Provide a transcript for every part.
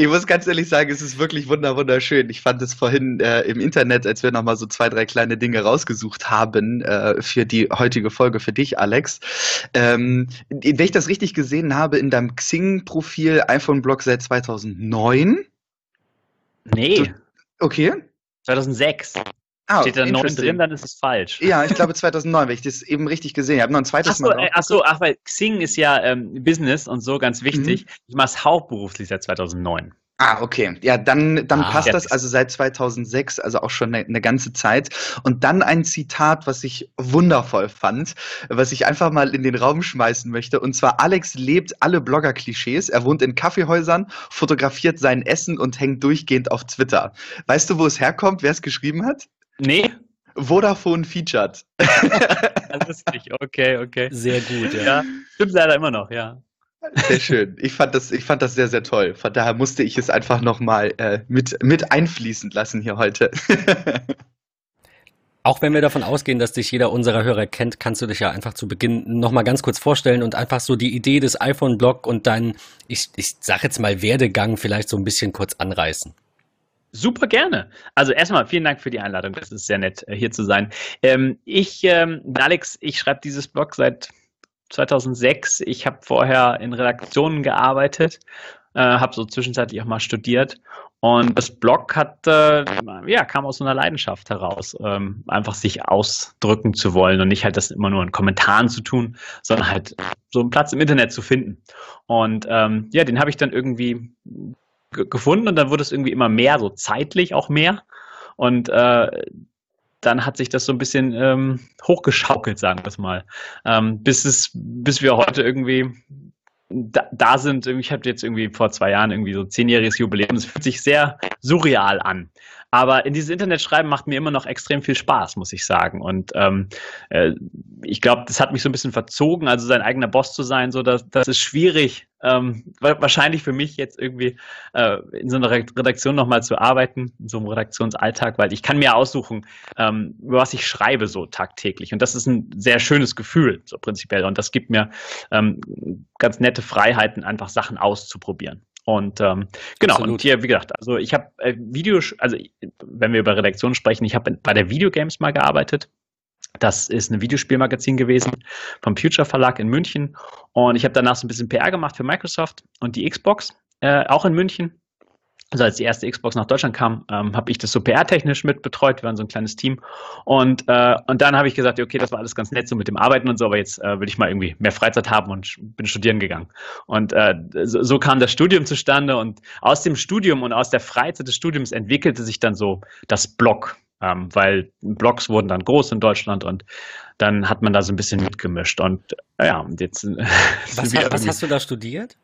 Ich muss ganz ehrlich sagen, es ist wirklich wunder wunderschön. Ich fand es vorhin äh, im Internet, als wir nochmal so zwei, drei kleine Dinge rausgesucht haben äh, für die heutige Folge für dich, Alex. Ähm, wenn ich das richtig gesehen habe, in deinem Xing-Profil iPhone-Blog seit 2009. Nee. Du, okay. 2006. Ah, Steht da 9 drin, dann ist es falsch. Ja, ich glaube 2009, weil ich das eben richtig gesehen habe. Noch ein zweites ach so, Mal. Äh, ach so, ach, weil Xing ist ja ähm, Business und so ganz wichtig. Mhm. Ich mache es hauptberuflich seit 2009. Ah, okay. Ja, dann, dann ah, passt das. Also seit 2006, also auch schon eine, eine, ganze Zeit. Und dann ein Zitat, was ich wundervoll fand, was ich einfach mal in den Raum schmeißen möchte. Und zwar, Alex lebt alle Blogger-Klischees. Er wohnt in Kaffeehäusern, fotografiert sein Essen und hängt durchgehend auf Twitter. Weißt du, wo es herkommt, wer es geschrieben hat? Nee. Vodafone featured. das ist nicht, okay, okay. Sehr gut, ja. ja. Stimmt leider immer noch, ja. Sehr schön. Ich fand das, ich fand das sehr, sehr toll. Von daher musste ich es einfach nochmal äh, mit, mit einfließen lassen hier heute. Auch wenn wir davon ausgehen, dass dich jeder unserer Hörer kennt, kannst du dich ja einfach zu Beginn nochmal ganz kurz vorstellen und einfach so die Idee des iPhone-Blog und deinen, ich, ich sag jetzt mal Werdegang vielleicht so ein bisschen kurz anreißen. Super gerne. Also erstmal vielen Dank für die Einladung. Das ist sehr nett, äh, hier zu sein. Ähm, ich, ähm, Alex, ich schreibe dieses Blog seit 2006. Ich habe vorher in Redaktionen gearbeitet, äh, habe so zwischenzeitlich auch mal studiert. Und das Blog hat, äh, ja, kam aus so einer Leidenschaft heraus, ähm, einfach sich ausdrücken zu wollen und nicht halt das immer nur in Kommentaren zu tun, sondern halt so einen Platz im Internet zu finden. Und ähm, ja, den habe ich dann irgendwie gefunden und dann wurde es irgendwie immer mehr, so zeitlich auch mehr. Und äh, dann hat sich das so ein bisschen ähm, hochgeschaukelt, sagen wir es mal. Ähm, bis es, bis wir heute irgendwie da, da sind. Ich habe jetzt irgendwie vor zwei Jahren irgendwie so zehnjähriges Jubiläum. Es fühlt sich sehr surreal an. Aber in dieses Internet schreiben macht mir immer noch extrem viel Spaß, muss ich sagen. Und ähm, äh, ich glaube, das hat mich so ein bisschen verzogen, also sein eigener Boss zu sein, so dass das ist schwierig, ähm, wahrscheinlich für mich jetzt irgendwie äh, in so einer Redaktion nochmal zu arbeiten, in so einem Redaktionsalltag, weil ich kann mir aussuchen, ähm, über was ich schreibe so tagtäglich. Und das ist ein sehr schönes Gefühl, so prinzipiell. Und das gibt mir ähm, ganz nette Freiheiten, einfach Sachen auszuprobieren. Und ähm, genau, Absolut. und hier, wie gesagt, also ich habe äh, Videos, also wenn wir über Redaktion sprechen, ich habe bei der Videogames mal gearbeitet. Das ist ein Videospielmagazin gewesen vom Future Verlag in München. Und ich habe danach so ein bisschen PR gemacht für Microsoft und die Xbox, äh, auch in München also als die erste Xbox nach Deutschland kam, ähm, habe ich das so PR-technisch mit betreut. Wir waren so ein kleines Team. Und, äh, und dann habe ich gesagt, okay, das war alles ganz nett so mit dem Arbeiten und so, aber jetzt äh, will ich mal irgendwie mehr Freizeit haben und bin studieren gegangen. Und äh, so, so kam das Studium zustande und aus dem Studium und aus der Freizeit des Studiums entwickelte sich dann so das Blog, ähm, weil Blogs wurden dann groß in Deutschland und dann hat man da so ein bisschen mitgemischt. Und ja, und jetzt. was, was hast du da studiert?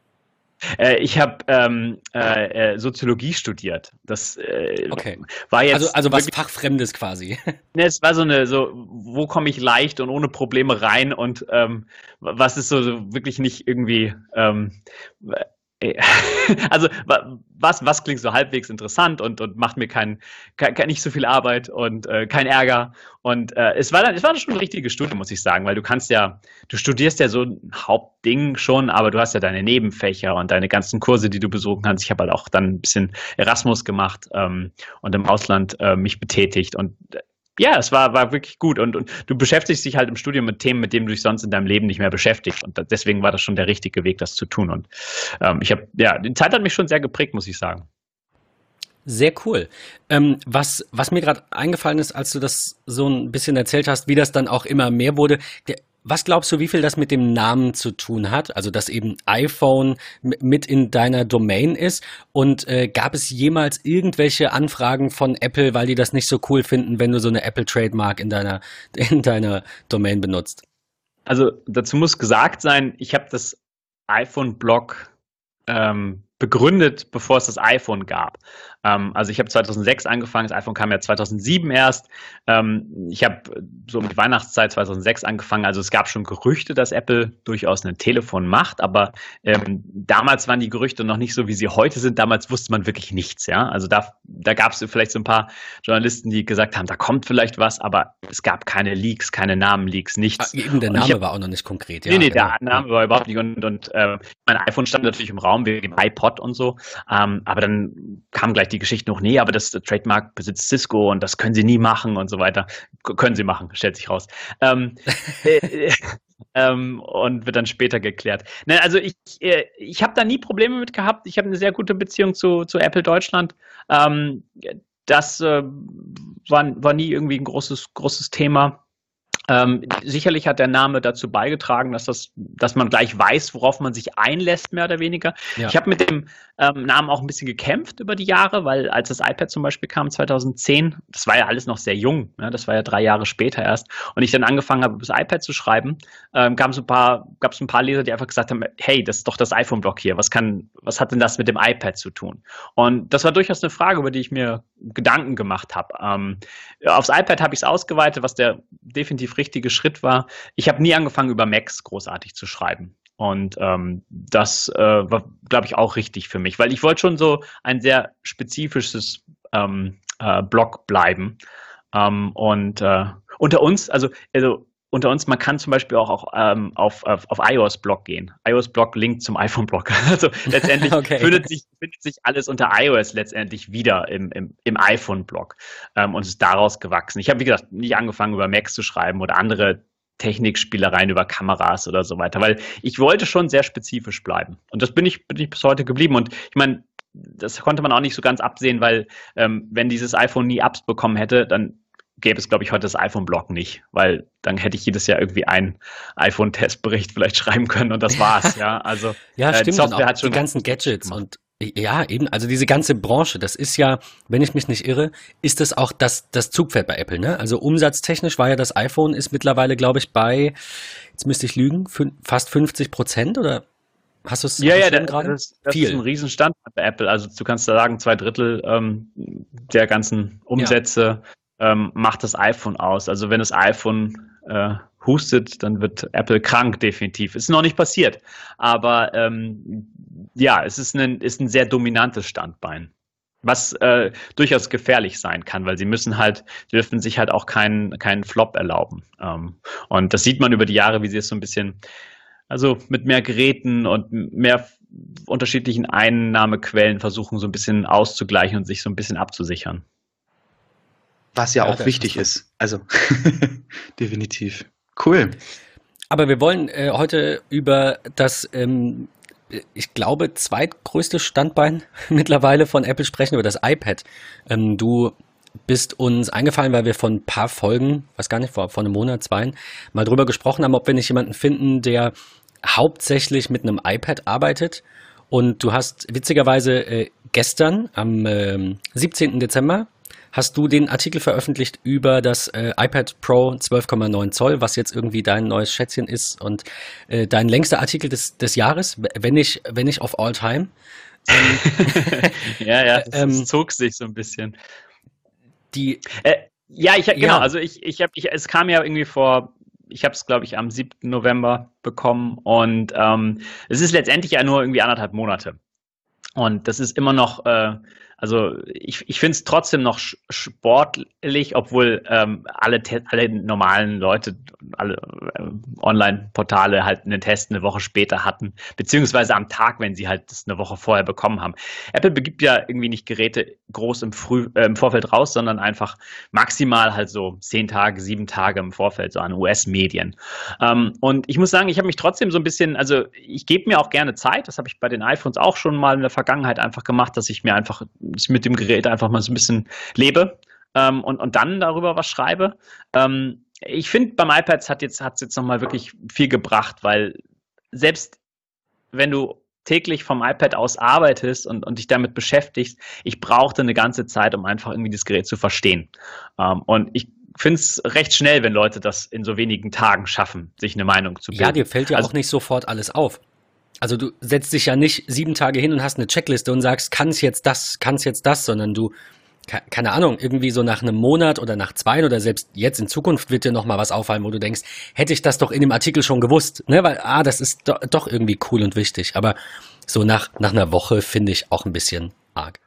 Äh, ich habe ähm, äh, äh, Soziologie studiert. Das äh, okay. war jetzt. Also, also was Fachfremdes quasi. Ne, es war so eine, so, wo komme ich leicht und ohne Probleme rein und ähm, was ist so, so wirklich nicht irgendwie ähm, äh, also was, was klingt so halbwegs interessant und, und macht mir kein, kein, nicht so viel Arbeit und äh, kein Ärger. Und äh, es war dann, es war schon ein richtiges Studium, muss ich sagen, weil du kannst ja, du studierst ja so ein Hauptding schon, aber du hast ja deine Nebenfächer und deine ganzen Kurse, die du besuchen kannst. Ich habe halt auch dann ein bisschen Erasmus gemacht ähm, und im Ausland äh, mich betätigt. Und ja, es war, war wirklich gut. Und, und du beschäftigst dich halt im Studium mit Themen, mit denen du dich sonst in deinem Leben nicht mehr beschäftigst. Und deswegen war das schon der richtige Weg, das zu tun. Und ähm, ich habe, ja, die Zeit hat mich schon sehr geprägt, muss ich sagen. Sehr cool. Ähm, was, was mir gerade eingefallen ist, als du das so ein bisschen erzählt hast, wie das dann auch immer mehr wurde, der, was glaubst du, wie viel das mit dem Namen zu tun hat? Also, dass eben iPhone mit in deiner Domain ist? Und äh, gab es jemals irgendwelche Anfragen von Apple, weil die das nicht so cool finden, wenn du so eine Apple-Trademark in deiner, in deiner Domain benutzt? Also, dazu muss gesagt sein, ich habe das iPhone-Blog ähm, begründet, bevor es das iPhone gab. Ähm, also ich habe 2006 angefangen, das iPhone kam ja 2007 erst. Ähm, ich habe so mit Weihnachtszeit 2006 angefangen. Also es gab schon Gerüchte, dass Apple durchaus ein Telefon macht, aber ähm, damals waren die Gerüchte noch nicht so, wie sie heute sind. Damals wusste man wirklich nichts. Ja, also da, da gab es vielleicht so ein paar Journalisten, die gesagt haben, da kommt vielleicht was, aber es gab keine Leaks, keine Namenleaks, nichts. Ah, eben der Name hab, war auch noch nicht konkret. Ja, nee, nee, genau. der Name war überhaupt nicht. Und, und äh, mein iPhone stand natürlich im Raum wegen iPod Schrott und so. Ähm, aber dann kam gleich die Geschichte noch, nee, aber das Trademark besitzt Cisco und das können sie nie machen und so weiter. K können sie machen, stellt sich raus. Ähm, äh, ähm, und wird dann später geklärt. Ne, also ich, äh, ich habe da nie Probleme mit gehabt. Ich habe eine sehr gute Beziehung zu, zu Apple Deutschland. Ähm, das äh, war, war nie irgendwie ein großes, großes Thema. Ähm, sicherlich hat der Name dazu beigetragen, dass, das, dass man gleich weiß, worauf man sich einlässt, mehr oder weniger. Ja. Ich habe mit dem ähm, Namen auch ein bisschen gekämpft über die Jahre, weil als das iPad zum Beispiel kam 2010, das war ja alles noch sehr jung, ne? das war ja drei Jahre später erst, und ich dann angefangen habe, das iPad zu schreiben, ähm, gab es ein paar, gab es ein paar Leser, die einfach gesagt haben, hey, das ist doch das iPhone-Block hier, was kann, was hat denn das mit dem iPad zu tun? Und das war durchaus eine Frage, über die ich mir Gedanken gemacht habe. Ähm, aufs iPad habe ich es ausgeweitet, was der definitiv richtige Schritt war. Ich habe nie angefangen, über Macs großartig zu schreiben. Und ähm, das äh, war, glaube ich, auch richtig für mich, weil ich wollte schon so ein sehr spezifisches ähm, äh, Blog bleiben. Ähm, und äh, unter uns, also, also unter uns, man kann zum Beispiel auch, auch ähm, auf, auf, auf iOS-Blog gehen. iOS-Blog linkt zum iPhone-Blog. Also letztendlich okay. findet, sich, findet sich alles unter iOS letztendlich wieder im, im, im iPhone-Blog ähm, und ist daraus gewachsen. Ich habe, wie gesagt, nicht angefangen, über Macs zu schreiben oder andere Technikspielereien über Kameras oder so weiter, weil ich wollte schon sehr spezifisch bleiben. Und das bin ich, bin ich bis heute geblieben. Und ich meine, das konnte man auch nicht so ganz absehen, weil ähm, wenn dieses iPhone nie Apps bekommen hätte, dann gäbe es, glaube ich, heute das iPhone-Blog nicht, weil dann hätte ich jedes Jahr irgendwie einen iPhone-Testbericht vielleicht schreiben können und das war's, ja. Also ja, äh, stimmt, die Software hat schon die ganzen Gadgets und ja, eben, also diese ganze Branche, das ist ja, wenn ich mich nicht irre, ist das auch das, das Zugpferd bei Apple, ne? Also umsatztechnisch war ja das iPhone ist mittlerweile, glaube ich, bei, jetzt müsste ich lügen, fast 50 Prozent oder hast du es Ja, ja, gerade? Das, das Viel. ist ein Riesenstand bei Apple. Also du kannst da sagen, zwei Drittel ähm, der ganzen Umsätze ja. Ähm, macht das iPhone aus. Also wenn das iPhone äh, hustet, dann wird Apple krank, definitiv. Ist noch nicht passiert. Aber ähm, ja, es ist ein, ist ein sehr dominantes Standbein. Was äh, durchaus gefährlich sein kann, weil sie müssen halt, dürfen sich halt auch keinen, keinen Flop erlauben. Ähm, und das sieht man über die Jahre, wie sie es so ein bisschen, also mit mehr Geräten und mehr unterschiedlichen Einnahmequellen versuchen, so ein bisschen auszugleichen und sich so ein bisschen abzusichern. Was ja, ja auch wichtig ist. Also definitiv. Cool. Aber wir wollen äh, heute über das, ähm, ich glaube, zweitgrößte Standbein mittlerweile von Apple sprechen, über das iPad. Ähm, du bist uns eingefallen, weil wir von ein paar Folgen, weiß gar nicht, vor, vor einem Monat, zwei, mal drüber gesprochen haben, ob wir nicht jemanden finden, der hauptsächlich mit einem iPad arbeitet. Und du hast witzigerweise äh, gestern am äh, 17. Dezember hast du den Artikel veröffentlicht über das äh, iPad Pro 12,9 Zoll, was jetzt irgendwie dein neues Schätzchen ist und äh, dein längster Artikel des, des Jahres, wenn nicht, wenn nicht auf All Time. Ja, ja, das, ähm, zog sich so ein bisschen. Die, äh, ja, ich genau, ja. also ich, ich habe, ich, es kam ja irgendwie vor ich habe es, glaube ich, am 7. November bekommen und ähm, es ist letztendlich ja nur irgendwie anderthalb Monate. Und das ist immer noch, äh, also ich, ich finde es trotzdem noch sportlich, obwohl ähm, alle, alle normalen Leute, alle äh, Online-Portale halt einen Test eine Woche später hatten, beziehungsweise am Tag, wenn sie halt das eine Woche vorher bekommen haben. Apple begibt ja irgendwie nicht Geräte groß im, Früh, äh, im Vorfeld raus, sondern einfach maximal halt so zehn Tage, sieben Tage im Vorfeld, so an US-Medien. Ähm, und ich muss sagen, ich habe mich trotzdem so ein bisschen, also ich gebe mir auch gerne Zeit, das habe ich bei den iPhones auch schon mal in der Vergangenheit einfach gemacht, dass ich mir einfach ich mit dem Gerät einfach mal so ein bisschen lebe ähm, und, und dann darüber was schreibe. Ähm, ich finde, beim iPad hat jetzt, hat's jetzt nochmal wirklich viel gebracht, weil selbst wenn du täglich vom iPad aus arbeitest und, und dich damit beschäftigst, ich brauchte eine ganze Zeit, um einfach irgendwie das Gerät zu verstehen. Ähm, und ich finde es recht schnell, wenn Leute das in so wenigen Tagen schaffen, sich eine Meinung zu bilden. Ja, dir fällt ja also, auch nicht sofort alles auf. Also du setzt dich ja nicht sieben Tage hin und hast eine Checkliste und sagst, kann es jetzt das, kann es jetzt das, sondern du, keine Ahnung, irgendwie so nach einem Monat oder nach zwei oder selbst jetzt in Zukunft wird dir nochmal was auffallen, wo du denkst, hätte ich das doch in dem Artikel schon gewusst, ne? Weil, ah, das ist do, doch irgendwie cool und wichtig. Aber so nach, nach einer Woche finde ich auch ein bisschen arg.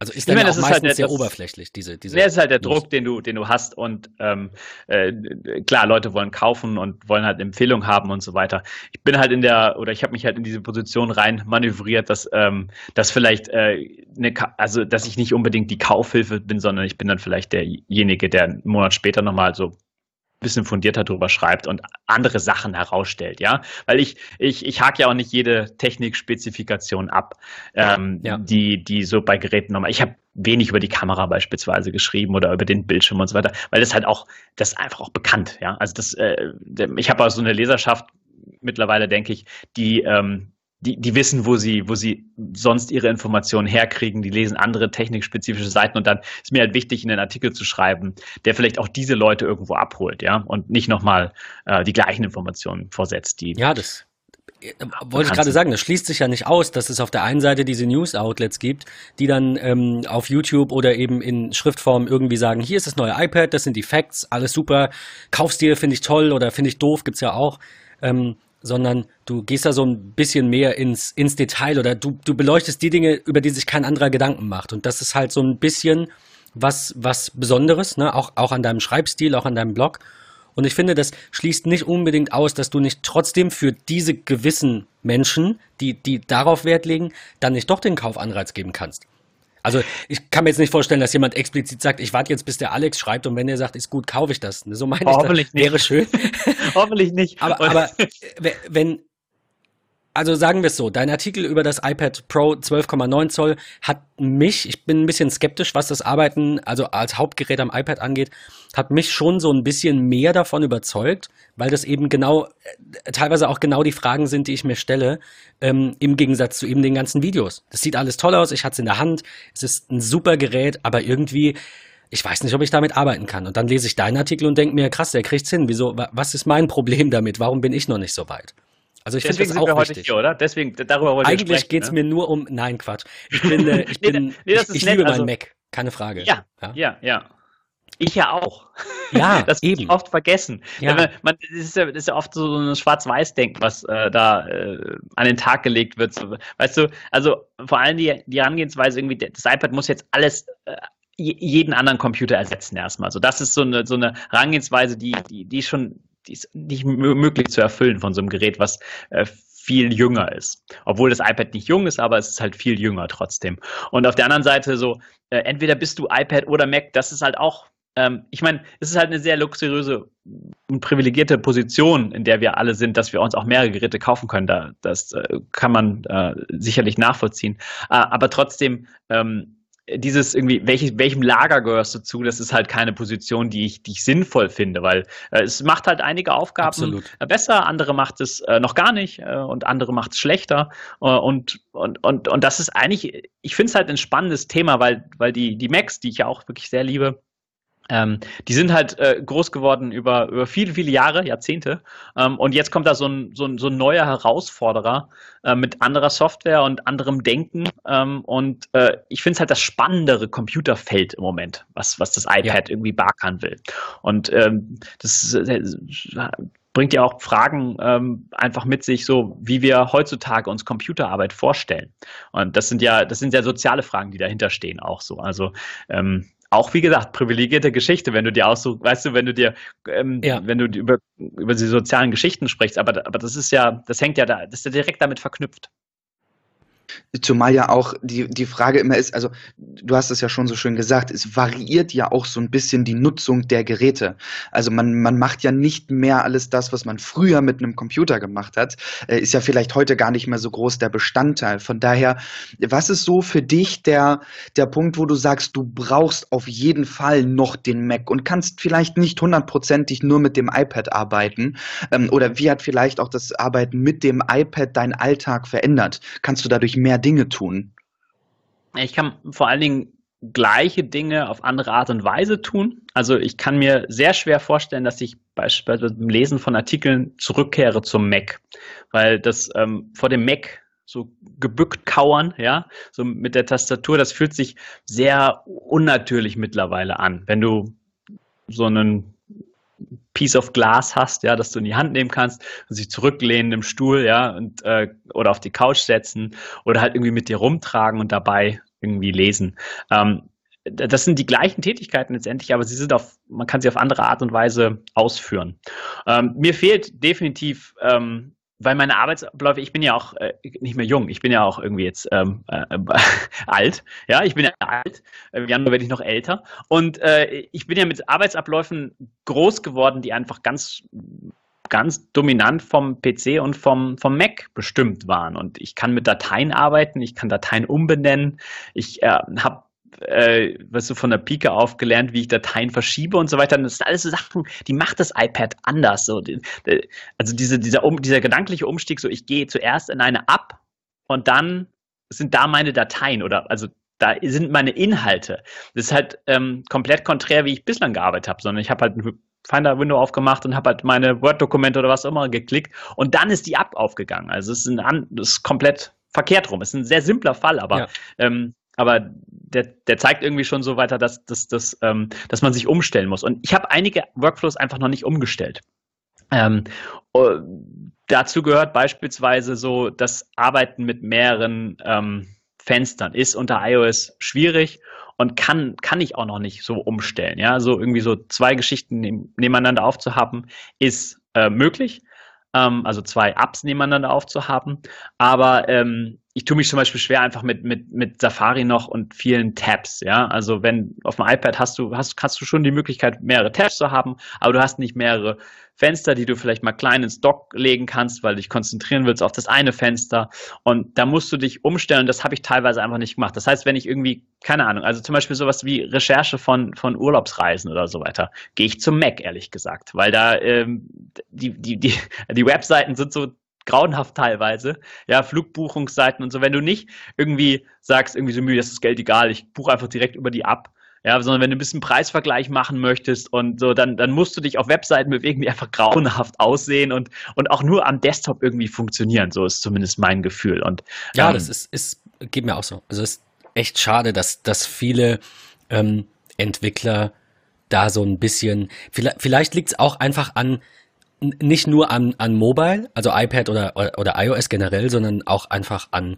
Also ist dann meine, auch das ist halt meistens der- sehr das- oberflächlich, diese, diese. Das ist halt der News. Druck, den du, den du hast und ähm, äh, klar, Leute wollen kaufen und wollen halt Empfehlungen haben und so weiter. Ich bin halt in der, oder ich habe mich halt in diese Position rein manövriert, dass, ähm, dass vielleicht äh, eine, Ka- also dass ich nicht unbedingt die Kaufhilfe bin, sondern ich bin dann vielleicht derjenige, der einen Monat später nochmal so bisschen fundierter drüber schreibt und andere Sachen herausstellt, ja. Weil ich, ich, ich hake ja auch nicht jede Technikspezifikation ab, ähm, Ja. die, die so bei Geräten nochmal. Ich habe wenig über die Kamera beispielsweise geschrieben oder über den Bildschirm und so weiter, weil das halt auch, das ist einfach auch bekannt, ja. Also das, äh, ich habe auch so eine Leserschaft mittlerweile, denke ich, die, ähm, die, die wissen, wo sie, wo sie sonst ihre Informationen herkriegen, die lesen andere technikspezifische Seiten und dann ist mir halt wichtig, einen Artikel zu schreiben, der vielleicht auch diese Leute irgendwo abholt, ja, und nicht nochmal äh, die gleichen Informationen vorsetzt, die Ja, das äh, wollte ich gerade sagen, das schließt sich ja nicht aus, dass es auf der einen Seite diese News-Outlets gibt, die dann ähm, auf YouTube oder eben in Schriftform irgendwie sagen, hier ist das neue iPad, das sind die Facts, alles super, kaufst dir, finde ich toll oder finde ich doof, gibt's ja auch. Ähm, sondern du gehst da so ein bisschen mehr ins, ins Detail oder du, du beleuchtest die Dinge, über die sich kein anderer Gedanken macht. Und das ist halt so ein bisschen was, was Besonderes, ne? auch, auch an deinem Schreibstil, auch an deinem Blog. Und ich finde, das schließt nicht unbedingt aus, dass du nicht trotzdem für diese gewissen Menschen, die, die darauf Wert legen, dann nicht doch den Kaufanreiz geben kannst. Also ich kann mir jetzt nicht vorstellen, dass jemand explizit sagt, ich warte jetzt, bis der Alex schreibt und wenn er sagt, ist gut, kaufe ich das. So meine ich das. Hoffentlich nicht. Wäre schön. Hoffentlich nicht. Aber, aber w- wenn, also sagen wir es so, dein Artikel über das iPad Pro 12,9 Zoll hat mich, ich bin ein bisschen skeptisch, was das Arbeiten, also als Hauptgerät am iPad angeht, hat mich schon so ein bisschen mehr davon überzeugt, weil das eben genau, äh, teilweise auch genau die Fragen sind, die ich mir stelle, ähm, im Gegensatz zu eben den ganzen Videos. Das sieht alles toll aus, ich hatte es in der Hand, es ist ein super Gerät, aber irgendwie, ich weiß nicht, ob ich damit arbeiten kann. Und dann lese ich deinen Artikel und denke mir, krass, der kriegt's hin. Wieso, wa- was ist mein Problem damit? Warum bin ich noch nicht so weit? Also ich finde Deswegen das sind auch wir heute wichtig. hier, oder? Deswegen, darüber wir Eigentlich sprechen. geht's ne? mir nur um, nein, Quatsch. Ich bin, äh, ich Nee, bin, nee, das ich, ist ich liebe also- meinen Mac, keine Frage. Ja, ja. Ja, ja. Ich ja auch. Ja, das eben. oft vergessen. Ja. Man, man, das, ist ja, das ist ja oft so ein Schwarz-Weiß-Denken, was äh, da äh, an den Tag gelegt wird. Weißt du, also vor allem die, die Herangehensweise irgendwie, das iPad muss jetzt alles, äh, je- jeden anderen Computer ersetzen erstmal. So, das ist so eine, so eine Herangehensweise, die, die, die schon, die ist nicht mö- möglich zu erfüllen von so einem Gerät, was äh, viel jünger ist. Obwohl das iPad nicht jung ist, aber es ist halt viel jünger trotzdem. Und auf der anderen Seite so, äh, entweder bist du iPad oder Mac, das ist halt auch, ähm, ich meine, es ist halt eine sehr luxuriöse und privilegierte Position, in der wir alle sind, dass wir uns auch mehrere Geräte kaufen können. Da, das äh, kann man äh, sicherlich nachvollziehen. Äh, aber trotzdem, ähm, dieses irgendwie, welches, welchem Lager gehörst du zu, das ist halt keine Position, die ich, die ich sinnvoll finde, weil äh, es macht halt einige Aufgaben Absolut. äh, besser, andere macht es äh, noch gar nicht äh, und andere macht es schlechter. Äh, und, und, und, und das ist eigentlich, ich finde es halt ein spannendes Thema, weil, weil die, die Macs, die ich ja auch wirklich sehr liebe, ähm, die sind halt äh, groß geworden über, über viele, viele Jahre, Jahrzehnte. Ähm, und jetzt kommt da so ein, so ein, so ein neuer Herausforderer äh, mit anderer Software und anderem Denken. Ähm, und äh, ich finde es halt das spannendere Computerfeld im Moment, was, was das iPad irgendwie beackern will. Und ähm, das äh, bringt ja auch Fragen ähm, einfach mit sich, so wie wir heutzutage uns Computerarbeit vorstellen. Und das sind ja, das sind ja soziale Fragen, die dahinter stehen, auch so. Also ähm, auch wie gesagt, privilegierte Geschichte, wenn du dir aussuchst, weißt du, wenn du dir, ähm, Ja. wenn du über, über die sozialen Geschichten sprichst, aber, aber das ist ja, das hängt ja da, das ist ja direkt damit verknüpft. Zumal ja auch die, die Frage immer ist, also du hast es ja schon so schön gesagt, es variiert ja auch so ein bisschen die Nutzung der Geräte. Also man, man macht ja nicht mehr alles das, was man früher mit einem Computer gemacht hat, äh, ist ja vielleicht heute gar nicht mehr so groß der Bestandteil. Von daher, was ist so für dich der, der Punkt, wo du sagst, du brauchst auf jeden Fall noch den Mac und kannst vielleicht nicht hundertprozentig nur mit dem iPad arbeiten? Ähm, oder wie hat vielleicht auch das Arbeiten mit dem iPad deinen Alltag verändert? Kannst du dadurch mehr Dinge tun? Ich kann vor allen Dingen gleiche Dinge auf andere Art und Weise tun. Also ich kann mir sehr schwer vorstellen, dass ich beispielsweise beim Lesen von Artikeln zurückkehre zum Mac, weil das ähm, vor dem Mac so gebückt kauern, ja, so mit der Tastatur, das fühlt sich sehr unnatürlich mittlerweile an. Wenn du so einen Piece of Glass hast, ja, dass du in die Hand nehmen kannst und sich zurücklehnen im Stuhl, ja, und äh, oder auf die Couch setzen oder halt irgendwie mit dir rumtragen und dabei irgendwie lesen. Ähm, das sind die gleichen Tätigkeiten letztendlich, aber sie sind auf, man kann sie auf andere Art und Weise ausführen. Ähm, mir fehlt definitiv, ähm, weil meine Arbeitsabläufe, ich bin ja auch äh, nicht mehr jung, ich bin ja auch irgendwie jetzt ähm, äh, alt, ja, ich bin ja alt, im Januar werde ich noch älter. Und äh, ich bin ja mit Arbeitsabläufen groß geworden, die einfach ganz ganz dominant vom PC und vom, vom Mac bestimmt waren. Und ich kann mit Dateien arbeiten, ich kann Dateien umbenennen, ich äh, habe äh, was du von der Pike auf gelernt, wie ich Dateien verschiebe und so weiter. das sind alles so Sachen, die macht das iPad anders. So. Also diese, dieser, dieser gedankliche Umstieg, so ich gehe zuerst in eine App und dann sind da meine Dateien oder also da sind meine Inhalte. Das ist halt ähm, komplett konträr, wie ich bislang gearbeitet habe, sondern ich habe halt ein Finder-Window aufgemacht und habe halt meine Word-Dokumente oder was immer geklickt und dann ist die App aufgegangen. Also es ist, ein, das ist komplett verkehrt rum. Es ist ein sehr simpler Fall, aber ja. ähm, aber der, der zeigt irgendwie schon so weiter, dass, dass, dass, ähm, dass man sich umstellen muss. Und ich habe einige Workflows einfach noch nicht umgestellt. Ähm, uh, dazu gehört beispielsweise so das Arbeiten mit mehreren ähm, Fenstern ist unter iOS schwierig und kann, kann ich auch noch nicht so umstellen. Ja, so irgendwie so zwei Geschichten nebeneinander aufzuhaben, ist äh, möglich. Ähm, also zwei Apps nebeneinander aufzuhaben. Aber ähm, ich tue mich zum Beispiel schwer einfach mit, mit, mit Safari noch und vielen Tabs, ja. Also wenn auf dem iPad hast du, hast, kannst du schon die Möglichkeit, mehrere Tabs zu haben, aber du hast nicht mehrere Fenster, die du vielleicht mal klein ins Dock legen kannst, weil du dich konzentrieren willst auf das eine Fenster. Und da musst du dich umstellen. Das habe ich teilweise einfach nicht gemacht. Das heißt, wenn ich irgendwie, keine Ahnung, also zum Beispiel sowas wie Recherche von, von Urlaubsreisen oder so weiter, gehe ich zum Mac, ehrlich gesagt. Weil da ähm, die, die, die, die Webseiten sind so grauenhaft teilweise. Ja, Flugbuchungsseiten und so. Wenn du nicht irgendwie sagst, irgendwie so müde, das ist Geld egal, ich buche einfach direkt über die ab. Ja, sondern wenn du ein bisschen Preisvergleich machen möchtest und so, dann, dann musst du dich auf Webseiten bewegen, die einfach grauenhaft aussehen und, und auch nur am Desktop irgendwie funktionieren. So ist zumindest mein Gefühl. Und, ja, ähm, das ist, ist, geht mir auch so. Also es ist echt schade, dass, dass viele ähm, Entwickler da so ein bisschen, vielleicht, vielleicht liegt es auch einfach an, nicht nur an, an Mobile, also iPad oder, oder, oder iOS generell, sondern auch einfach an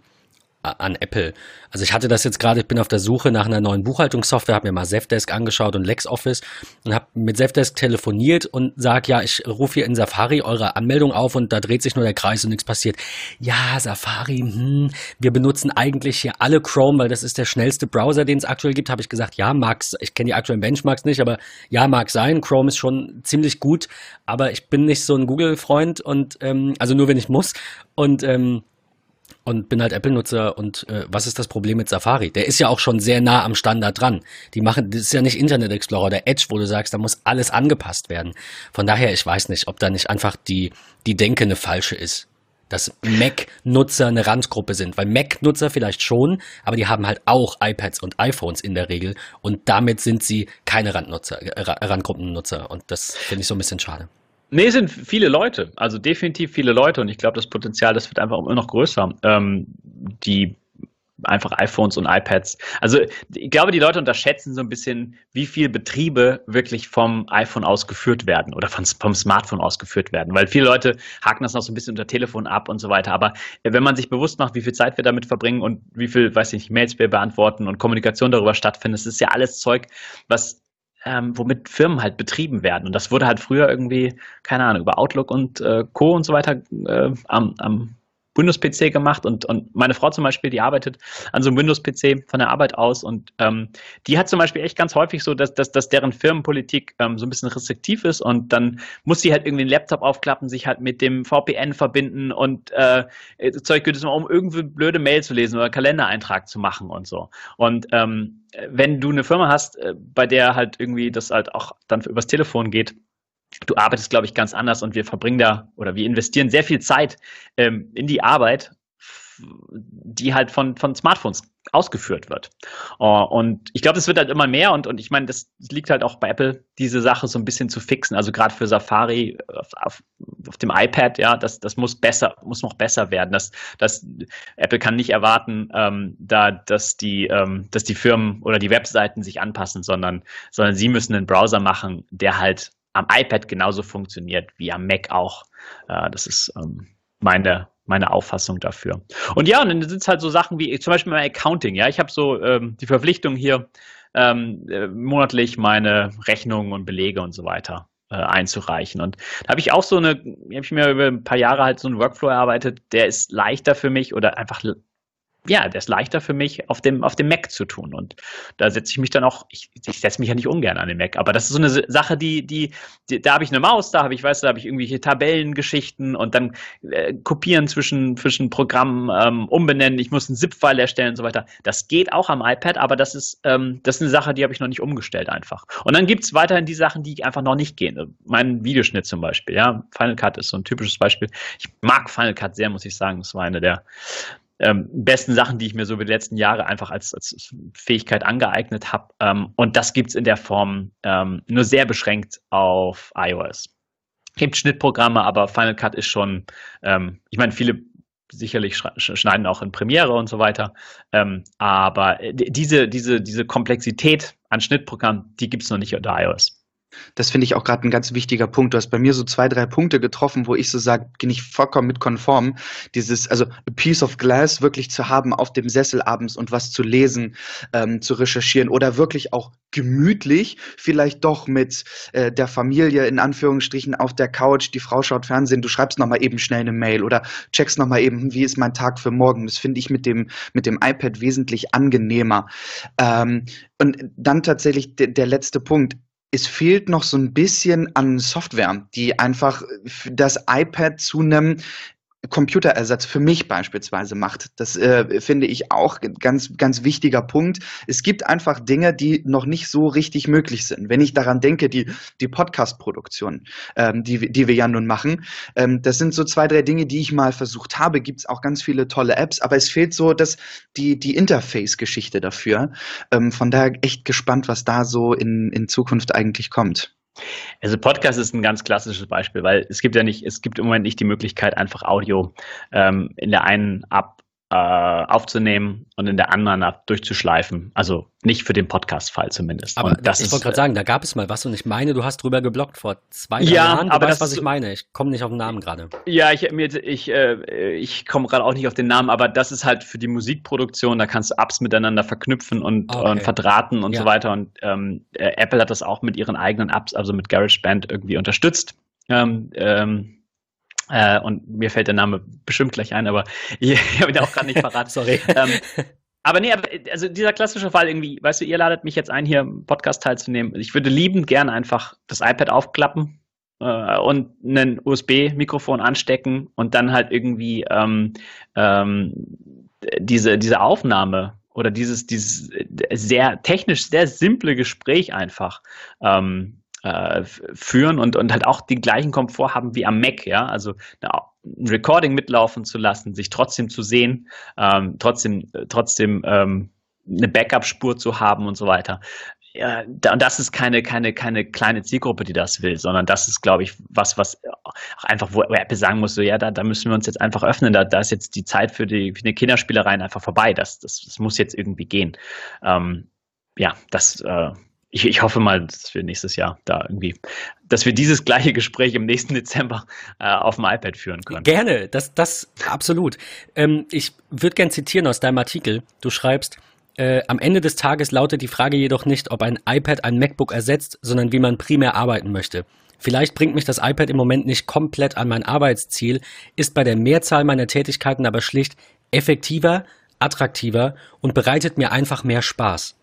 an Apple. Also ich hatte das jetzt gerade, ich bin auf der Suche nach einer neuen Buchhaltungssoftware, habe mir mal Zefdesk angeschaut und LexOffice und habe mit Zefdesk telefoniert und sag, ja, ich rufe hier in Safari eure Anmeldung auf und da dreht sich nur der Kreis und nichts passiert. Ja, Safari, hm, wir benutzen eigentlich hier alle Chrome, weil das ist der schnellste Browser, den es aktuell gibt. Habe ich gesagt, ja, mag's, ich kenne die aktuellen Benchmarks nicht, aber ja, mag sein. Chrome ist schon ziemlich gut, aber ich bin nicht so ein Google-Freund und ähm, also nur wenn ich muss. Und ähm, und bin halt Apple-Nutzer und äh, was ist das Problem mit Safari? Der ist ja auch schon sehr nah am Standard dran. Die machen, das ist ja nicht Internet Explorer oder Edge, wo du sagst, da muss alles angepasst werden. Von daher, ich weiß nicht, ob da nicht einfach die, die Denke eine falsche ist. Dass Mac-Nutzer eine Randgruppe sind. Weil Mac-Nutzer vielleicht schon, aber die haben halt auch iPads und iPhones in der Regel und damit sind sie keine Randnutzer, äh, Randgruppennutzer. Und das finde ich so ein bisschen schade. Nee, sind viele Leute, also definitiv viele Leute und ich glaube, das Potenzial, das wird einfach immer noch größer. Ähm, die einfach iPhones und iPads. Also ich glaube, die Leute unterschätzen so ein bisschen, wie viele Betriebe wirklich vom iPhone ausgeführt werden oder vom, vom Smartphone ausgeführt werden. Weil viele Leute haken das noch so ein bisschen unter Telefon ab und so weiter. Aber wenn man sich bewusst macht, wie viel Zeit wir damit verbringen und wie viel, weiß ich nicht, Mails wir beantworten und Kommunikation darüber stattfindet, das ist ja alles Zeug, was ähm, womit Firmen halt betrieben werden. Und das wurde halt früher irgendwie, keine Ahnung, über Outlook und äh, Co. und so weiter äh, am, am Windows-PC gemacht und, und meine Frau zum Beispiel, die arbeitet an so einem Windows-PC von der Arbeit aus und ähm, die hat zum Beispiel echt ganz häufig so, dass, dass, dass deren Firmenpolitik ähm, so ein bisschen restriktiv ist und dann muss sie halt irgendwie den Laptop aufklappen, sich halt mit dem VPN verbinden und äh, Zeug geht es um irgendwie blöde Mail zu lesen oder Kalendereintrag zu machen und so. Und ähm, wenn du eine Firma hast, äh, bei der halt irgendwie das halt auch dann übers Telefon geht, du arbeitest, glaube ich, ganz anders und wir verbringen da oder wir investieren sehr viel Zeit ähm, in die Arbeit, die halt von, von Smartphones ausgeführt wird. Uh, und ich glaube, es wird halt immer mehr und, und ich meine, das, liegt halt auch bei Apple, diese Sache so ein bisschen zu fixen. Also gerade für Safari auf, auf, auf, dem iPad, ja, das, das muss besser, muss noch besser werden. Das, das, Apple kann nicht erwarten, ähm, da, dass die, ähm, dass die Firmen oder die Webseiten sich anpassen, sondern, sondern sie müssen einen Browser machen, der halt am iPad genauso funktioniert wie am Mac auch. Äh, das ist ähm, meine, meine Auffassung dafür. Und ja, und dann sind es halt so Sachen wie zum Beispiel mein Accounting. Ja, ich habe so ähm, die Verpflichtung hier ähm, äh, monatlich meine Rechnungen und Belege und so weiter äh, einzureichen. Und da habe ich auch so eine, habe ich mir über ein paar Jahre halt so einen Workflow erarbeitet, der ist leichter für mich oder einfach ja, der ist leichter für mich auf dem, auf dem Mac zu tun. Und da setze ich mich dann auch, ich, ich setze mich ja nicht ungern an den Mac, aber das ist so eine Sache, die, die, die da habe ich eine Maus, da habe ich, weißt du, da habe ich irgendwelche Tabellengeschichten und dann äh, kopieren zwischen, zwischen Programmen, ähm, umbenennen, ich muss einen ZIP-File erstellen und so weiter. Das geht auch am iPad, aber das ist, ähm, das ist eine Sache, die habe ich noch nicht umgestellt einfach. Und dann gibt es weiterhin die Sachen, die einfach noch nicht gehen. Mein Videoschnitt zum Beispiel, ja. Final Cut ist so ein typisches Beispiel. Ich mag Final Cut sehr, muss ich sagen. Das war eine der ähm, besten Sachen, die ich mir so über die letzten Jahre einfach als, als Fähigkeit angeeignet habe. Ähm, und das gibt's in der Form ähm, nur sehr beschränkt auf iOS. Es gibt Schnittprogramme, aber Final Cut ist schon, ähm, ich meine, viele sicherlich schneiden auch in Premiere und so weiter. Ähm, aber diese, diese, diese Komplexität an Schnittprogrammen, die gibt's noch nicht unter iOS. Das finde ich auch gerade ein ganz wichtiger Punkt. Du hast bei mir so zwei, drei Punkte getroffen, wo ich so sage, bin ich vollkommen mit konform. Dieses, also a piece of glass wirklich zu haben auf dem Sessel abends und was zu lesen, ähm, zu recherchieren oder wirklich auch gemütlich, vielleicht doch mit äh, der Familie in Anführungsstrichen auf der Couch, die Frau schaut Fernsehen, du schreibst nochmal eben schnell eine Mail oder checkst nochmal eben, wie ist mein Tag für morgen. Das finde ich mit dem, mit dem iPad wesentlich angenehmer. Ähm, und dann tatsächlich der letzte Punkt es fehlt noch so ein bisschen an Software, die einfach das iPad zu einem Computerersatz für mich beispielsweise macht. Das äh, finde ich auch ganz, ganz wichtiger Punkt. Es gibt einfach Dinge, die noch nicht so richtig möglich sind. Wenn ich daran denke, die, die Podcast-Produktion, ähm, die, die wir ja nun machen, ähm, das sind so zwei, drei Dinge, die ich mal versucht habe. Gibt es auch ganz viele tolle Apps, aber es fehlt so dass die, die Interface-Geschichte dafür. Ähm, von daher echt gespannt, was da so in, in Zukunft eigentlich kommt. Also Podcast ist ein ganz klassisches Beispiel, weil es gibt ja nicht, es gibt im Moment nicht die Möglichkeit, einfach Audio ähm, in der einen App äh, aufzunehmen und in der anderen App durchzuschleifen. Also nicht für den Podcast-Fall zumindest. Aber das ich wollte gerade sagen, da gab es mal was und ich meine, du hast drüber geblockt vor zwei ja, Jahren. Du aber weißt, das, was ich meine. Ich komme nicht auf den Namen gerade. Ja, ich, ich, äh, ich komme gerade auch nicht auf den Namen, aber das ist halt für die Musikproduktion, da kannst du Apps miteinander verknüpfen und, okay. und verdrahten und ja. so weiter. Und ähm, äh, Apple hat das auch mit ihren eigenen Apps, also mit GarageBand irgendwie unterstützt. Ähm, ähm, äh, und mir fällt der Name bestimmt gleich ein, aber ich, ich habe ihn auch gerade nicht verraten. Sorry. Ähm, aber nee, aber, also dieser klassische Fall irgendwie, weißt du, ihr ladet mich jetzt ein, hier im Podcast teilzunehmen. Ich würde liebend gern einfach das iPad aufklappen äh, und ein USB-Mikrofon anstecken und dann halt irgendwie ähm, ähm, diese, diese Aufnahme oder dieses, dieses sehr technisch sehr simple Gespräch einfach ähm, äh, führen und, und halt auch den gleichen Komfort haben wie am Mac, ja, also ein Recording mitlaufen zu lassen, sich trotzdem zu sehen, ähm, trotzdem, trotzdem ähm, eine Backup-Spur zu haben und so weiter. Und das ist keine, keine, keine kleine Zielgruppe, die das will, sondern das ist, glaube ich, was, was auch einfach, wo Apple sagen muss, so, ja, da, da müssen wir uns jetzt einfach öffnen, da, da ist jetzt die Zeit für die, für die Kinderspielereien einfach vorbei, das, das, das muss jetzt irgendwie gehen. Ähm, ja, das, äh, ich, ich hoffe mal, dass wir nächstes Jahr da irgendwie, dass wir dieses gleiche Gespräch im nächsten Dezember äh, auf dem iPad führen können. Gerne, das, das absolut. Ähm, ich würde gern zitieren aus deinem Artikel. Du schreibst, äh, am Ende des Tages lautet die Frage jedoch nicht, ob ein iPad ein MacBook ersetzt, sondern wie man primär arbeiten möchte. Vielleicht bringt mich das iPad im Moment nicht komplett an mein Arbeitsziel, ist bei der Mehrzahl meiner Tätigkeiten aber schlicht effektiver, attraktiver und bereitet mir einfach mehr Spaß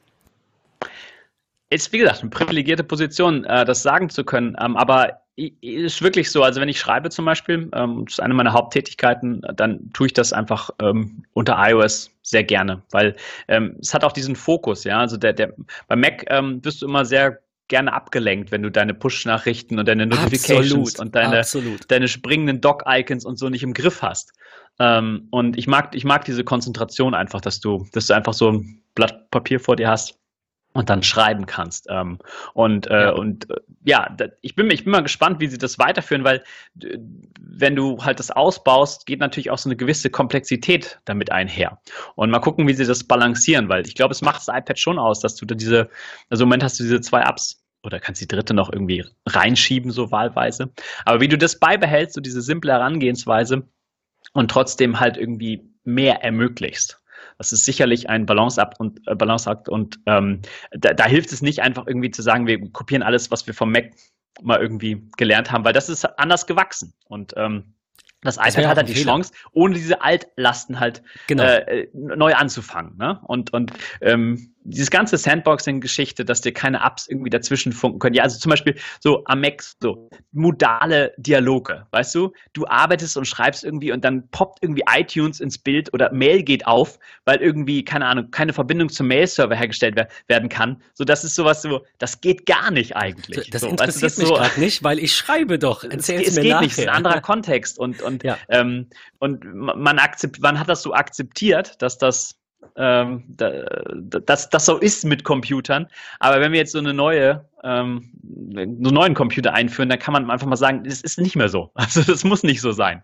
ist, wie gesagt, eine privilegierte Position, äh, das sagen zu können. Ähm, aber ist wirklich so, also wenn ich schreibe zum Beispiel, ähm, das ist eine meiner Haupttätigkeiten, dann tue ich das einfach ähm, unter iOS sehr gerne, weil es hat auch diesen Fokus, ja. Also der, der bei Mac wirst du immer sehr gerne abgelenkt, wenn du deine Push-Nachrichten und deine Notifications absolut, und deine, absolut. deine springenden Dock-Icons und so nicht im Griff hast. Und ich mag, ich mag diese Konzentration einfach, dass du, dass du einfach so ein Blatt Papier vor dir hast und dann schreiben kannst. Ähm, und äh, ja. und äh, ja, ich bin ich bin mal gespannt, wie sie das weiterführen, weil wenn du halt das ausbaust, geht natürlich auch so eine gewisse Komplexität damit einher. Und mal gucken, wie sie das balancieren, weil ich glaube, es macht das iPad schon aus, dass du da diese, also im Moment hast du diese zwei Apps oder kannst die dritte noch irgendwie reinschieben, so wahlweise. Aber wie du das beibehältst, so diese simple Herangehensweise, und trotzdem halt irgendwie mehr ermöglichst. Das ist sicherlich ein Balanceakt und äh, Balanceakt und ähm, da, da hilft es nicht einfach irgendwie zu sagen, wir kopieren alles, was wir vom Mac mal irgendwie gelernt haben, weil das ist anders gewachsen und ähm, das iPad das hat halt die Fehler. Chance, ohne diese Altlasten halt genau. äh, neu anzufangen. Ne? Und, und ähm, dieses ganze Sandboxing-Geschichte, dass dir keine Apps irgendwie dazwischen funken können. Ja, also zum Beispiel so am Mac, so modale Dialoge, weißt du? Du arbeitest und schreibst irgendwie und dann poppt irgendwie iTunes ins Bild oder Mail geht auf, weil irgendwie, keine Ahnung, keine Verbindung zum Mail-Server hergestellt werden kann. So, das ist sowas so, das geht gar nicht eigentlich. Das so, interessiert weißt du, das mich so, gerade nicht, weil ich schreibe doch. Erzähl's es, es mir geht nachher. nicht, es ist ein anderer Kontext und, und, ja. ähm, und man, akzept, man hat das so akzeptiert, dass das ähm, dass das so ist mit Computern. Aber wenn wir jetzt so eine neue, ähm, einen neuen Computer einführen, dann kann man einfach mal sagen, es ist nicht mehr so. Also das muss nicht so sein.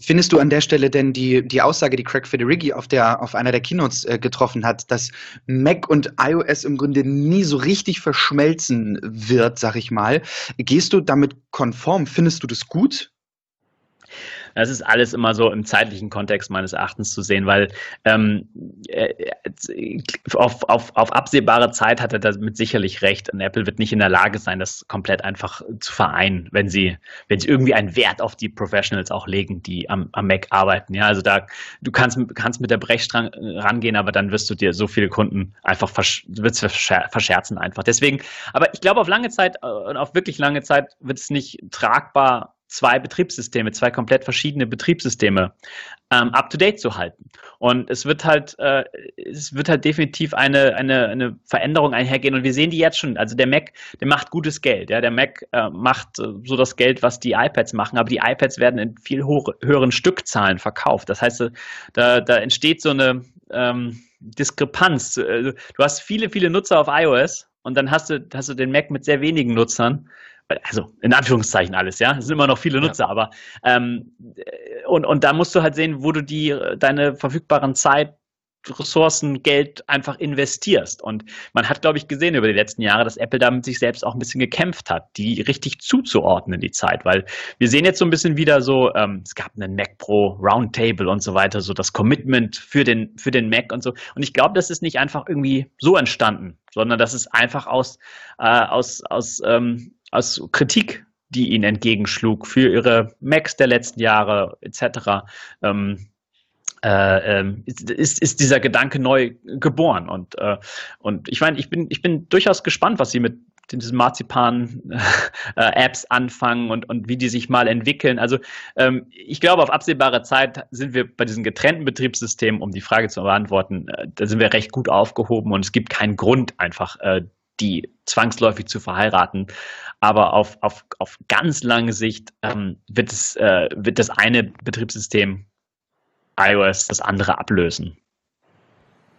Findest du an der Stelle denn die, die Aussage, die Craig Federighi auf, der, auf einer der Keynotes äh, getroffen hat, dass Mac und iOS im Grunde nie so richtig verschmelzen wird, sag ich mal. Gehst du damit konform? Findest du das gut? Das ist alles immer so im zeitlichen Kontext meines Erachtens zu sehen, weil ähm, äh, auf, auf, auf absehbare Zeit hat er damit sicherlich recht. Und Apple wird nicht in der Lage sein, das komplett einfach zu vereinen, wenn sie, wenn sie irgendwie einen Wert auf die Professionals auch legen, die am, am Mac arbeiten. Ja, also da, du kannst, kannst mit der Brechstrang rangehen, aber dann wirst du dir so viele Kunden einfach versch wird's verscherzen einfach. Deswegen, aber ich glaube, auf lange Zeit äh, und auf wirklich lange Zeit wird es nicht tragbar zwei Betriebssysteme, zwei komplett verschiedene Betriebssysteme ähm, up to date zu halten. Und es wird halt, äh, es wird halt definitiv eine, eine, eine Veränderung einhergehen. Und wir sehen die jetzt schon. Also der Mac, der macht gutes Geld. Ja, der Mac äh, macht äh, so das Geld, was die iPads machen, aber die iPads werden in viel höheren Stückzahlen verkauft. Das heißt, da, da entsteht so eine ähm, Diskrepanz. Äh, du hast viele, viele Nutzer auf iOS und dann hast du, hast du den Mac mit sehr wenigen Nutzern also in Anführungszeichen alles, ja. Es sind immer noch viele Nutzer, ja. aber ähm, und, und da musst du halt sehen, wo du die deine verfügbaren Zeit, Ressourcen, Geld einfach investierst. Und man hat, glaube ich, gesehen über die letzten Jahre, dass Apple da mit sich selbst auch ein bisschen gekämpft hat, die richtig zuzuordnen, die Zeit. Weil wir sehen jetzt so ein bisschen wieder so, ähm, es gab einen Mac Pro Roundtable und so weiter, so das Commitment für den, für den Mac und so. Und ich glaube, das ist nicht einfach irgendwie so entstanden, sondern das ist einfach aus, äh, aus, aus ähm, aus Kritik, die ihnen entgegenschlug für ihre Macs der letzten Jahre etc. Ähm, äh, ähm, ist, ist dieser Gedanke neu geboren. Und, äh, und ich meine, ich bin, ich bin durchaus gespannt, was sie mit diesen Marzipan-Apps äh, anfangen und, und wie die sich mal entwickeln. Also ähm, ich glaube, auf absehbare Zeit sind wir bei diesen getrennten Betriebssystemen, um die Frage zu beantworten, äh, da sind wir recht gut aufgehoben und es gibt keinen Grund, einfach äh, die zwangsläufig zu verheiraten. Aber auf, auf, auf ganz lange Sicht ähm, wird, es, äh, wird das eine Betriebssystem iOS das andere ablösen.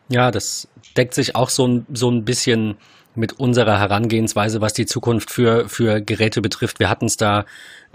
Ja, das deckt sich auch so ein, so ein bisschen mit unserer Herangehensweise, was die Zukunft für, für Geräte betrifft. Wir hatten es da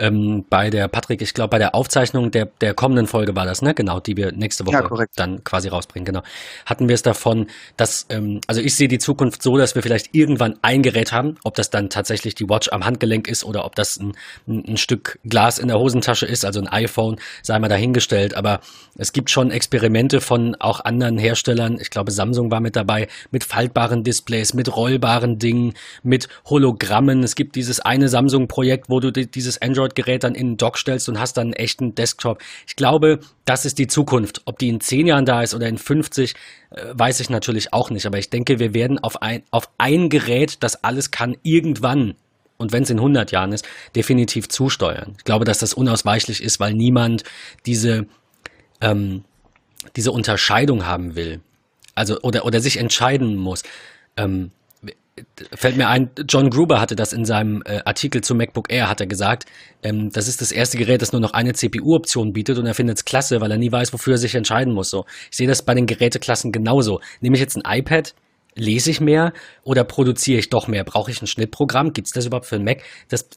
ähm, bei der, Patrick, ich glaube, bei der Aufzeichnung der, der kommenden Folge war das, ne? Genau, die wir nächste Woche ja, dann quasi rausbringen, genau. Hatten wir es davon, dass, ähm, also ich sehe die Zukunft so, dass wir vielleicht irgendwann ein Gerät haben, ob das dann tatsächlich die Watch am Handgelenk ist oder ob das ein, ein, ein Stück Glas in der Hosentasche ist, also ein iPhone, sei mal dahingestellt. Aber es gibt schon Experimente von auch anderen Herstellern, ich glaube, Samsung war mit dabei, mit faltbaren Displays, mit rollbaren Dingen, mit Hologrammen. Es gibt dieses eine Samsung-Projekt, wo du dieses Android Android-Gerät dann in den Dock stellst und hast dann einen echten Desktop. Ich glaube, das ist die Zukunft. Ob die in zehn Jahren da ist oder in 50, äh, weiß ich natürlich auch nicht. Aber ich denke, wir werden auf ein, auf ein Gerät, das alles kann, irgendwann und wenn es in 100 Jahren ist, definitiv zusteuern. Ich glaube, dass das unausweichlich ist, weil niemand diese, ähm, diese Unterscheidung haben will. Also, oder, oder sich entscheiden muss. Ähm, fällt mir ein, John Gruber hatte das in seinem äh, Artikel zu MacBook Air, hat er gesagt, ähm, das ist das erste Gerät, das nur noch eine CPU-Option bietet und er findet es klasse, weil er nie weiß, wofür er sich entscheiden muss. So, ich sehe das bei den Geräteklassen genauso. Nehme ich jetzt ein iPad, lese ich mehr oder produziere ich doch mehr? Brauche ich ein Schnittprogramm? Gibt es das überhaupt für ein Mac? Das,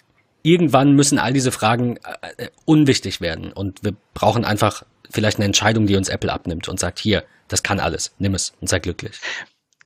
irgendwann müssen all diese Fragen äh, äh, unwichtig werden und wir brauchen einfach vielleicht eine Entscheidung, die uns Apple abnimmt und sagt, hier, das kann alles, nimm es und sei glücklich.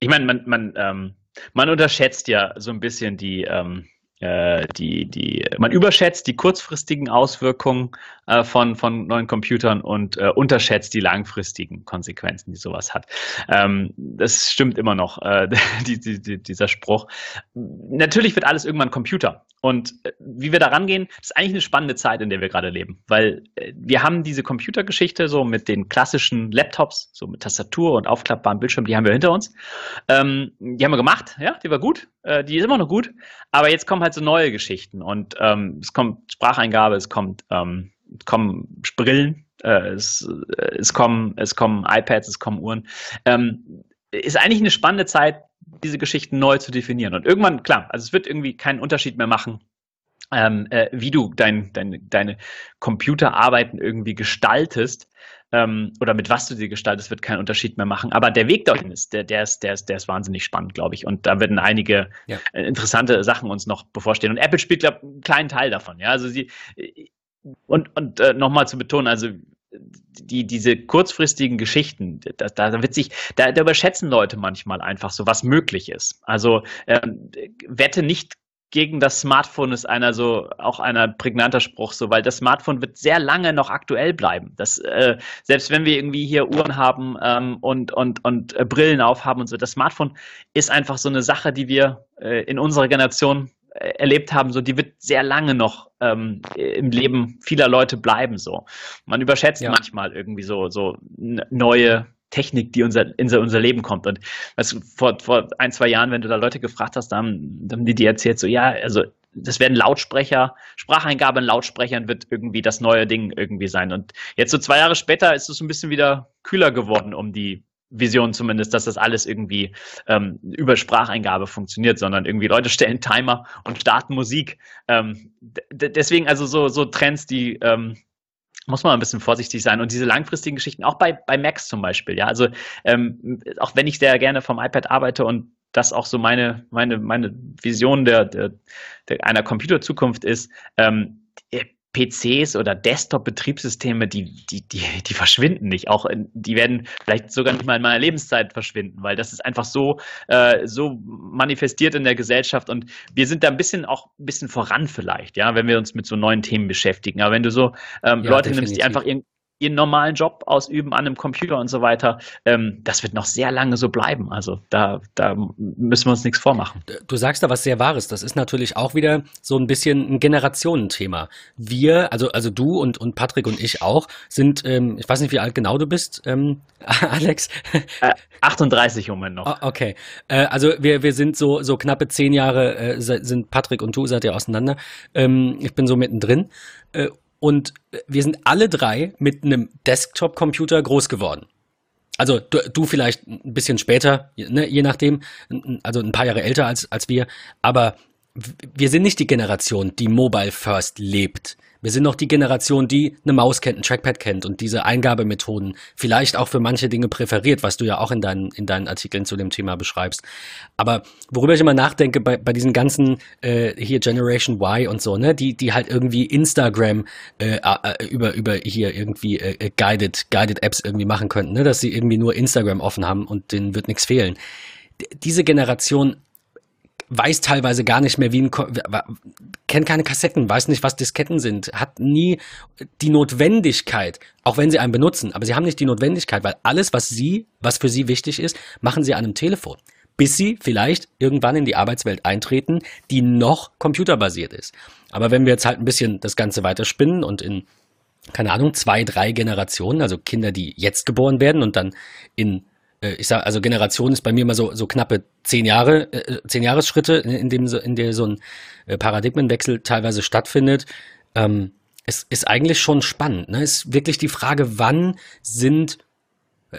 Ich meine, man, man ähm man unterschätzt ja so ein bisschen die, ähm, äh, die, die, man überschätzt die kurzfristigen Auswirkungen äh, von, von neuen Computern und äh, unterschätzt die langfristigen Konsequenzen, die sowas hat. Ähm, das stimmt immer noch, äh, die, die, die, dieser Spruch. Natürlich wird alles irgendwann Computer. Und äh, wie wir da rangehen, ist eigentlich eine spannende Zeit, in der wir gerade leben. Weil äh, wir haben diese Computergeschichte so mit den klassischen Laptops, so mit Tastatur und aufklappbaren Bildschirm, die haben wir hinter uns. Ähm, die haben wir gemacht, ja, die war gut, äh, die ist immer noch gut. Aber jetzt kommen halt so neue Geschichten und ähm, es kommt Spracheingabe, es kommt, ähm, kommen Brillen, äh, es, äh, es, kommen, es kommen iPads, es kommen Uhren. Ähm, ist eigentlich eine spannende Zeit, diese Geschichten neu zu definieren. Und irgendwann, klar, also es wird irgendwie keinen Unterschied mehr machen, ähm, äh, wie du dein, dein, deine Computerarbeiten irgendwie gestaltest ähm, oder mit was du sie gestaltest, wird keinen Unterschied mehr machen. Aber der Weg dorthin ist, der, der ist, der ist, der ist wahnsinnig spannend, glaube ich. Und da werden einige ja. Äh, interessante Sachen uns noch bevorstehen. Und Apple spielt, glaube ich, einen kleinen Teil davon. Ja, also sie und, und äh, nochmal zu betonen, also die, diese kurzfristigen Geschichten, da, da wird sich, da, da überschätzen Leute manchmal einfach so, was möglich ist. Also ähm, wette nicht gegen das Smartphone ist einer so auch einer prägnanter Spruch so, weil das Smartphone wird sehr lange noch aktuell bleiben. Das äh, selbst wenn wir irgendwie hier Uhren haben ähm, und und und äh, Brillen aufhaben und so, das Smartphone ist einfach so eine Sache, die wir äh, in unserer Generation erlebt haben, so die wird sehr lange noch ähm, im Leben vieler Leute bleiben. So, man überschätzt ja. manchmal irgendwie so so neue Technik, die unser, in unser Leben kommt. Und also vor, vor ein, zwei Jahren, wenn du da Leute gefragt hast, dann, dann haben die dir erzählt, so ja, also das werden Lautsprecher, Spracheingabe in Lautsprechern wird irgendwie das neue Ding irgendwie sein. Und jetzt so zwei Jahre später ist es ein bisschen wieder kühler geworden um die Vision zumindest, dass das alles irgendwie ähm, über Spracheingabe funktioniert, sondern irgendwie Leute stellen Timer und starten Musik. Ähm, deswegen also so, so Trends, die ähm, muss man ein bisschen vorsichtig sein. Und diese langfristigen Geschichten, auch bei, bei Macs zum Beispiel, ja, also ähm, auch wenn ich sehr gerne vom iPad arbeite und das auch so meine, meine, meine Vision der, der, der einer Computerzukunft ist, ähm, PCs oder Desktop-Betriebssysteme, die, die, die, die verschwinden nicht. Auch die werden vielleicht sogar nicht mal in meiner Lebenszeit verschwinden, weil das ist einfach so, äh, so manifestiert in der Gesellschaft und wir sind da ein bisschen auch ein bisschen voran vielleicht, ja, wenn wir uns mit so neuen Themen beschäftigen. Aber wenn du so ähm, ja, Leute definitiv. nimmst, die einfach irgendwie ihren normalen Job ausüben an einem Computer und so weiter. Ähm, das wird noch sehr lange so bleiben. Also da, da müssen wir uns nichts vormachen. Du sagst da was sehr Wahres. Das ist natürlich auch wieder so ein bisschen ein Generationenthema. Wir, also, also du und, und Patrick und ich auch, sind, ähm, ich weiß nicht, wie alt genau du bist, ähm, Alex. Äh, 38 im Moment noch. Oh, okay. Äh, also wir, wir sind so, so knappe zehn Jahre, äh, sind Patrick und du, seid ihr auseinander. Ähm, ich bin so mittendrin. Äh, und wir sind alle drei mit einem Desktop-Computer groß geworden. Also du, du, vielleicht ein bisschen später, ne, je nachdem, also ein paar Jahre älter als, als wir, aber wir sind nicht die Generation, die Mobile First lebt. Wir sind noch die Generation, die eine Maus kennt, ein Trackpad kennt und diese Eingabemethoden vielleicht auch für manche Dinge präferiert, was du ja auch in deinen, in deinen Artikeln zu dem Thema beschreibst. Aber worüber ich immer nachdenke bei, bei diesen ganzen äh, hier Generation Y und so, ne, die, die halt irgendwie Instagram äh, über, über hier irgendwie äh, äh guided, guided Apps irgendwie machen könnten, ne, dass sie irgendwie nur Instagram offen haben und denen wird nichts fehlen. D diese Generation weiß teilweise gar nicht mehr, wie ein, kennt keine Kassetten, weiß nicht, was Disketten sind, hat nie die Notwendigkeit, auch wenn sie einen benutzen, aber sie haben nicht die Notwendigkeit, weil alles, was sie, was für sie wichtig ist, machen sie an einem Telefon. Bis sie vielleicht irgendwann in die Arbeitswelt eintreten, die noch computerbasiert ist. Aber wenn wir jetzt halt ein bisschen das Ganze weiterspinnen und in keine Ahnung, zwei, drei Generationen, also Kinder, die jetzt geboren werden und dann in ich sage, also Generation ist bei mir immer so, so knappe zehn Jahre, äh, zehn Jahresschritte, in dem so, in der so ein äh, Paradigmenwechsel teilweise stattfindet. Ähm, es ist eigentlich schon spannend. Ne? Ist wirklich die Frage, wann sind,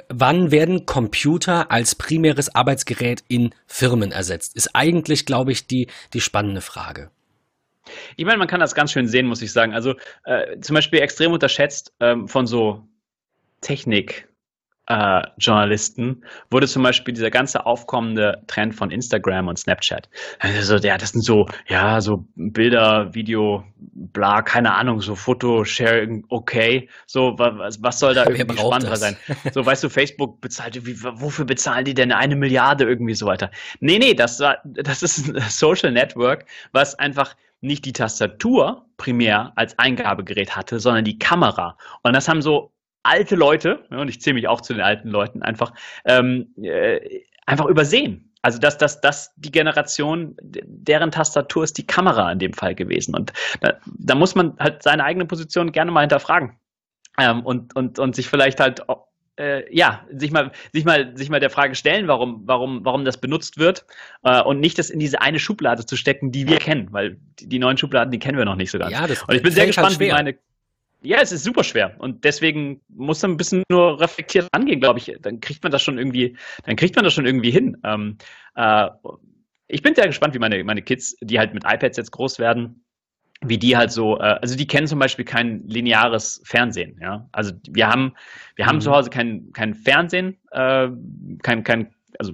wann werden Computer als primäres Arbeitsgerät in Firmen ersetzt? Ist eigentlich, glaube ich, die, die spannende Frage. Ich meine, man kann das ganz schön sehen, muss ich sagen. Also äh, zum Beispiel extrem unterschätzt ähm, von so Technik, äh, Journalisten wurde zum Beispiel dieser ganze aufkommende Trend von Instagram und Snapchat. Also, ja, das sind so, ja, so Bilder, Video, bla, keine Ahnung, so Foto-Sharing, okay. So, was, was soll da irgendwie spannender sein? So, weißt du, Facebook bezahlt, wie, wofür bezahlen die denn eine Milliarde irgendwie so weiter? Nee, nee, das, war, das ist ein Social Network, was einfach nicht die Tastatur primär als Eingabegerät hatte, sondern die Kamera. Und das haben so alte Leute, und ich zähle mich auch zu den alten Leuten, einfach, ähm, äh, einfach übersehen. Also dass, dass, dass die Generation, deren Tastatur ist die Kamera in dem Fall gewesen. Und da, da muss man halt seine eigene Position gerne mal hinterfragen. Ähm, und, und, und sich vielleicht halt äh, ja, sich mal, sich mal, sich mal der Frage stellen, warum, warum, warum das benutzt wird äh, und nicht das in diese eine Schublade zu stecken, die wir kennen, weil die, die neuen Schubladen, die kennen wir noch nicht so ganz. Ja, das und ich bin sehr halt gespannt, halt wie meine ja, es ist super schwer und deswegen muss man ein bisschen nur reflektiert angehen, glaube ich. Dann kriegt man das schon irgendwie, dann kriegt man das schon irgendwie hin. Ähm, äh, ich bin sehr gespannt, wie meine, meine Kids, die halt mit iPads jetzt groß werden, wie die halt so, äh, also die kennen zum Beispiel kein lineares Fernsehen, ja. Also wir haben, wir haben mhm. zu Hause kein, kein Fernsehen, äh, kein, kein, also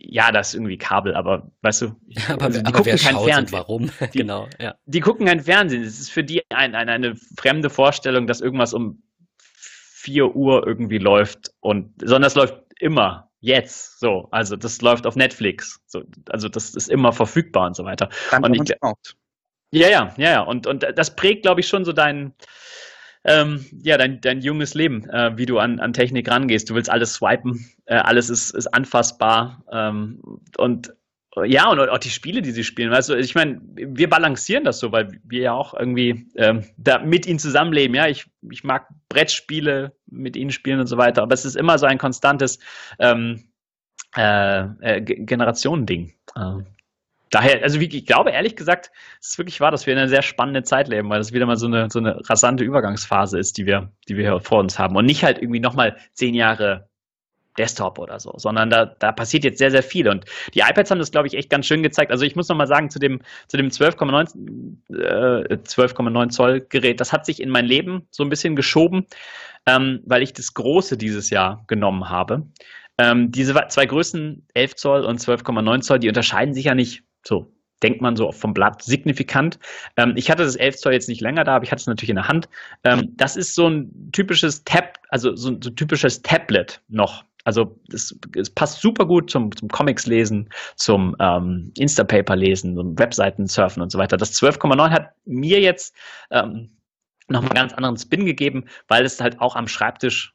ja, das ist irgendwie Kabel, aber weißt du, ja, aber, also, die aber gucken kein Fernsehen. Warum? Die, genau, ja. Die gucken kein Fernsehen. Es ist für die ein, ein, eine fremde Vorstellung, dass irgendwas um 4 Uhr irgendwie läuft und, sondern das läuft immer. Jetzt, so, also das läuft auf Netflix, so, also das ist immer verfügbar und so weiter. Dann und ich, ja, ja, ja, ja, und, und das prägt, glaube ich, schon so deinen, ähm, ja, dein, dein junges Leben, äh, wie du an, an Technik rangehst. Du willst alles swipen, äh, alles ist, ist anfassbar ähm, und ja, und auch die Spiele, die sie spielen. Du, ich meine, wir balancieren das so, weil wir ja auch irgendwie ähm, da mit ihnen zusammenleben. Ja, ich, ich mag Brettspiele mit ihnen spielen und so weiter, aber es ist immer so ein konstantes ähm, äh, äh, Generationending. Ähm, daher, also wie, ich glaube ehrlich gesagt, es ist wirklich wahr, dass wir in einer sehr spannenden Zeit leben, weil das wieder mal so eine, so eine rasante Übergangsphase ist, die wir, die wir hier vor uns haben. Und nicht halt irgendwie nochmal zehn Jahre Desktop oder so, sondern da, da passiert jetzt sehr, sehr viel. Und die iPads haben das, glaube ich, echt ganz schön gezeigt. Also ich muss nochmal sagen, zu dem, zu dem 12,9 äh, 12,9 Zoll Gerät, das hat sich in mein Leben so ein bisschen geschoben, ähm, weil ich das große dieses Jahr genommen habe. Ähm, diese zwei Größen, 11 Zoll und 12,9 Zoll, die unterscheiden sich ja nicht so denkt man so vom Blatt signifikant. Ähm, ich hatte das 11 Zoll jetzt nicht länger da, aber ich hatte es natürlich in der Hand. Ähm, das ist so ein typisches Tab, also so, so ein typisches Tablet noch. Also es, es passt super gut zum, zum Comics lesen, zum ähm, Instapaper lesen, zum Webseiten surfen und so weiter. Das 12,9 hat mir jetzt ähm, nochmal einen ganz anderen Spin gegeben, weil es halt auch am Schreibtisch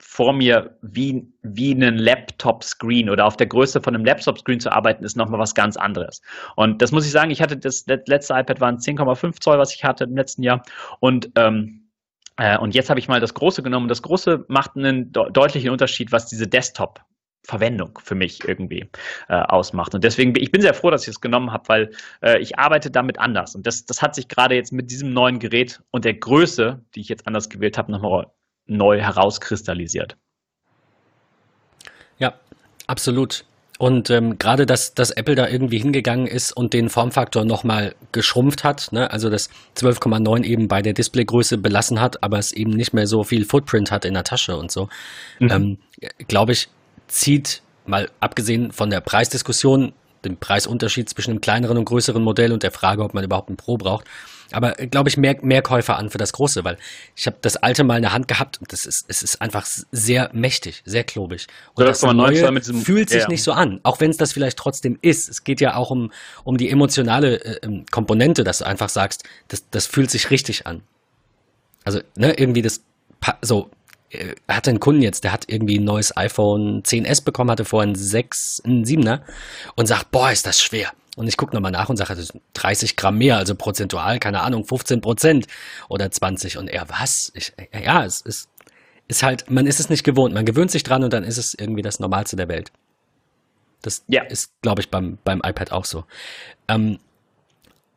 vor mir wie, wie einen Laptop-Screen oder auf der Größe von einem Laptop-Screen zu arbeiten, ist nochmal was ganz anderes. Und das muss ich sagen, ich hatte das letzte iPad waren 10,5 Zoll, was ich hatte im letzten Jahr. Und ähm, äh, und jetzt habe ich mal das Große genommen. Das Große macht einen de deutlichen Unterschied, was diese Desktop Verwendung für mich irgendwie äh, ausmacht. Und deswegen, ich bin sehr froh, dass ich es genommen habe, weil äh, ich arbeite damit anders. Und das, das hat sich gerade jetzt mit diesem neuen Gerät und der Größe, die ich jetzt anders gewählt habe, nochmal neu herauskristallisiert. Ja, absolut. Und ähm, gerade, dass, dass Apple da irgendwie hingegangen ist und den Formfaktor nochmal geschrumpft hat, ne? also das 12,9 eben bei der Displaygröße belassen hat, aber es eben nicht mehr so viel Footprint hat in der Tasche und so, mhm. ähm, glaube ich, zieht mal abgesehen von der Preisdiskussion, dem Preisunterschied zwischen einem kleineren und größeren Modell und der Frage, ob man überhaupt ein Pro braucht, aber äh, glaube ich, mehr, mehr Käufer an für das Große, weil ich habe das alte mal in der Hand gehabt und das ist, es ist einfach sehr mächtig, sehr klobig. Und das, das Neue diesem, fühlt sich ja. nicht so an, auch wenn es das vielleicht trotzdem ist. Es geht ja auch um, um die emotionale äh, ähm, Komponente, dass du einfach sagst, das, das fühlt sich richtig an. Also, ne, irgendwie das, so, er äh, hatte einen Kunden jetzt, der hat irgendwie ein neues iPhone 10s bekommen, hatte vorhin ein 6, ein 7er und sagt, boah, ist das schwer. Und ich gucke nochmal nach und sage, das sind 30 Gramm mehr, also prozentual, keine Ahnung, 15 Prozent oder 20. Und er, was? Ich, ja, es ist, ist halt, man ist es nicht gewohnt. Man gewöhnt sich dran und dann ist es irgendwie das Normalste der Welt. Das ja. ist, glaube ich, beim, beim iPad auch so. Ähm,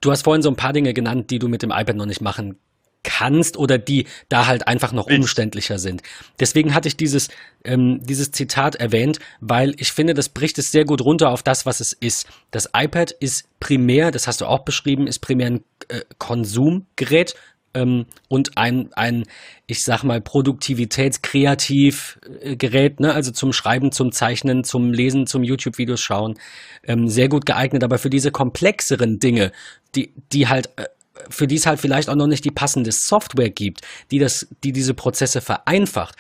du hast vorhin so ein paar Dinge genannt, die du mit dem iPad noch nicht machen kannst oder die da halt einfach noch umständlicher sind. Deswegen hatte ich dieses, ähm, dieses Zitat erwähnt, weil ich finde, das bricht es sehr gut runter auf das, was es ist. Das iPad ist primär, das hast du auch beschrieben, ist primär ein äh, Konsumgerät, ähm, und ein, ein, ich sag mal, Produktivitätskreativgerät, ne? also zum Schreiben, zum Zeichnen, zum Lesen, zum YouTube-Videos schauen, ähm, sehr gut geeignet. Aber für diese komplexeren Dinge, die, die halt äh, für die es halt vielleicht auch noch nicht die passende Software gibt, die das, die diese Prozesse vereinfacht.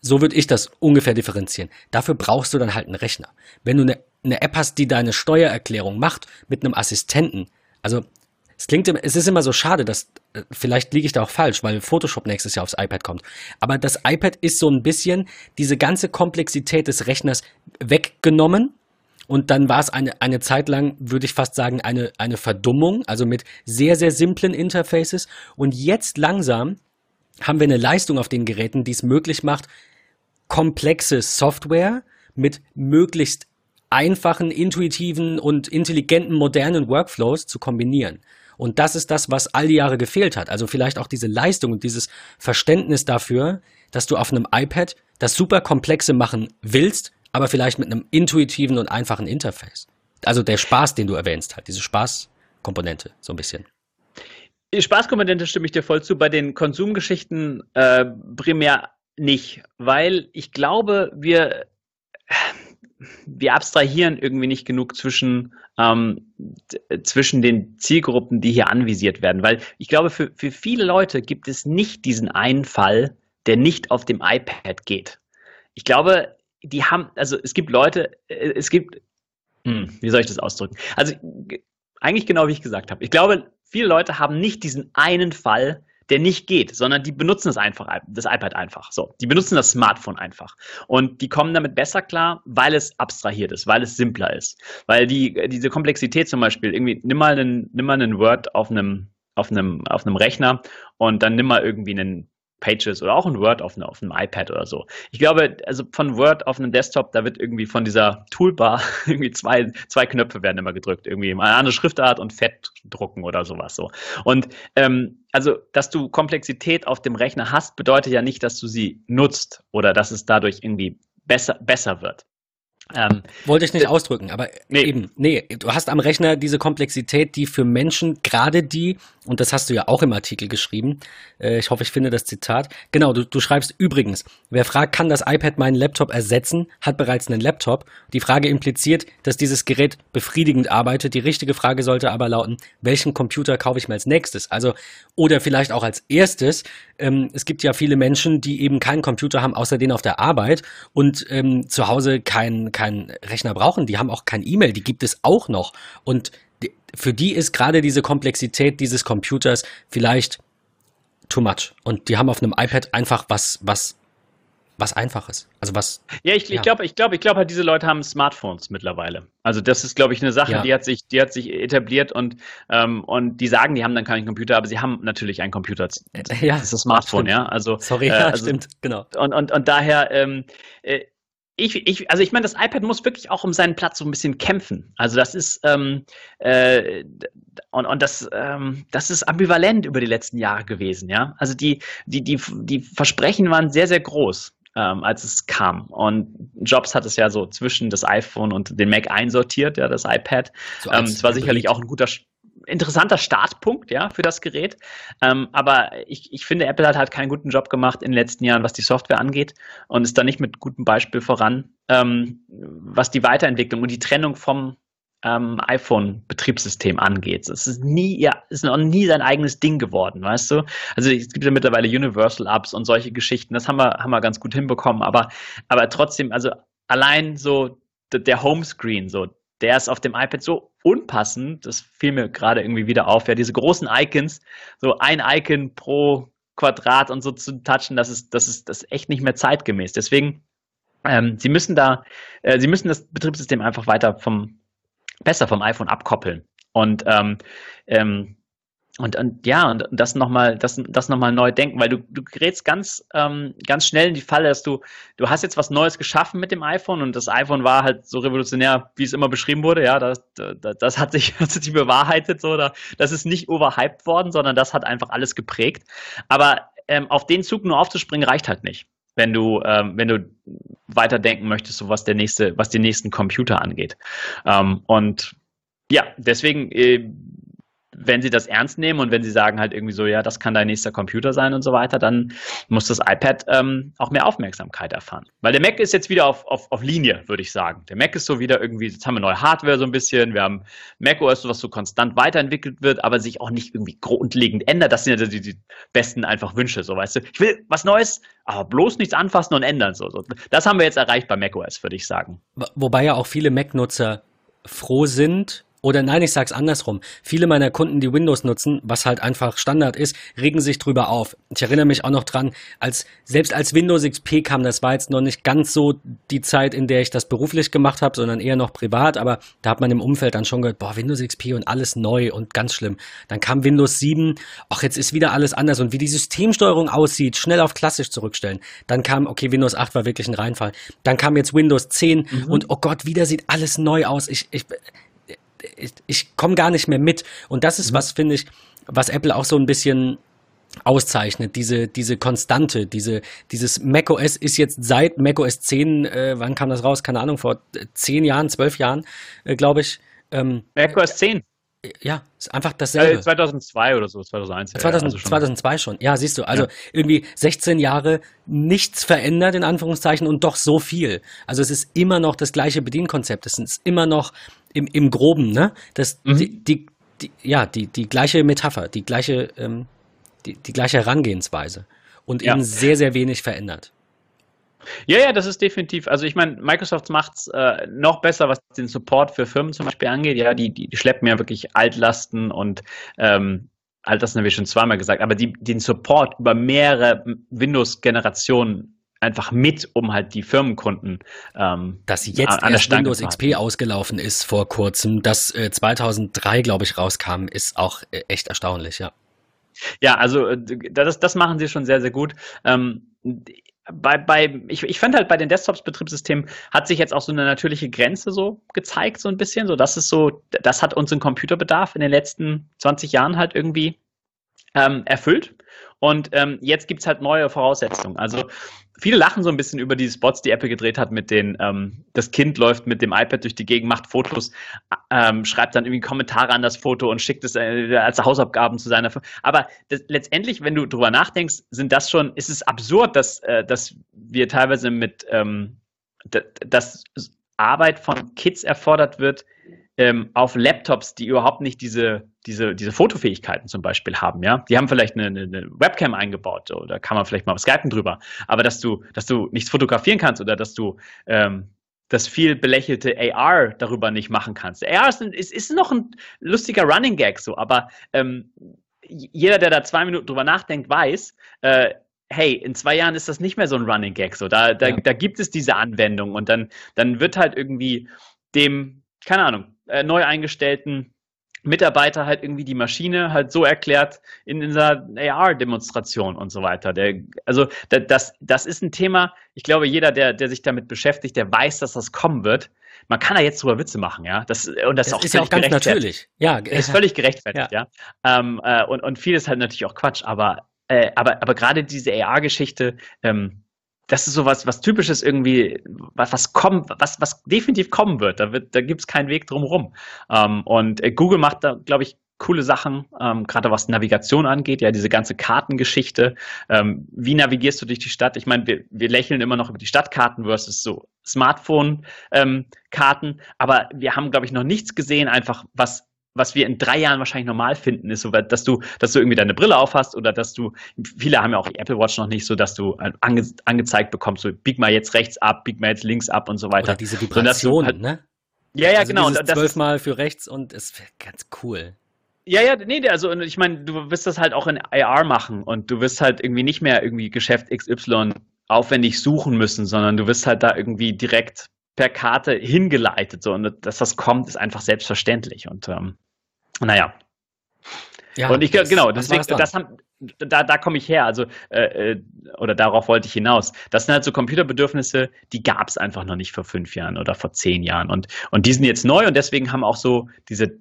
So würde ich das ungefähr differenzieren. Dafür brauchst du dann halt einen Rechner. Wenn du eine, eine App hast, die deine Steuererklärung macht mit einem Assistenten, also es klingt, es ist immer so schade, dass, äh, vielleicht liege ich da auch falsch, weil Photoshop nächstes Jahr aufs iPad kommt. Aber das iPad ist so ein bisschen diese ganze Komplexität des Rechners weggenommen. Und dann war es eine, eine Zeit lang, würde ich fast sagen, eine, eine Verdummung, also mit sehr, sehr simplen Interfaces. Und jetzt langsam haben wir eine Leistung auf den Geräten, die es möglich macht, komplexe Software mit möglichst einfachen, intuitiven und intelligenten, modernen Workflows zu kombinieren. Und das ist das, was all die Jahre gefehlt hat. Also vielleicht auch diese Leistung und dieses Verständnis dafür, dass du auf einem iPad das super komplexe machen willst, aber vielleicht mit einem intuitiven und einfachen Interface. Also der Spaß, den du erwähnst, halt, diese Spaßkomponente, so ein bisschen. Spaßkomponente stimme ich dir voll zu. Bei den Konsumgeschichten äh, primär nicht, weil ich glaube, wir wir abstrahieren irgendwie nicht genug zwischen, ähm, zwischen den Zielgruppen, die hier anvisiert werden. Weil ich glaube, für, für viele Leute gibt es nicht diesen einen Fall, der nicht auf dem iPad geht. Ich glaube, die haben, also es gibt Leute, äh, es gibt, hm, wie soll ich das ausdrücken? Also eigentlich genau wie ich gesagt habe. Ich glaube, viele Leute haben nicht diesen einen Fall, der nicht geht, sondern die benutzen das einfach, das iPad einfach. So, die benutzen das Smartphone einfach. Und die kommen damit besser klar, weil es abstrahiert ist, weil es simpler ist. Weil die, diese Komplexität zum Beispiel, irgendwie, nimm mal einen, nimm mal einen Word auf einem, auf einem, auf einem Rechner und dann nimm mal irgendwie einen Pages oder auch ein Word auf, eine, auf einem iPad oder so. Ich glaube, also von Word auf einem Desktop, da wird irgendwie von dieser Toolbar irgendwie zwei, zwei Knöpfe werden immer gedrückt. Irgendwie eine andere Schriftart und Fett drucken oder sowas so. Und ähm, also, dass du Komplexität auf dem Rechner hast, bedeutet ja nicht, dass du sie nutzt oder dass es dadurch irgendwie besser, besser wird. Ähm, Wollte ich nicht ausdrücken, aber nee. eben, nee, du hast am Rechner diese Komplexität, die für Menschen, gerade die, und das hast du ja auch im Artikel geschrieben, äh, ich hoffe, ich finde das Zitat, genau, du, du schreibst übrigens, wer fragt, kann das iPad meinen Laptop ersetzen, hat bereits einen Laptop. Die Frage impliziert, dass dieses Gerät befriedigend arbeitet. Die richtige Frage sollte aber lauten, welchen Computer kaufe ich mir als nächstes? Also, oder vielleicht auch als erstes. Ähm, es gibt ja viele Menschen, die eben keinen Computer haben, außer den auf der Arbeit und ähm, zu Hause keinen keinen Rechner brauchen, die haben auch kein E-Mail, die gibt es auch noch. Und für die ist gerade diese Komplexität dieses Computers vielleicht too much. Und die haben auf einem iPad einfach was, was, was Einfaches. Also was. Ja, ich, ja. ich glaube, ich glaube, ich glaube halt, diese Leute haben Smartphones mittlerweile. Also das ist, glaube ich, eine Sache, ja. die hat sich, die hat sich etabliert und, ähm, und die sagen, die haben dann keinen Computer, aber sie haben natürlich einen Computer. Ja, das ist das Smartphone, stimmt. ja. Also, Sorry, äh, also, stimmt, genau. Und, und, und daher, ähm, äh, ich, ich, also ich meine, das iPad muss wirklich auch um seinen Platz so ein bisschen kämpfen. Also das ist ähm, äh, und, und das, ähm, das ist ambivalent über die letzten Jahre gewesen, ja. Also die, die, die, die Versprechen waren sehr, sehr groß. Ähm, als es kam. Und Jobs hat es ja so zwischen das iPhone und den Mac einsortiert, ja, das iPad. So ähm, es war sicherlich auch ein guter, interessanter Startpunkt, ja, für das Gerät. Ähm, aber ich, ich finde, Apple hat halt keinen guten Job gemacht in den letzten Jahren, was die Software angeht und ist da nicht mit gutem Beispiel voran, ähm, was die Weiterentwicklung und die Trennung vom ähm, iPhone-Betriebssystem angeht. Es ist nie, ja, ist noch nie sein eigenes Ding geworden, weißt du? Also es gibt ja mittlerweile Universal Apps und solche Geschichten, das haben wir, haben wir ganz gut hinbekommen, aber, aber trotzdem, also allein so der Homescreen, so, der ist auf dem iPad so unpassend, das fiel mir gerade irgendwie wieder auf, ja, diese großen Icons, so ein Icon pro Quadrat und so zu touchen, das ist, das ist, das ist echt nicht mehr zeitgemäß. Deswegen, ähm, Sie müssen da, äh, Sie müssen das Betriebssystem einfach weiter vom, besser vom iPhone abkoppeln. Und ähm, ähm, und, und ja, und das nochmal, das, das noch neu denken, weil du, du gerätst ganz, ähm, ganz schnell in die Falle, dass du, du hast jetzt was Neues geschaffen mit dem iPhone und das iPhone war halt so revolutionär, wie es immer beschrieben wurde, ja, das, das, das hat sich, hat sich bewahrheitet, so, oder, das ist nicht overhyped worden, sondern das hat einfach alles geprägt. Aber ähm, auf den Zug nur aufzuspringen, reicht halt nicht wenn du, ähm, wenn du weiterdenken möchtest, so was der nächste, was die nächsten Computer angeht. Ähm, und ja, deswegen äh, wenn sie das ernst nehmen und wenn sie sagen halt irgendwie so, ja, das kann dein nächster Computer sein und so weiter, dann muss das iPad ähm, auch mehr Aufmerksamkeit erfahren. Weil der Mac ist jetzt wieder auf, auf, auf Linie, würde ich sagen. Der Mac ist so wieder irgendwie, jetzt haben wir neue Hardware so ein bisschen, wir haben macOS, was so konstant weiterentwickelt wird, aber sich auch nicht irgendwie grundlegend ändert. Das sind ja die, die besten einfach Wünsche, so weißt du. Ich will was Neues, aber bloß nichts anfassen und ändern. So, so. Das haben wir jetzt erreicht bei macOS, würde ich sagen. Wobei ja auch viele Mac-Nutzer froh sind, oder nein, ich sag's andersrum. Viele meiner Kunden, die Windows nutzen, was halt einfach Standard ist, regen sich drüber auf. Ich erinnere mich auch noch dran, als selbst als Windows XP kam, das war jetzt noch nicht ganz so die Zeit, in der ich das beruflich gemacht habe, sondern eher noch privat, aber da hat man im Umfeld dann schon gehört, boah, Windows XP und alles neu und ganz schlimm. Dann kam Windows 7, ach, jetzt ist wieder alles anders und wie die Systemsteuerung aussieht, schnell auf klassisch zurückstellen. Dann kam, okay, Windows 8 war wirklich ein Reinfall. Dann kam jetzt Windows 10 mhm. und oh Gott, wieder sieht alles neu aus. Ich, ich, ich, ich komme gar nicht mehr mit. Und das ist mhm. was, finde ich, was Apple auch so ein bisschen auszeichnet, diese, diese Konstante, diese, dieses macOS ist jetzt seit macOS 10, äh, wann kam das raus? Keine Ahnung, vor zehn Jahren, zwölf Jahren, äh, glaube ich. Ähm, macOS 10. Ja, ist einfach dasselbe. Äh, 2002 oder so, 2001. 2000, ja, also schon. 2002 schon. Ja, siehst du, also ja. irgendwie 16 Jahre nichts verändert in Anführungszeichen und doch so viel. Also es ist immer noch das gleiche Bedienkonzept. Es ist immer noch im, im Groben, ne? Das, mhm. die, die, die, ja, die, die gleiche Metapher, die gleiche, ähm, die, die gleiche Herangehensweise und ja. eben sehr, sehr wenig verändert. Ja, ja, das ist definitiv. Also ich meine, Microsoft macht es äh, noch besser, was den Support für Firmen zum Beispiel angeht. Ja, die, die, die schleppen ja wirklich Altlasten und ähm, Altlasten habe ich schon zweimal gesagt, aber die, den Support über mehrere Windows-Generationen einfach mit, um halt die Firmenkunden ähm, Dass jetzt an, erst Windows XP ausgelaufen ist vor kurzem, das äh, 2003, glaube ich, rauskam, ist auch äh, echt erstaunlich, ja. Ja, also äh, das, das machen sie schon sehr, sehr gut. Ähm, bei, bei, ich, ich fand halt bei den Desktops-Betriebssystemen hat sich jetzt auch so eine natürliche Grenze so gezeigt, so ein bisschen. So, das ist so, das hat unseren Computerbedarf in den letzten 20 Jahren halt irgendwie ähm, erfüllt. Und ähm, jetzt gibt's halt neue Voraussetzungen. Also viele lachen so ein bisschen über die Spots, die Apple gedreht hat mit den, ähm, das Kind läuft mit dem iPad durch die Gegend, macht Fotos, ähm, schreibt dann irgendwie Kommentare an das Foto und schickt es äh, als Hausaufgaben zu seiner. Aber das, letztendlich, wenn du drüber nachdenkst, sind das schon, ist es absurd, dass, äh, dass wir teilweise mit, ähm, dass Arbeit von Kids erfordert wird, ähm, auf Laptops, die überhaupt nicht diese, diese, diese Fotofähigkeiten zum Beispiel haben, ja. Die haben vielleicht eine, eine Webcam eingebaut, da kann man vielleicht mal skypen drüber. Aber dass du, dass du nichts fotografieren kannst oder dass du ähm, das viel belächelte AR darüber nicht machen kannst. AR ist, ist, ist noch ein lustiger Running Gag so, aber ähm, jeder, der da zwei Minuten drüber nachdenkt, weiß, äh, hey, in zwei Jahren ist das nicht mehr so ein Running Gag. So, da, da, ja. da gibt es diese Anwendung und dann, dann wird halt irgendwie dem, keine Ahnung, äh, neu eingestellten Mitarbeiter halt irgendwie die Maschine halt so erklärt in dieser AR-Demonstration und so weiter. Der, also das, das ist ein Thema, ich glaube, jeder, der, der sich damit beschäftigt, der weiß, dass das kommen wird. Man kann da jetzt drüber Witze machen, ja. Das, und das, das ist auch, ist ja auch ganz natürlich. Ja, ist völlig gerechtfertigt, ja. ja. Ähm, äh, und, und vieles halt natürlich auch Quatsch, aber, äh, aber, aber gerade diese AR-Geschichte, ähm, das ist so was, was typisches irgendwie, was, was kommt, was, was definitiv kommen wird. Da wird, da gibt's keinen Weg drumherum. Ähm, und äh, Google macht da, glaube ich, coole Sachen, ähm, gerade was Navigation angeht, ja, diese ganze Kartengeschichte. Ähm, wie navigierst du durch die Stadt? Ich meine, wir, wir lächeln immer noch über die Stadtkarten versus so Smartphone-Karten, ähm, aber wir haben, glaube ich, noch nichts gesehen, einfach was was wir in drei Jahren wahrscheinlich normal finden, ist so, dass du, dass du irgendwie deine Brille aufhast oder dass du, viele haben ja auch die Apple Watch noch nicht so, dass du ange, angezeigt bekommst, so bieg mal jetzt rechts ab, bieg mal jetzt links ab und so weiter. Oder diese Vibration, halt, ne? Ja, ja, also genau. Zwölfmal für rechts und es wäre ganz cool. Ja, ja, nee, also ich meine, du wirst das halt auch in AR machen und du wirst halt irgendwie nicht mehr irgendwie Geschäft XY aufwendig suchen müssen, sondern du wirst halt da irgendwie direkt per Karte hingeleitet. So, und dass das kommt, ist einfach selbstverständlich. Und ähm, naja. Ja, und ich das, genau, deswegen, das haben, da, da komme ich her, also äh, äh, oder darauf wollte ich hinaus. Das sind halt so Computerbedürfnisse, die gab es einfach noch nicht vor fünf Jahren oder vor zehn Jahren und und die sind jetzt neu und deswegen haben auch so diese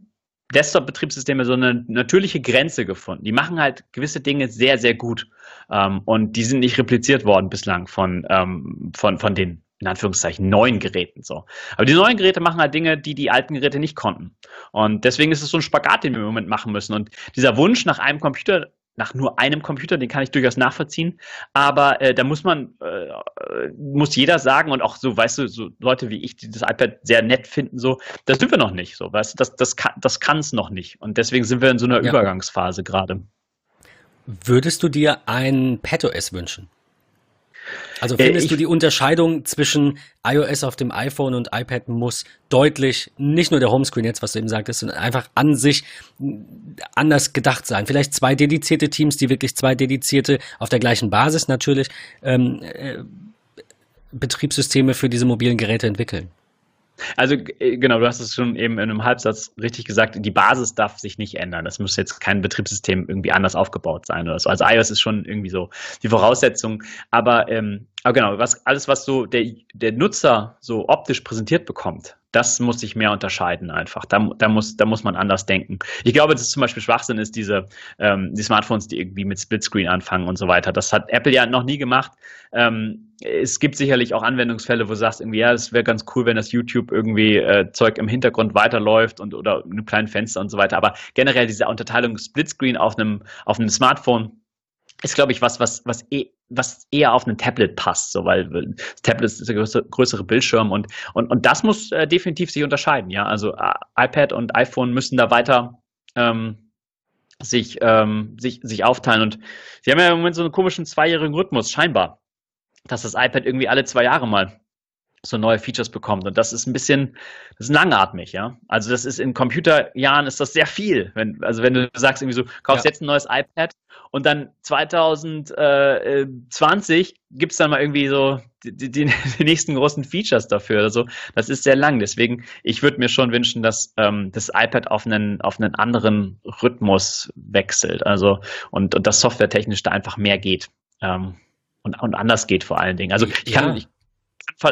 Desktop-Betriebssysteme so eine natürliche Grenze gefunden. Die machen halt gewisse Dinge sehr, sehr gut. Ähm, und die sind nicht repliziert worden bislang von, ähm, von, von den in Anführungszeichen neuen Geräten so. Aber die neuen Geräte machen halt Dinge, die die alten Geräte nicht konnten. Und deswegen ist es so ein Spagat, den wir im Moment machen müssen. Und dieser Wunsch nach einem Computer, nach nur einem Computer, den kann ich durchaus nachvollziehen. Aber äh, da muss man, äh, muss jeder sagen und auch so, weißt du, so Leute wie ich, die das iPad sehr nett finden, so, das sind wir noch nicht, so, weißt du, das, das kann, das kann es noch nicht. Und deswegen sind wir in so einer ja. Übergangsphase gerade. Würdest du dir ein PadOS wünschen? Also äh, findest äh, du die Unterscheidung zwischen iOS auf dem iPhone und iPad muss deutlich, nicht nur der Homescreen jetzt, was du eben sagtest, sondern einfach an sich anders gedacht sein. Vielleicht zwei dedizierte Teams, die wirklich zwei dedizierte, auf der gleichen Basis natürlich, ähm, äh, Betriebssysteme für diese mobilen Geräte entwickeln. Also äh, genau, du hast es schon eben in einem Halbsatz richtig gesagt, die Basis darf sich nicht ändern. Das muss jetzt kein Betriebssystem irgendwie anders aufgebaut sein oder so. Also iOS ist schon irgendwie so die Voraussetzung. Aber, ähm, aber genau, was, alles, was so der, der Nutzer so optisch präsentiert bekommt, das muss sich mehr unterscheiden einfach. Da, da, muss, da muss man anders denken. Ich glaube, dass es zum Beispiel Schwachsinn ist, diese ähm, die Smartphones, die irgendwie mit Splitscreen anfangen und so weiter. Das hat Apple ja noch nie gemacht. Ähm, es gibt sicherlich auch Anwendungsfälle, wo du sagst, irgendwie, ja, es wäre ganz cool, wenn das YouTube irgendwie äh, Zeug im Hintergrund weiterläuft und oder in einem kleinen Fenster und so weiter. Aber generell diese Unterteilung Splitscreen auf einem, auf einem Smartphone ist, glaube ich, was, was, was, eh, was eher auf ein Tablet passt, so, weil das Tablet ist der größere, größere Bildschirm und, und, und das muss äh, definitiv sich unterscheiden, ja. Also äh, iPad und iPhone müssen da weiter ähm, sich, ähm, sich, sich aufteilen. Und sie haben ja im Moment so einen komischen zweijährigen Rhythmus, scheinbar, dass das iPad irgendwie alle zwei Jahre mal so neue Features bekommt. Und das ist ein bisschen, das ist langatmig, ja. Also das ist in Computerjahren ist das sehr viel. Wenn, also wenn du sagst irgendwie so, kaufst ja. jetzt ein neues iPad und dann 2020 gibt es dann mal irgendwie so die, die, die, nächsten großen Features dafür. Also das ist sehr lang. Deswegen, ich würde mir schon wünschen, dass ähm, das iPad auf einen, auf einen anderen Rhythmus wechselt. Also und, und das softwaretechnisch da einfach mehr geht. Ähm, und, und anders geht vor allen Dingen. Also ich kann, ja. ich,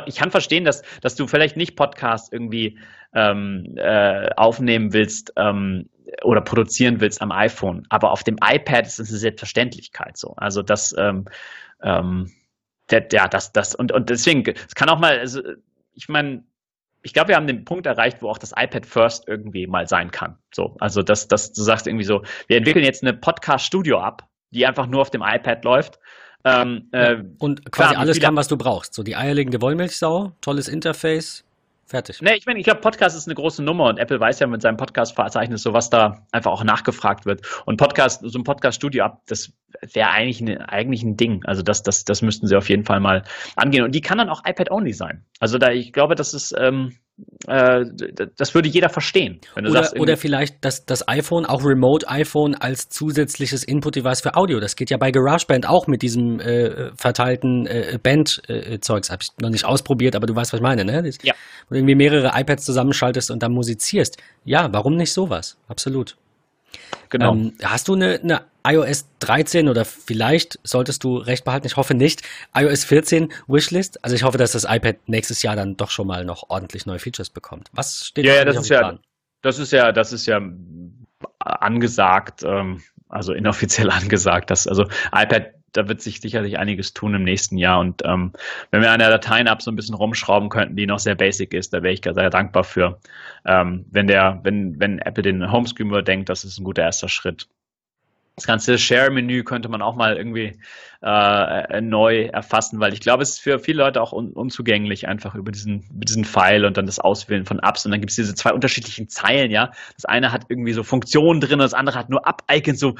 ich kann verstehen, dass, dass du vielleicht nicht Podcast irgendwie ähm, äh, aufnehmen willst ähm, oder produzieren willst am iPhone, aber auf dem iPad ist es eine Selbstverständlichkeit so. Also das, ähm, ähm, der, ja, das, das und, und deswegen, es kann auch mal, also, ich meine, ich glaube, wir haben den Punkt erreicht, wo auch das iPad First irgendwie mal sein kann. So, also dass, dass du sagst irgendwie so, wir entwickeln jetzt eine Podcast-Studio ab, die einfach nur auf dem iPad läuft ähm, äh, und quasi klar, alles kann, was du brauchst. So die eierlegende Wollmilchsau, tolles Interface, fertig. Nee, ich meine, ich glaube, Podcast ist eine große Nummer und Apple weiß ja mit seinem Podcast-Verzeichnis so, was da einfach auch nachgefragt wird. Und Podcast, so ein Podcast-Studio ab, das wäre eigentlich, eine, eigentlich ein Ding. Also das, das, das müssten sie auf jeden Fall mal angehen. Und die kann dann auch iPad-only sein. Also da, ich glaube, das ist, ähm, äh, das würde jeder verstehen. oder, sagst, oder vielleicht das, das iPhone, auch Remote iPhone als zusätzliches Input-Device für Audio. Das geht ja bei GarageBand auch mit diesem äh, verteilten äh, Band-Zeugs. Habe ich noch nicht ausprobiert, aber du weißt, was ich meine, ne? Ja. Wo du irgendwie mehrere iPads zusammenschaltest und dann musizierst. Ja, warum nicht sowas? Absolut. Genau. Ähm, hast du eine, eine iOS 13 oder vielleicht solltest du recht behalten, ich hoffe nicht, iOS 14 Wishlist? Also ich hoffe, dass das iPad nächstes Jahr dann doch schon mal noch ordentlich neue Features bekommt. Was steht ja, ja, das ist ja, Plan? Das ist ja, das ist ja angesagt, ähm, also inoffiziell angesagt, dass also iPad da wird sich sicherlich einiges tun im nächsten Jahr. Und ähm, wenn wir an der Dateien-App so ein bisschen rumschrauben könnten, die noch sehr basic ist, da wäre ich sehr dankbar für. Ähm, wenn der, wenn, wenn Apple den Homescreen überdenkt, das ist ein guter erster Schritt. Das ganze Share-Menü könnte man auch mal irgendwie äh, neu erfassen, weil ich glaube, es ist für viele Leute auch un unzugänglich, einfach über diesen, über diesen Pfeil und dann das Auswählen von Apps. Und dann gibt es diese zwei unterschiedlichen Zeilen, ja. Das eine hat irgendwie so Funktionen drin und das andere hat nur Up-Icons. So,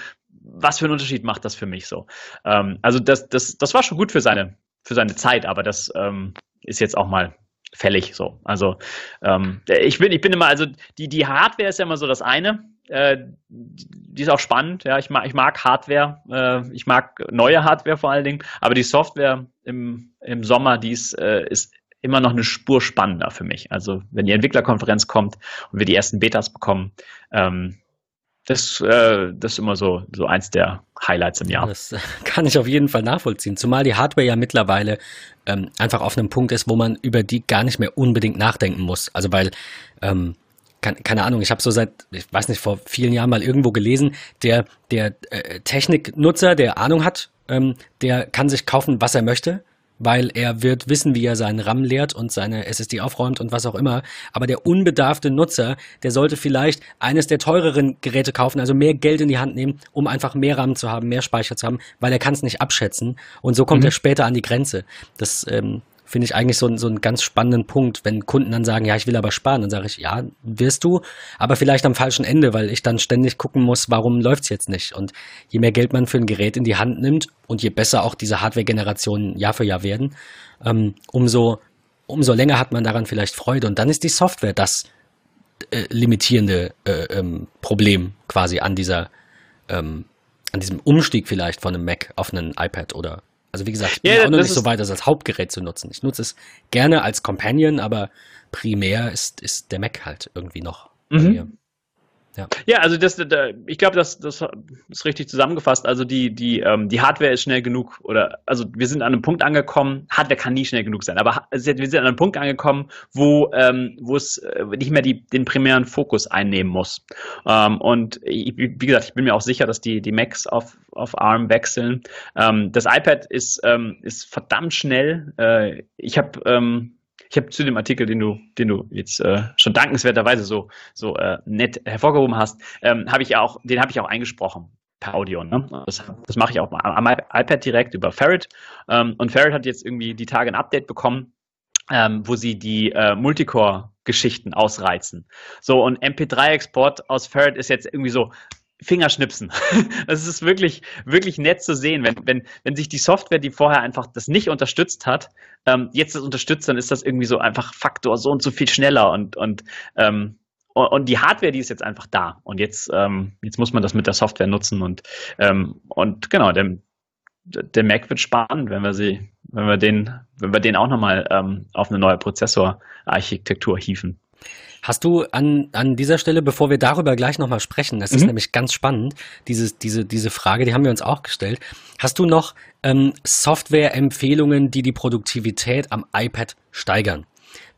was für einen Unterschied macht das für mich so? Ähm, also das, das, das war schon gut für seine, für seine Zeit, aber das ähm, ist jetzt auch mal fällig so. Also ähm, ich bin, ich bin immer, also die, die Hardware ist ja immer so das eine. Äh, die ist auch spannend, ja. Ich mag, ich mag Hardware, äh, ich mag neue Hardware vor allen Dingen, aber die Software im, im Sommer, die ist, äh, ist immer noch eine Spur spannender für mich. Also wenn die Entwicklerkonferenz kommt und wir die ersten Betas bekommen, ähm, das, äh, das ist immer so, so eins der Highlights im Jahr. Das kann ich auf jeden Fall nachvollziehen. Zumal die Hardware ja mittlerweile ähm, einfach auf einem Punkt ist, wo man über die gar nicht mehr unbedingt nachdenken muss. Also weil, ähm, kann, keine Ahnung, ich habe so seit, ich weiß nicht, vor vielen Jahren mal irgendwo gelesen, der, der äh, Techniknutzer, der Ahnung hat, ähm, der kann sich kaufen, was er möchte weil er wird wissen, wie er seinen RAM leert und seine SSD aufräumt und was auch immer. Aber der unbedarfte Nutzer, der sollte vielleicht eines der teureren Geräte kaufen, also mehr Geld in die Hand nehmen, um einfach mehr RAM zu haben, mehr Speicher zu haben, weil er kann es nicht abschätzen. Und so kommt mhm. er später an die Grenze. Das ähm, finde ich eigentlich so, so einen ganz spannenden Punkt, wenn Kunden dann sagen, ja, ich will aber sparen, dann sage ich, ja, wirst du, aber vielleicht am falschen Ende, weil ich dann ständig gucken muss, warum läuft es jetzt nicht. Und je mehr Geld man für ein Gerät in die Hand nimmt und je besser auch diese Hardware-Generationen Jahr für Jahr werden, ähm, umso, umso länger hat man daran vielleicht Freude. Und dann ist die Software das äh, limitierende äh, ähm, Problem quasi an dieser, ähm, an diesem Umstieg vielleicht von einem Mac auf einen iPad oder also wie gesagt, ich bin ja, auch noch nicht so weit, das als Hauptgerät zu nutzen. Ich nutze es gerne als Companion, aber primär ist, ist der Mac halt irgendwie noch mhm. Ja. ja, also das, ich glaube, das, das ist richtig zusammengefasst. Also die, die, ähm, die Hardware ist schnell genug oder also wir sind an einem Punkt angekommen, Hardware kann nie schnell genug sein, aber wir sind an einem Punkt angekommen, wo, ähm, es äh, nicht mehr die, den primären Fokus einnehmen muss. Ähm, und ich, wie gesagt, ich bin mir auch sicher, dass die, die Macs auf, auf ARM wechseln. Ähm, das iPad ist, ähm, ist verdammt schnell. Äh, ich habe ähm, ich habe zu dem Artikel, den du, den du jetzt äh, schon dankenswerterweise so, so äh, nett hervorgehoben hast, ähm, habe ich auch, den habe ich auch eingesprochen per Audio. Ne? Das, das mache ich auch am iPad direkt über Ferret. Ähm, und Ferret hat jetzt irgendwie die Tage ein Update bekommen, ähm, wo sie die äh, Multicore-Geschichten ausreizen. So, und MP3-Export aus Ferret ist jetzt irgendwie so, Fingerschnipsen. Es ist wirklich, wirklich nett zu sehen, wenn, wenn, wenn sich die Software, die vorher einfach das nicht unterstützt hat, ähm, jetzt das unterstützt, dann ist das irgendwie so einfach Faktor so und so viel schneller und, und, ähm, und die Hardware, die ist jetzt einfach da. Und jetzt, ähm, jetzt muss man das mit der Software nutzen und, ähm, und genau, der, der Mac wird spannend, wenn wir sie, wenn wir den, wenn wir den auch nochmal ähm, auf eine neue Prozessorarchitektur hieven. Hast du an, an dieser Stelle, bevor wir darüber gleich nochmal sprechen, das mhm. ist nämlich ganz spannend, dieses, diese, diese Frage, die haben wir uns auch gestellt. Hast du noch ähm, Software-Empfehlungen, die die Produktivität am iPad steigern?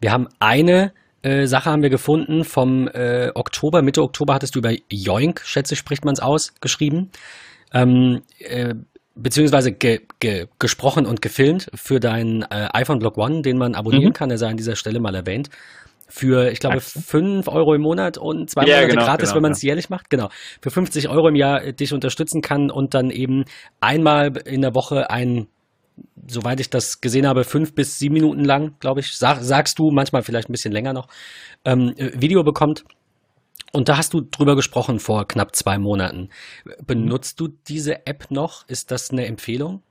Wir haben eine äh, Sache haben wir gefunden vom äh, Oktober, Mitte Oktober hattest du über Yoink, schätze, spricht man es aus, geschrieben. Ähm, äh, beziehungsweise ge, ge, gesprochen und gefilmt für deinen äh, iPhone Block One, den man abonnieren mhm. kann. Der sei an dieser Stelle mal erwähnt für, ich glaube, 5 Euro im Monat und zwei ja, Monate genau, gratis, genau, wenn man es ja. jährlich macht. Genau. Für 50 Euro im Jahr dich unterstützen kann und dann eben einmal in der Woche ein, soweit ich das gesehen habe, fünf bis sieben Minuten lang, glaube ich, sag, sagst du, manchmal vielleicht ein bisschen länger noch, ähm, Video bekommt. Und da hast du drüber gesprochen vor knapp zwei Monaten. Benutzt du diese App noch? Ist das eine Empfehlung?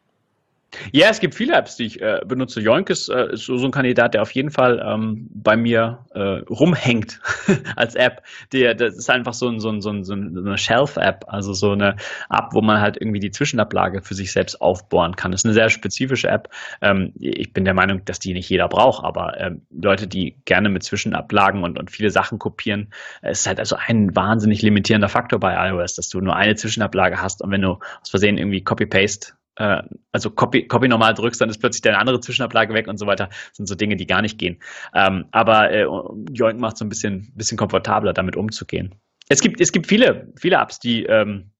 Ja, es gibt viele Apps, die ich äh, benutze. Yoink ist, äh, ist so, ein Kandidat, der auf jeden Fall ähm, bei mir äh, rumhängt als App. Der, das ist einfach so, ein, so, ein, so, ein, so eine Shelf-App, also so eine App, wo man halt irgendwie die Zwischenablage für sich selbst aufbohren kann. Das ist eine sehr spezifische App. Ähm, ich bin der Meinung, dass die nicht jeder braucht, aber ähm, Leute, die gerne mit Zwischenablagen und, und viele Sachen kopieren, es ist halt also ein wahnsinnig limitierender Faktor bei iOS, dass du nur eine Zwischenablage hast und wenn du aus Versehen irgendwie Copy-Paste äh, also Copy, Copy normal drückst, dann ist plötzlich deine andere Zwischenablage weg und so weiter. Das sind so Dinge, die gar nicht gehen. Ähm, aber äh, Yoink macht so ein bisschen, bisschen komfortabler, damit umzugehen. Es gibt, es gibt viele, viele Apps, die ähm,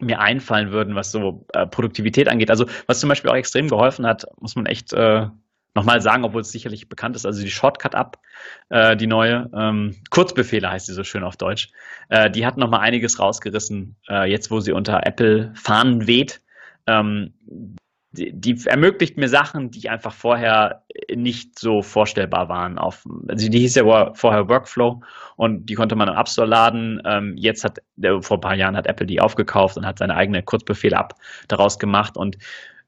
mir einfallen würden, was so äh, Produktivität angeht. Also was zum Beispiel auch extrem geholfen hat, muss man echt äh, nochmal sagen, obwohl es sicherlich bekannt ist, also die Shortcut-App, äh, die neue, ähm, Kurzbefehle heißt sie so schön auf Deutsch, äh, die hat nochmal einiges rausgerissen, äh, jetzt wo sie unter Apple Fahnen weht ähm, die, die, ermöglicht mir Sachen, die einfach vorher nicht so vorstellbar waren. Auf, also die hieß ja vorher Workflow und die konnte man im App Store laden. Ähm, jetzt hat, vor ein paar Jahren hat Apple die aufgekauft und hat seine eigene Kurzbefehle-App daraus gemacht und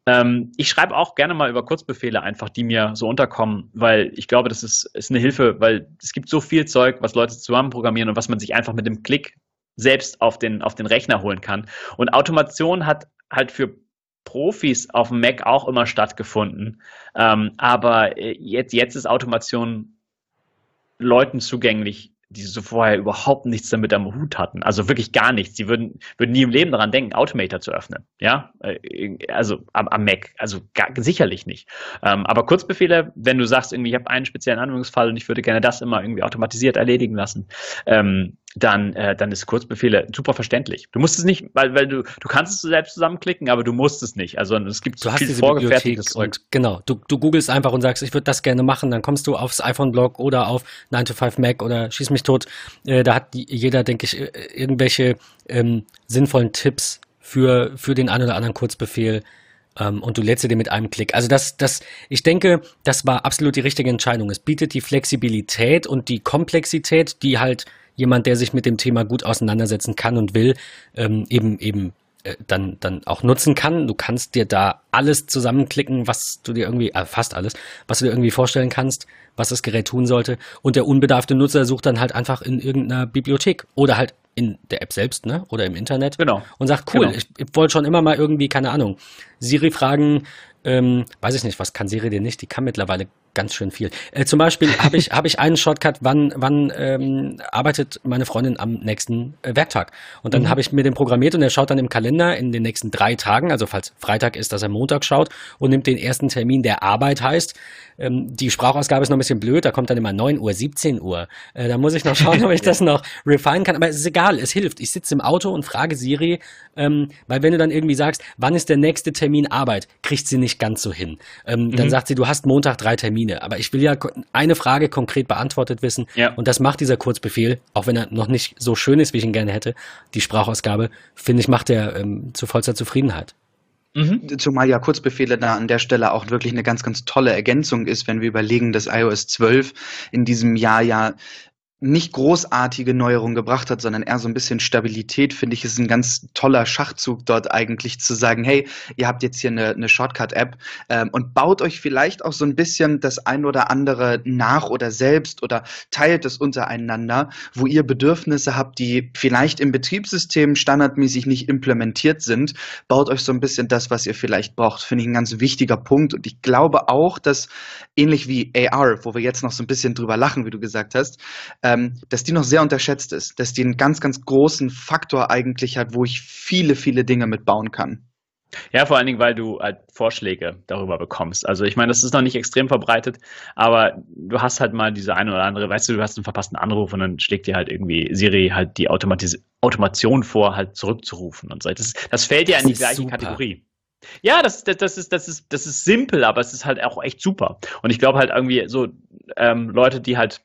ähm, ich schreibe auch gerne mal über Kurzbefehle einfach, die mir so unterkommen, weil ich glaube, das ist, ist eine Hilfe, weil es gibt so viel Zeug, was Leute zusammen programmieren und was man sich einfach mit dem Klick selbst auf den, auf den Rechner holen kann. Und Automation hat halt für Profis auf dem Mac auch immer stattgefunden. Ähm, aber äh, jetzt, jetzt ist Automation Leuten zugänglich, die so vorher überhaupt nichts damit am Hut hatten. Also wirklich gar nichts. Die würden, würden nie im Leben daran denken, Automator zu öffnen. Ja, äh, also am, am Mac. Also gar, sicherlich nicht. Ähm, aber Kurzbefehle, wenn du sagst, irgendwie, ich habe einen speziellen Anwendungsfall und ich würde gerne das immer irgendwie automatisiert erledigen lassen, ähm, dann, äh, dann ist Kurzbefehle super verständlich. Du musst es nicht, weil, weil du, du kannst es selbst zusammenklicken, aber du musst es nicht. Also es gibt du hast viel diese vorgefertigtes und genau, du, du googelst einfach und sagst, ich würde das gerne machen, dann kommst du aufs iPhone-Blog oder auf 9 to 5 Mac oder schieß mich tot. Äh, da hat jeder, denke ich, äh, irgendwelche ähm, sinnvollen Tipps für, für den einen oder anderen Kurzbefehl ähm, und du lädst sie dir mit einem Klick. Also das, das, ich denke, das war absolut die richtige Entscheidung. Es bietet die Flexibilität und die Komplexität, die halt jemand, der sich mit dem Thema gut auseinandersetzen kann und will, ähm, eben eben äh, dann, dann auch nutzen kann. Du kannst dir da alles zusammenklicken, was du dir irgendwie, äh, fast alles, was du dir irgendwie vorstellen kannst, was das Gerät tun sollte. Und der unbedarfte Nutzer sucht dann halt einfach in irgendeiner Bibliothek oder halt in der App selbst, ne? Oder im Internet. Genau. Und sagt, cool, genau. ich, ich wollte schon immer mal irgendwie, keine Ahnung, Siri fragen, ähm, weiß ich nicht, was kann Siri denn nicht? Die kann mittlerweile ganz schön viel. Äh, zum Beispiel habe ich, hab ich einen Shortcut, wann, wann ähm, arbeitet meine Freundin am nächsten äh, Werktag. Und dann mhm. habe ich mir den programmiert und er schaut dann im Kalender in den nächsten drei Tagen, also falls Freitag ist, dass er Montag schaut und nimmt den ersten Termin, der Arbeit heißt. Ähm, die Sprachausgabe ist noch ein bisschen blöd, da kommt dann immer 9 Uhr, 17 Uhr. Äh, da muss ich noch schauen, ob ich das noch refine kann. Aber es ist egal, es hilft. Ich sitze im Auto und frage Siri, ähm, weil wenn du dann irgendwie sagst, wann ist der nächste Termin Arbeit, kriegt sie nicht ganz so hin. Ähm, mhm. Dann sagt sie, du hast Montag drei Termine. Termine. Aber ich will ja eine Frage konkret beantwortet wissen. Ja. Und das macht dieser Kurzbefehl, auch wenn er noch nicht so schön ist, wie ich ihn gerne hätte. Die Sprachausgabe, finde ich, macht er ähm, zu vollster Zufriedenheit. Mhm. Zumal ja Kurzbefehle da an der Stelle auch wirklich eine ganz, ganz tolle Ergänzung ist, wenn wir überlegen, dass iOS 12 in diesem Jahr ja nicht großartige Neuerungen gebracht hat, sondern eher so ein bisschen Stabilität, finde ich, ist ein ganz toller Schachzug dort eigentlich zu sagen, hey, ihr habt jetzt hier eine, eine Shortcut-App ähm, und baut euch vielleicht auch so ein bisschen das ein oder andere nach oder selbst oder teilt es untereinander, wo ihr Bedürfnisse habt, die vielleicht im Betriebssystem standardmäßig nicht implementiert sind, baut euch so ein bisschen das, was ihr vielleicht braucht, finde ich ein ganz wichtiger Punkt. Und ich glaube auch, dass ähnlich wie AR, wo wir jetzt noch so ein bisschen drüber lachen, wie du gesagt hast, ähm, dass die noch sehr unterschätzt ist, dass die einen ganz, ganz großen Faktor eigentlich hat, wo ich viele, viele Dinge mitbauen kann. Ja, vor allen Dingen, weil du halt Vorschläge darüber bekommst. Also ich meine, das ist noch nicht extrem verbreitet, aber du hast halt mal diese eine oder andere, weißt du, du hast einen verpassten Anruf und dann schlägt dir halt irgendwie Siri halt die Automatis Automation vor, halt zurückzurufen und so. Das, das fällt ja in die gleiche super. Kategorie. Ja, das, das, das, ist, das, ist, das ist simpel, aber es ist halt auch echt super. Und ich glaube halt irgendwie so ähm, Leute, die halt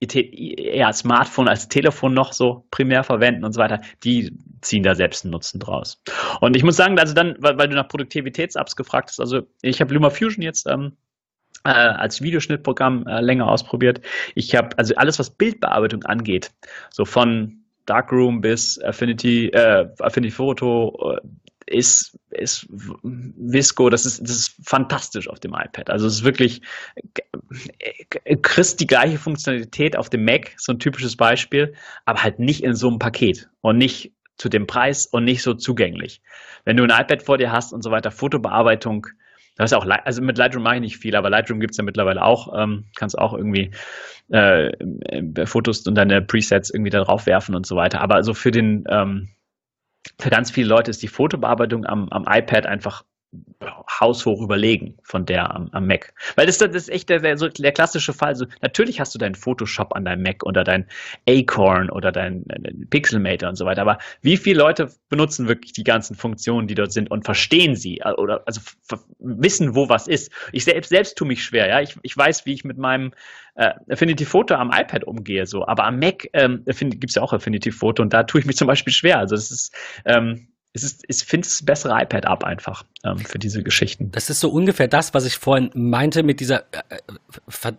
ja, Smartphone als Telefon noch so primär verwenden und so weiter, die ziehen da selbst einen Nutzen draus. Und ich muss sagen, also dann, weil, weil du nach Produktivitäts-Apps gefragt hast, also ich habe LumaFusion jetzt ähm, äh, als Videoschnittprogramm äh, länger ausprobiert. Ich habe also alles, was Bildbearbeitung angeht, so von Darkroom bis Affinity, äh, Affinity Photo, äh, ist, ist Visco, das ist, das ist fantastisch auf dem iPad. Also es ist wirklich, äh, kriegst die gleiche Funktionalität auf dem Mac, so ein typisches Beispiel, aber halt nicht in so einem Paket und nicht zu dem Preis und nicht so zugänglich. Wenn du ein iPad vor dir hast und so weiter, Fotobearbeitung, das ist auch, also mit Lightroom mache ich nicht viel, aber Lightroom gibt es ja mittlerweile auch, ähm, kannst auch irgendwie äh, Fotos und deine Presets irgendwie da drauf werfen und so weiter. Aber also für den, ähm, für ganz viele Leute ist die Fotobearbeitung am, am iPad einfach haushoch überlegen von der am, am Mac. Weil das, das ist echt der, der, so der klassische Fall. So, natürlich hast du deinen Photoshop an deinem Mac oder dein Acorn oder dein, dein Pixelmator und so weiter. Aber wie viele Leute benutzen wirklich die ganzen Funktionen, die dort sind und verstehen sie äh, oder also wissen, wo was ist? Ich selbst, selbst tue mich schwer. Ja, ich, ich weiß, wie ich mit meinem äh, Affinity Photo am iPad umgehe, so. Aber am Mac ähm, gibt es ja auch Affinity Photo und da tue ich mich zum Beispiel schwer. Also es ist ähm, es ist, ich finde es bessere iPad ab einfach ähm, für diese Geschichten. Das ist so ungefähr das, was ich vorhin meinte mit dieser äh, Ver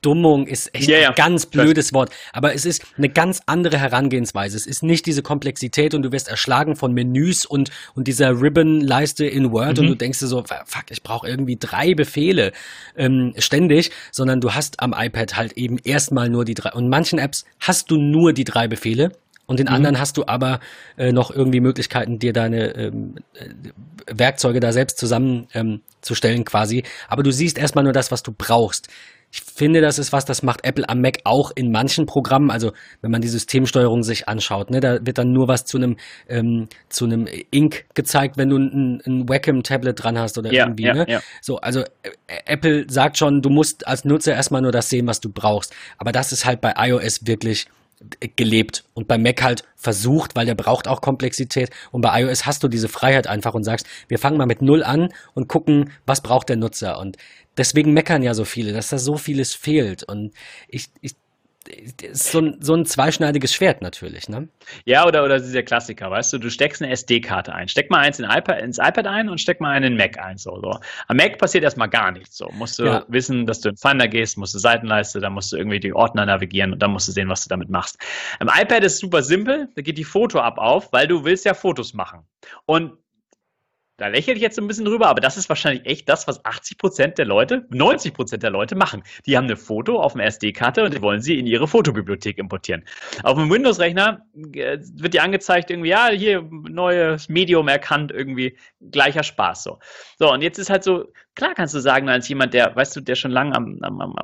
Verdummung ist echt ja. ein ganz blödes Wort. Aber es ist eine ganz andere Herangehensweise. Es ist nicht diese Komplexität und du wirst erschlagen von Menüs und, und dieser Ribbon-Leiste in Word mhm. und du denkst dir so, fuck, ich brauche irgendwie drei Befehle ähm, ständig, sondern du hast am iPad halt eben erstmal nur die drei. Und manchen Apps hast du nur die drei Befehle und in mhm. anderen hast du aber äh, noch irgendwie Möglichkeiten, dir deine ähm, äh, Werkzeuge da selbst zusammenzustellen ähm, quasi. Aber du siehst erstmal nur das, was du brauchst. Ich finde, das ist was, das macht Apple am Mac auch in manchen Programmen. Also wenn man die Systemsteuerung sich anschaut, ne, da wird dann nur was zu einem ähm, zu einem Ink gezeigt, wenn du ein, ein Wacom-Tablet dran hast oder ja, irgendwie. Ja, ne? Ja. So, also äh, Apple sagt schon, du musst als Nutzer erstmal nur das sehen, was du brauchst. Aber das ist halt bei iOS wirklich gelebt und bei Mac halt versucht, weil der braucht auch Komplexität. Und bei iOS hast du diese Freiheit einfach und sagst, wir fangen mal mit Null an und gucken, was braucht der Nutzer. Und deswegen meckern ja so viele, dass da so vieles fehlt. Und ich, ich ist so ein, so ein zweischneidiges Schwert natürlich, ne? Ja, oder, oder dieser Klassiker, weißt du, du steckst eine SD-Karte ein. Steck mal eins in iPad, ins iPad ein und steck mal einen in Mac ein. So, so. Am Mac passiert erstmal gar nichts. So. Musst du ja. wissen, dass du in Finder gehst, musst du Seitenleiste, dann musst du irgendwie die Ordner navigieren und dann musst du sehen, was du damit machst. Am iPad ist super simpel, da geht die Foto-App auf, weil du willst ja Fotos machen. Und da lächle ich jetzt ein bisschen drüber, aber das ist wahrscheinlich echt das, was 80 Prozent der Leute, 90 Prozent der Leute machen. Die haben eine Foto auf einer SD-Karte und die wollen sie in ihre Fotobibliothek importieren. Auf einem Windows-Rechner äh, wird dir angezeigt, irgendwie, ja, hier neues Medium erkannt, irgendwie gleicher Spaß so. So, und jetzt ist halt so, klar kannst du sagen, als jemand, der, weißt du, der schon lange am, am, am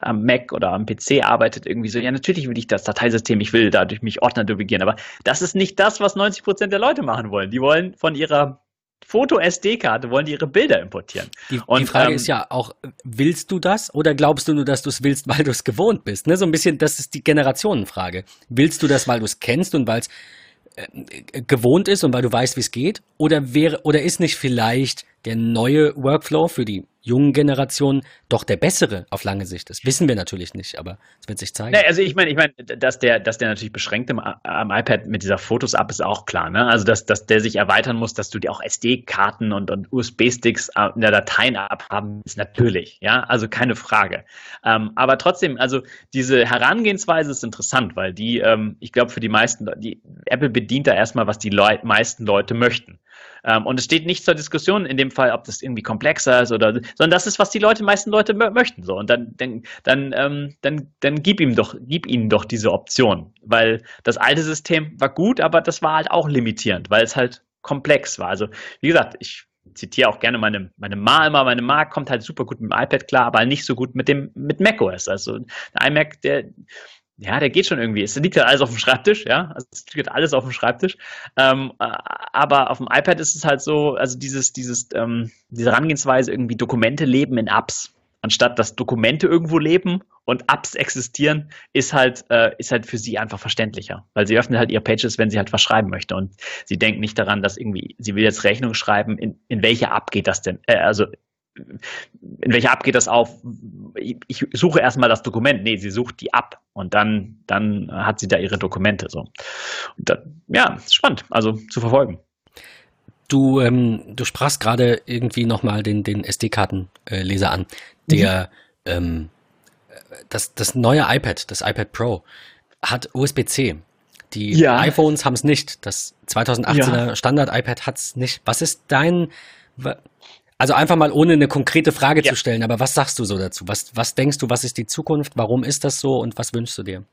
am Mac oder am PC arbeitet, irgendwie so, ja, natürlich will ich das Dateisystem, ich will dadurch mich Ordner navigieren, aber das ist nicht das, was 90 Prozent der Leute machen wollen. Die wollen von ihrer Foto-SD-Karte wollen die ihre Bilder importieren. Die, und, die Frage ähm, ist ja auch, willst du das oder glaubst du nur, dass du es willst, weil du es gewohnt bist? Ne? So ein bisschen, das ist die Generationenfrage. Willst du das, weil du es kennst und weil es äh, gewohnt ist und weil du weißt, wie es geht? Oder wäre, oder ist nicht vielleicht der neue Workflow für die jungen Generationen doch der bessere auf lange Sicht ist. Wissen wir natürlich nicht, aber es wird sich zeigen. Nee, also ich meine, ich meine, dass der, dass der natürlich beschränkt im, am iPad mit dieser Fotos-App ist auch klar. Ne? Also dass, dass der sich erweitern muss, dass du dir auch SD-Karten und, und USB-Sticks in der Dateien abhaben, ist natürlich, ja, also keine Frage. Ähm, aber trotzdem, also diese Herangehensweise ist interessant, weil die, ähm, ich glaube, für die meisten, die Apple bedient da erstmal, was die Leu meisten Leute möchten. Ähm, und es steht nicht zur Diskussion in dem Fall, ob das irgendwie komplexer ist oder, sondern das ist, was die Leute, meisten Leute möchten. So. Und dann, dann, dann, ähm, dann, dann gib ihm doch, gib ihnen doch diese Option. Weil das alte System war gut, aber das war halt auch limitierend, weil es halt komplex war. Also, wie gesagt, ich zitiere auch gerne meine, meine Ma immer. Meine Ma kommt halt super gut mit dem iPad klar, aber nicht so gut mit dem, mit macOS. Also, der iMac, der, ja, der geht schon irgendwie. Es liegt halt alles auf dem Schreibtisch, ja. Also es liegt alles auf dem Schreibtisch. Ähm, äh, aber auf dem iPad ist es halt so, also dieses, dieses, ähm, diese Herangehensweise irgendwie Dokumente leben in Apps, anstatt dass Dokumente irgendwo leben und Apps existieren, ist halt, äh, ist halt für sie einfach verständlicher. Weil sie öffnet halt ihre Pages, wenn sie halt was schreiben möchte. Und sie denkt nicht daran, dass irgendwie, sie will jetzt Rechnung schreiben, in, in welche App geht das denn? Äh, also in welcher App geht das auf? Ich suche erstmal das Dokument. Nee, sie sucht die App und dann, dann hat sie da ihre Dokumente. So. Da, ja, spannend, also zu verfolgen. Du, ähm, du sprachst gerade irgendwie nochmal den, den SD-Kartenleser an. Der, mhm. ähm, das, das neue iPad, das iPad Pro, hat USB-C. Die ja. iPhones haben es nicht. Das 2018er ja. Standard-iPad hat es nicht. Was ist dein, also einfach mal ohne eine konkrete Frage ja. zu stellen, aber was sagst du so dazu? Was, was denkst du, was ist die Zukunft? Warum ist das so und was wünschst du dir?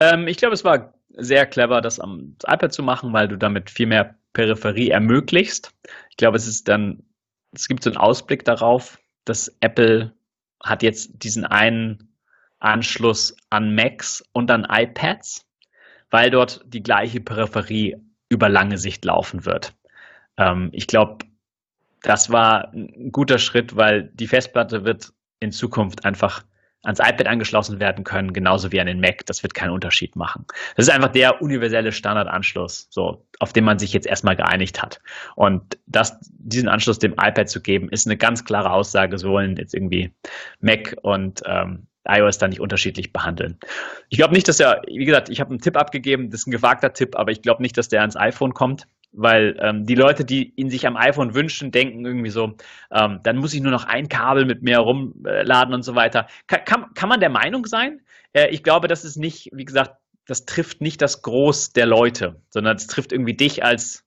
Ähm, ich glaube, es war sehr clever, das am iPad zu machen, weil du damit viel mehr Peripherie ermöglicht. Ich glaube, es ist dann, es gibt so einen Ausblick darauf, dass Apple hat jetzt diesen einen Anschluss an Macs und an iPads, weil dort die gleiche Peripherie über lange Sicht laufen wird. Ähm, ich glaube, das war ein guter Schritt, weil die Festplatte wird in Zukunft einfach ans iPad angeschlossen werden können, genauso wie an den Mac. Das wird keinen Unterschied machen. Das ist einfach der universelle Standardanschluss, so, auf den man sich jetzt erstmal geeinigt hat. Und das, diesen Anschluss dem iPad zu geben, ist eine ganz klare Aussage. So wollen jetzt irgendwie Mac und ähm, iOS da nicht unterschiedlich behandeln. Ich glaube nicht, dass er, wie gesagt, ich habe einen Tipp abgegeben, das ist ein gewagter Tipp, aber ich glaube nicht, dass der ans iPhone kommt weil ähm, die Leute, die ihn sich am iPhone wünschen, denken irgendwie so, ähm, dann muss ich nur noch ein Kabel mit mir rumladen und so weiter. Kann, kann, kann man der Meinung sein? Äh, ich glaube, das ist nicht, wie gesagt, das trifft nicht das Groß der Leute, sondern es trifft irgendwie dich als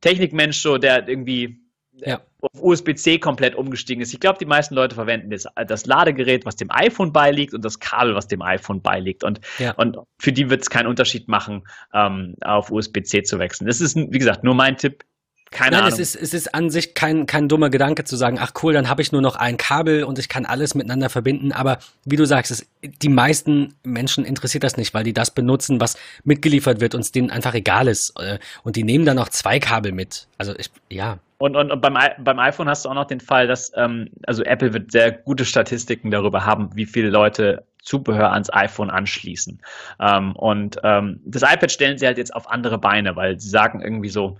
Technikmensch, so, der irgendwie ja. auf USB-C komplett umgestiegen ist. Ich glaube, die meisten Leute verwenden das, das, Ladegerät, was dem iPhone beiliegt und das Kabel, was dem iPhone beiliegt. Und, ja. und für die wird es keinen Unterschied machen, ähm, auf USB-C zu wechseln. Das ist, wie gesagt, nur mein Tipp. Keine Nein, Ahnung. Es ist, es ist an sich kein, kein dummer Gedanke zu sagen, ach cool, dann habe ich nur noch ein Kabel und ich kann alles miteinander verbinden. Aber wie du sagst, es, die meisten Menschen interessiert das nicht, weil die das benutzen, was mitgeliefert wird und es denen einfach egal ist. Äh, und die nehmen dann auch zwei Kabel mit. Also ich, ja. Und, und, und beim, beim iPhone hast du auch noch den Fall, dass, ähm, also Apple wird sehr gute Statistiken darüber haben, wie viele Leute Zubehör ans iPhone anschließen. Ähm, und ähm, das iPad stellen sie halt jetzt auf andere Beine, weil sie sagen irgendwie so,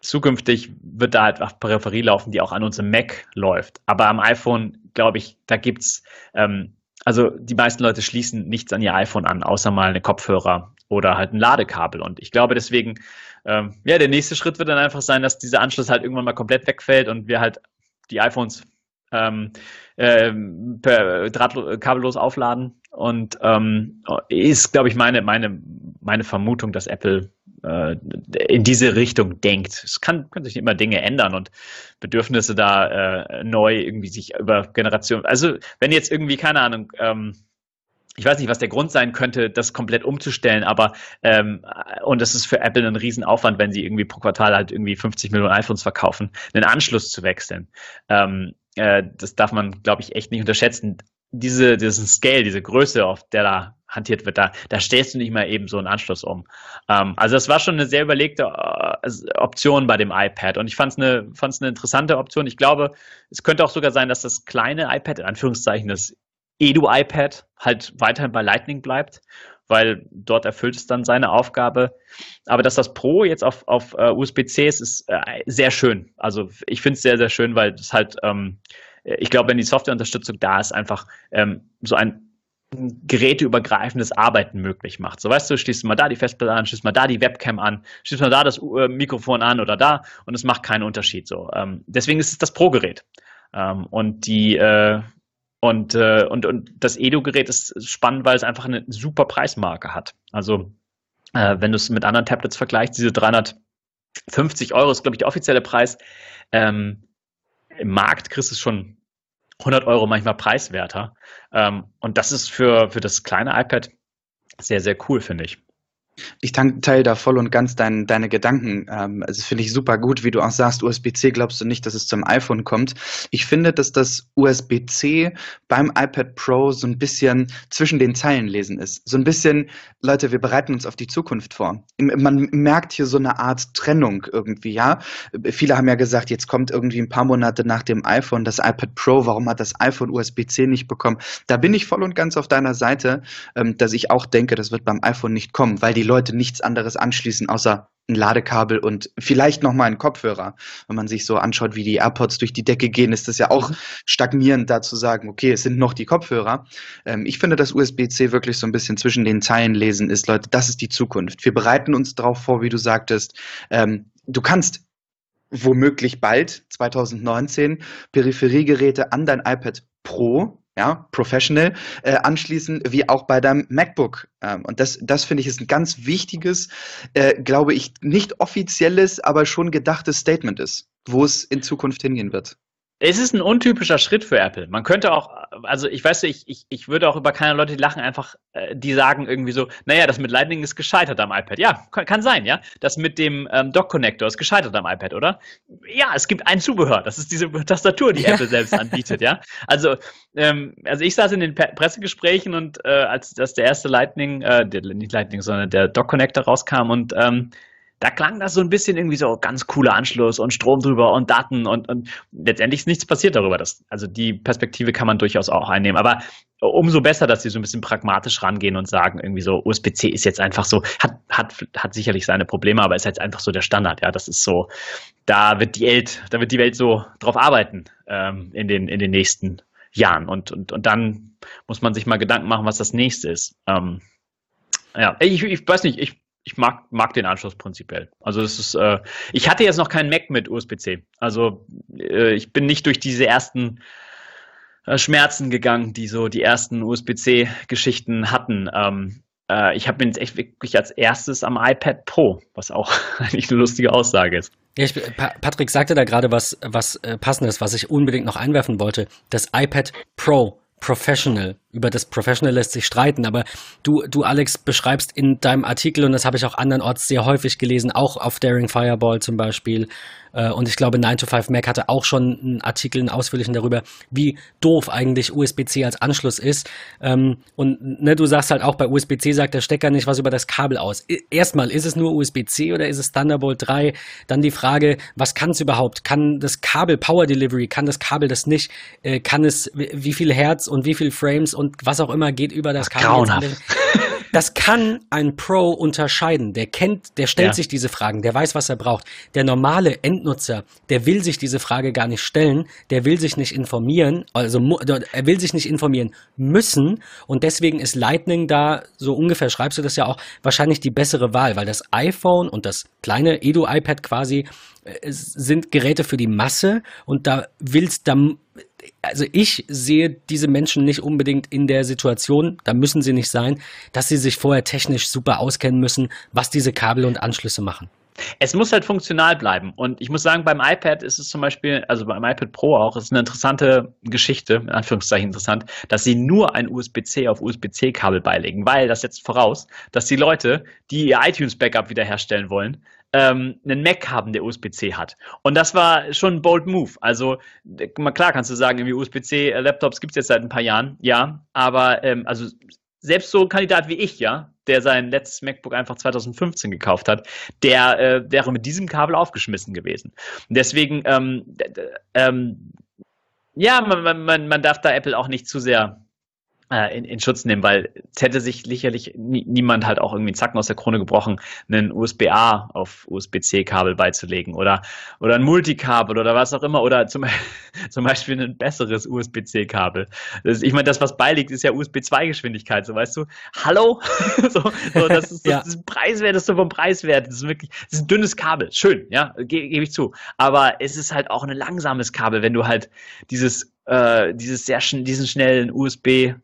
zukünftig wird da halt auf Peripherie laufen, die auch an unserem Mac läuft. Aber am iPhone, glaube ich, da gibt's, ähm, also die meisten Leute schließen nichts an ihr iPhone an, außer mal eine Kopfhörer oder halt ein Ladekabel. Und ich glaube deswegen, ähm, ja, der nächste Schritt wird dann einfach sein, dass dieser Anschluss halt irgendwann mal komplett wegfällt und wir halt die iPhones ähm, äh, per drahtlos, kabellos aufladen. Und ähm, ist, glaube ich, meine, meine, meine Vermutung, dass Apple äh, in diese Richtung denkt. Es kann, können sich immer Dinge ändern und Bedürfnisse da äh, neu irgendwie sich über Generationen. Also wenn jetzt irgendwie, keine Ahnung, ähm, ich weiß nicht, was der Grund sein könnte, das komplett umzustellen, aber ähm, und das ist für Apple ein Riesenaufwand, wenn sie irgendwie pro Quartal halt irgendwie 50 Millionen iPhones verkaufen, einen Anschluss zu wechseln. Ähm, äh, das darf man, glaube ich, echt nicht unterschätzen. Diese, diesen Scale, diese Größe, auf der da hantiert wird, da, da stellst du nicht mal eben so einen Anschluss um. Ähm, also das war schon eine sehr überlegte äh, Option bei dem iPad und ich fand es eine, fand's eine interessante Option. Ich glaube, es könnte auch sogar sein, dass das kleine iPad, in Anführungszeichen das Edu-iPad, halt weiterhin bei Lightning bleibt, weil dort erfüllt es dann seine Aufgabe. Aber dass das Pro jetzt auf, auf uh, USB-C ist, ist äh, sehr schön. Also ich finde es sehr, sehr schön, weil es halt, ähm, ich glaube, wenn die Softwareunterstützung da ist, einfach ähm, so ein geräteübergreifendes Arbeiten möglich macht. So weißt du, schließt mal da die Festplatte an, schließt mal da die Webcam an, schließt mal da das äh, Mikrofon an oder da und es macht keinen Unterschied. So, ähm, deswegen ist es das Pro-Gerät. Ähm, und die äh, und, äh, und, und das Edo-Gerät ist spannend, weil es einfach eine super Preismarke hat. Also äh, wenn du es mit anderen Tablets vergleichst, diese 350 Euro ist, glaube ich, der offizielle Preis. Ähm, Im Markt kriegst du es schon 100 Euro manchmal preiswerter. Ähm, und das ist für, für das kleine iPad sehr, sehr cool, finde ich. Ich teile da voll und ganz dein, deine Gedanken. Ähm, also finde ich super gut, wie du auch sagst, USB-C glaubst du nicht, dass es zum iPhone kommt. Ich finde, dass das USB-C beim iPad Pro so ein bisschen zwischen den Zeilen lesen ist. So ein bisschen, Leute, wir bereiten uns auf die Zukunft vor. Man merkt hier so eine Art Trennung irgendwie, ja. Viele haben ja gesagt, jetzt kommt irgendwie ein paar Monate nach dem iPhone das iPad Pro. Warum hat das iPhone USB-C nicht bekommen? Da bin ich voll und ganz auf deiner Seite, ähm, dass ich auch denke, das wird beim iPhone nicht kommen, weil die Leute nichts anderes anschließen, außer ein Ladekabel und vielleicht noch mal einen Kopfhörer. Wenn man sich so anschaut, wie die AirPods durch die Decke gehen, ist das ja auch mhm. stagnierend, da zu sagen, okay, es sind noch die Kopfhörer. Ähm, ich finde, dass USB-C wirklich so ein bisschen zwischen den Zeilen lesen ist, Leute, das ist die Zukunft. Wir bereiten uns darauf vor, wie du sagtest. Ähm, du kannst womöglich bald, 2019, Peripheriegeräte an dein iPad Pro ja, Professional, äh, anschließen, wie auch bei deinem MacBook. Ähm, und das, das finde ich ist ein ganz wichtiges, äh, glaube ich, nicht offizielles, aber schon gedachtes Statement ist, wo es in Zukunft hingehen wird. Es ist ein untypischer Schritt für Apple. Man könnte auch, also ich weiß, ich, ich, ich würde auch über keine Leute lachen, einfach, äh, die sagen irgendwie so, naja, das mit Lightning ist gescheitert am iPad. Ja, kann, kann sein, ja. Das mit dem ähm, Dock-Connector ist gescheitert am iPad, oder? Ja, es gibt ein Zubehör. Das ist diese Tastatur, die ja. Apple selbst anbietet, ja. Also, ähm, also ich saß in den Pressegesprächen und äh, als das der erste Lightning, äh, der, nicht Lightning, sondern der Dock-Connector rauskam und ähm, da klang das so ein bisschen irgendwie so ganz cooler Anschluss und Strom drüber und Daten und, und letztendlich ist nichts passiert darüber. Das, also die Perspektive kann man durchaus auch einnehmen. Aber umso besser, dass sie so ein bisschen pragmatisch rangehen und sagen, irgendwie so, USB-C ist jetzt einfach so, hat, hat, hat sicherlich seine Probleme, aber ist jetzt einfach so der Standard. Ja, das ist so, da wird die Welt, da wird die Welt so drauf arbeiten ähm, in, den, in den nächsten Jahren. Und, und, und dann muss man sich mal Gedanken machen, was das nächste ist. Ähm, ja, ich, ich weiß nicht, ich ich mag, mag den Anschluss prinzipiell. Also es ist, äh, ich hatte jetzt noch keinen Mac mit USB-C. Also äh, ich bin nicht durch diese ersten äh, Schmerzen gegangen, die so die ersten USB-C-Geschichten hatten. Ähm, äh, ich habe mir jetzt echt wirklich als erstes am iPad Pro, was auch eigentlich eine lustige Aussage ist. Ja, ich, Patrick sagte da gerade was, was äh, passendes, was ich unbedingt noch einwerfen wollte. Das iPad Pro Professional über das Professional lässt sich streiten, aber du, du Alex, beschreibst in deinem Artikel, und das habe ich auch andernorts sehr häufig gelesen, auch auf Daring Fireball zum Beispiel, äh, und ich glaube 9 to 5 Mac hatte auch schon einen Artikel, einen ausführlichen darüber, wie doof eigentlich USB-C als Anschluss ist. Ähm, und ne, du sagst halt auch, bei USB-C sagt der Stecker nicht was über das Kabel aus. Erstmal, ist es nur USB-C oder ist es Thunderbolt 3? Dann die Frage, was kann es überhaupt? Kann das Kabel Power Delivery, kann das Kabel das nicht? Äh, kann es, wie viel Hertz und wie viel Frames und was auch immer geht über das Kabel? Grauenhaft. Das kann ein Pro unterscheiden. Der kennt, der stellt ja. sich diese Fragen, der weiß, was er braucht. Der normale Endnutzer, der will sich diese Frage gar nicht stellen, der will sich nicht informieren, also er will sich nicht informieren müssen und deswegen ist Lightning da, so ungefähr schreibst du das ja auch, wahrscheinlich die bessere Wahl, weil das iPhone und das kleine Edu-iPad quasi äh, sind Geräte für die Masse und da willst, da also ich sehe diese Menschen nicht unbedingt in der Situation, da müssen sie nicht sein, dass sie sich vorher technisch super auskennen müssen, was diese Kabel und Anschlüsse machen. Es muss halt funktional bleiben. Und ich muss sagen, beim iPad ist es zum Beispiel, also beim iPad Pro auch, ist eine interessante Geschichte, in Anführungszeichen interessant, dass sie nur ein USB-C auf USB-C-Kabel beilegen, weil das setzt voraus, dass die Leute, die ihr iTunes-Backup wiederherstellen wollen, ähm, einen Mac haben, der USB-C hat. Und das war schon ein bold Move. Also klar kannst du sagen, USB-C-Laptops gibt es jetzt seit ein paar Jahren, ja, aber ähm, also selbst so ein Kandidat wie ich, ja, der sein letztes MacBook einfach 2015 gekauft hat, der äh, wäre mit diesem Kabel aufgeschmissen gewesen. Und deswegen, ähm, ähm, ja, man, man, man darf da Apple auch nicht zu sehr in, in Schutz nehmen, weil es hätte sich sicherlich nie, niemand halt auch irgendwie einen Zacken aus der Krone gebrochen, einen USB-A auf USB-C-Kabel beizulegen oder, oder ein Multikabel oder was auch immer oder zum, zum Beispiel ein besseres USB-C-Kabel. Ich meine, das, was beiliegt, ist ja USB-2-Geschwindigkeit, so weißt du. Hallo? so, so, das ist ja. das, Preiswerteste vom Preiswert. Das ist wirklich, das ist ein dünnes Kabel. Schön, ja, gebe geb ich zu. Aber es ist halt auch ein langsames Kabel, wenn du halt dieses äh, dieses sehr schn diesen schnellen USB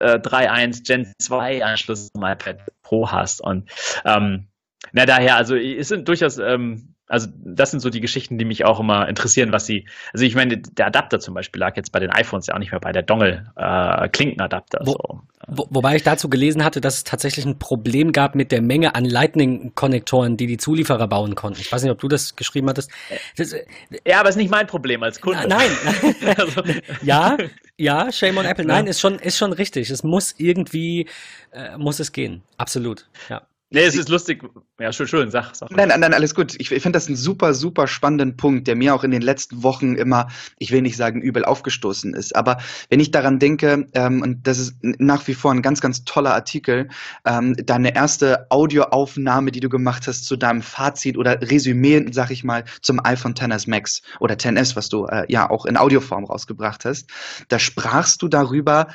äh, 3.1 Gen 2 Anschluss zum iPad Pro hast. Und ähm, na daher, also es sind durchaus, ähm, also das sind so die Geschichten, die mich auch immer interessieren, was sie, also ich meine, der Adapter zum Beispiel lag jetzt bei den iPhones ja auch nicht mehr bei, der Dongle äh, Klinkenadapter. Wo, so. wo, wobei ich dazu gelesen hatte, dass es tatsächlich ein Problem gab mit der Menge an Lightning-Konnektoren, die die Zulieferer bauen konnten. Ich weiß nicht, ob du das geschrieben hattest. Das, ja, aber es ist nicht mein Problem als Kunde. Nein, nein. also. ja, ja, shame on Apple. Nein, ist schon, ist schon richtig. Es muss irgendwie, äh, muss es gehen. Absolut, ja. Nee, es ist lustig. Ja, schön, schön, sag, sag. Nein, nein, nein, alles gut. Ich, ich finde das einen super, super spannenden Punkt, der mir auch in den letzten Wochen immer, ich will nicht sagen, übel aufgestoßen ist. Aber wenn ich daran denke, ähm, und das ist nach wie vor ein ganz, ganz toller Artikel, ähm, deine erste Audioaufnahme, die du gemacht hast zu deinem Fazit oder Resümee, sag ich mal, zum iPhone XS Max oder XS, was du äh, ja auch in Audioform rausgebracht hast, da sprachst du darüber,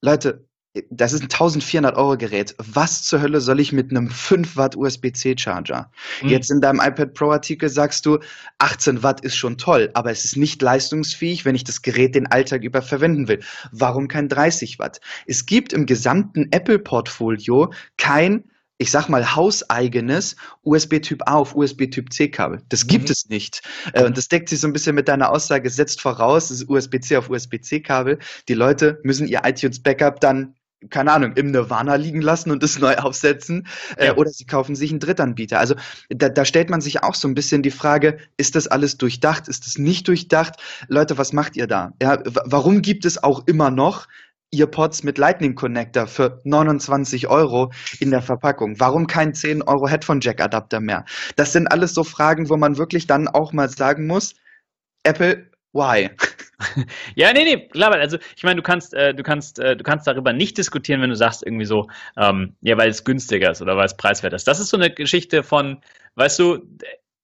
Leute, das ist ein 1400 Euro Gerät. Was zur Hölle soll ich mit einem 5 Watt USB-C Charger? Mhm. Jetzt in deinem iPad Pro Artikel sagst du, 18 Watt ist schon toll, aber es ist nicht leistungsfähig, wenn ich das Gerät den Alltag über verwenden will. Warum kein 30 Watt? Es gibt im gesamten Apple Portfolio kein ich sag mal, hauseigenes USB-Typ A auf USB-Typ C-Kabel. Das gibt mhm. es nicht. Äh, und das deckt sich so ein bisschen mit deiner Aussage, setzt voraus, das ist USB-C auf USB-C-Kabel. Die Leute müssen ihr iTunes-Backup dann keine Ahnung, im Nirvana liegen lassen und es neu aufsetzen äh, ja. oder sie kaufen sich einen Drittanbieter. Also da, da stellt man sich auch so ein bisschen die Frage, ist das alles durchdacht, ist das nicht durchdacht? Leute, was macht ihr da? Ja, warum gibt es auch immer noch Earpods mit Lightning Connector für 29 Euro in der Verpackung? Warum kein 10 Euro Headphone Jack Adapter mehr? Das sind alles so Fragen, wo man wirklich dann auch mal sagen muss, Apple, why? ja, nee, nee, klar, also ich meine, du kannst, äh, du kannst, äh, du kannst darüber nicht diskutieren, wenn du sagst irgendwie so, ähm, ja, weil es günstiger ist oder weil es preiswert ist. Das ist so eine Geschichte von, weißt du,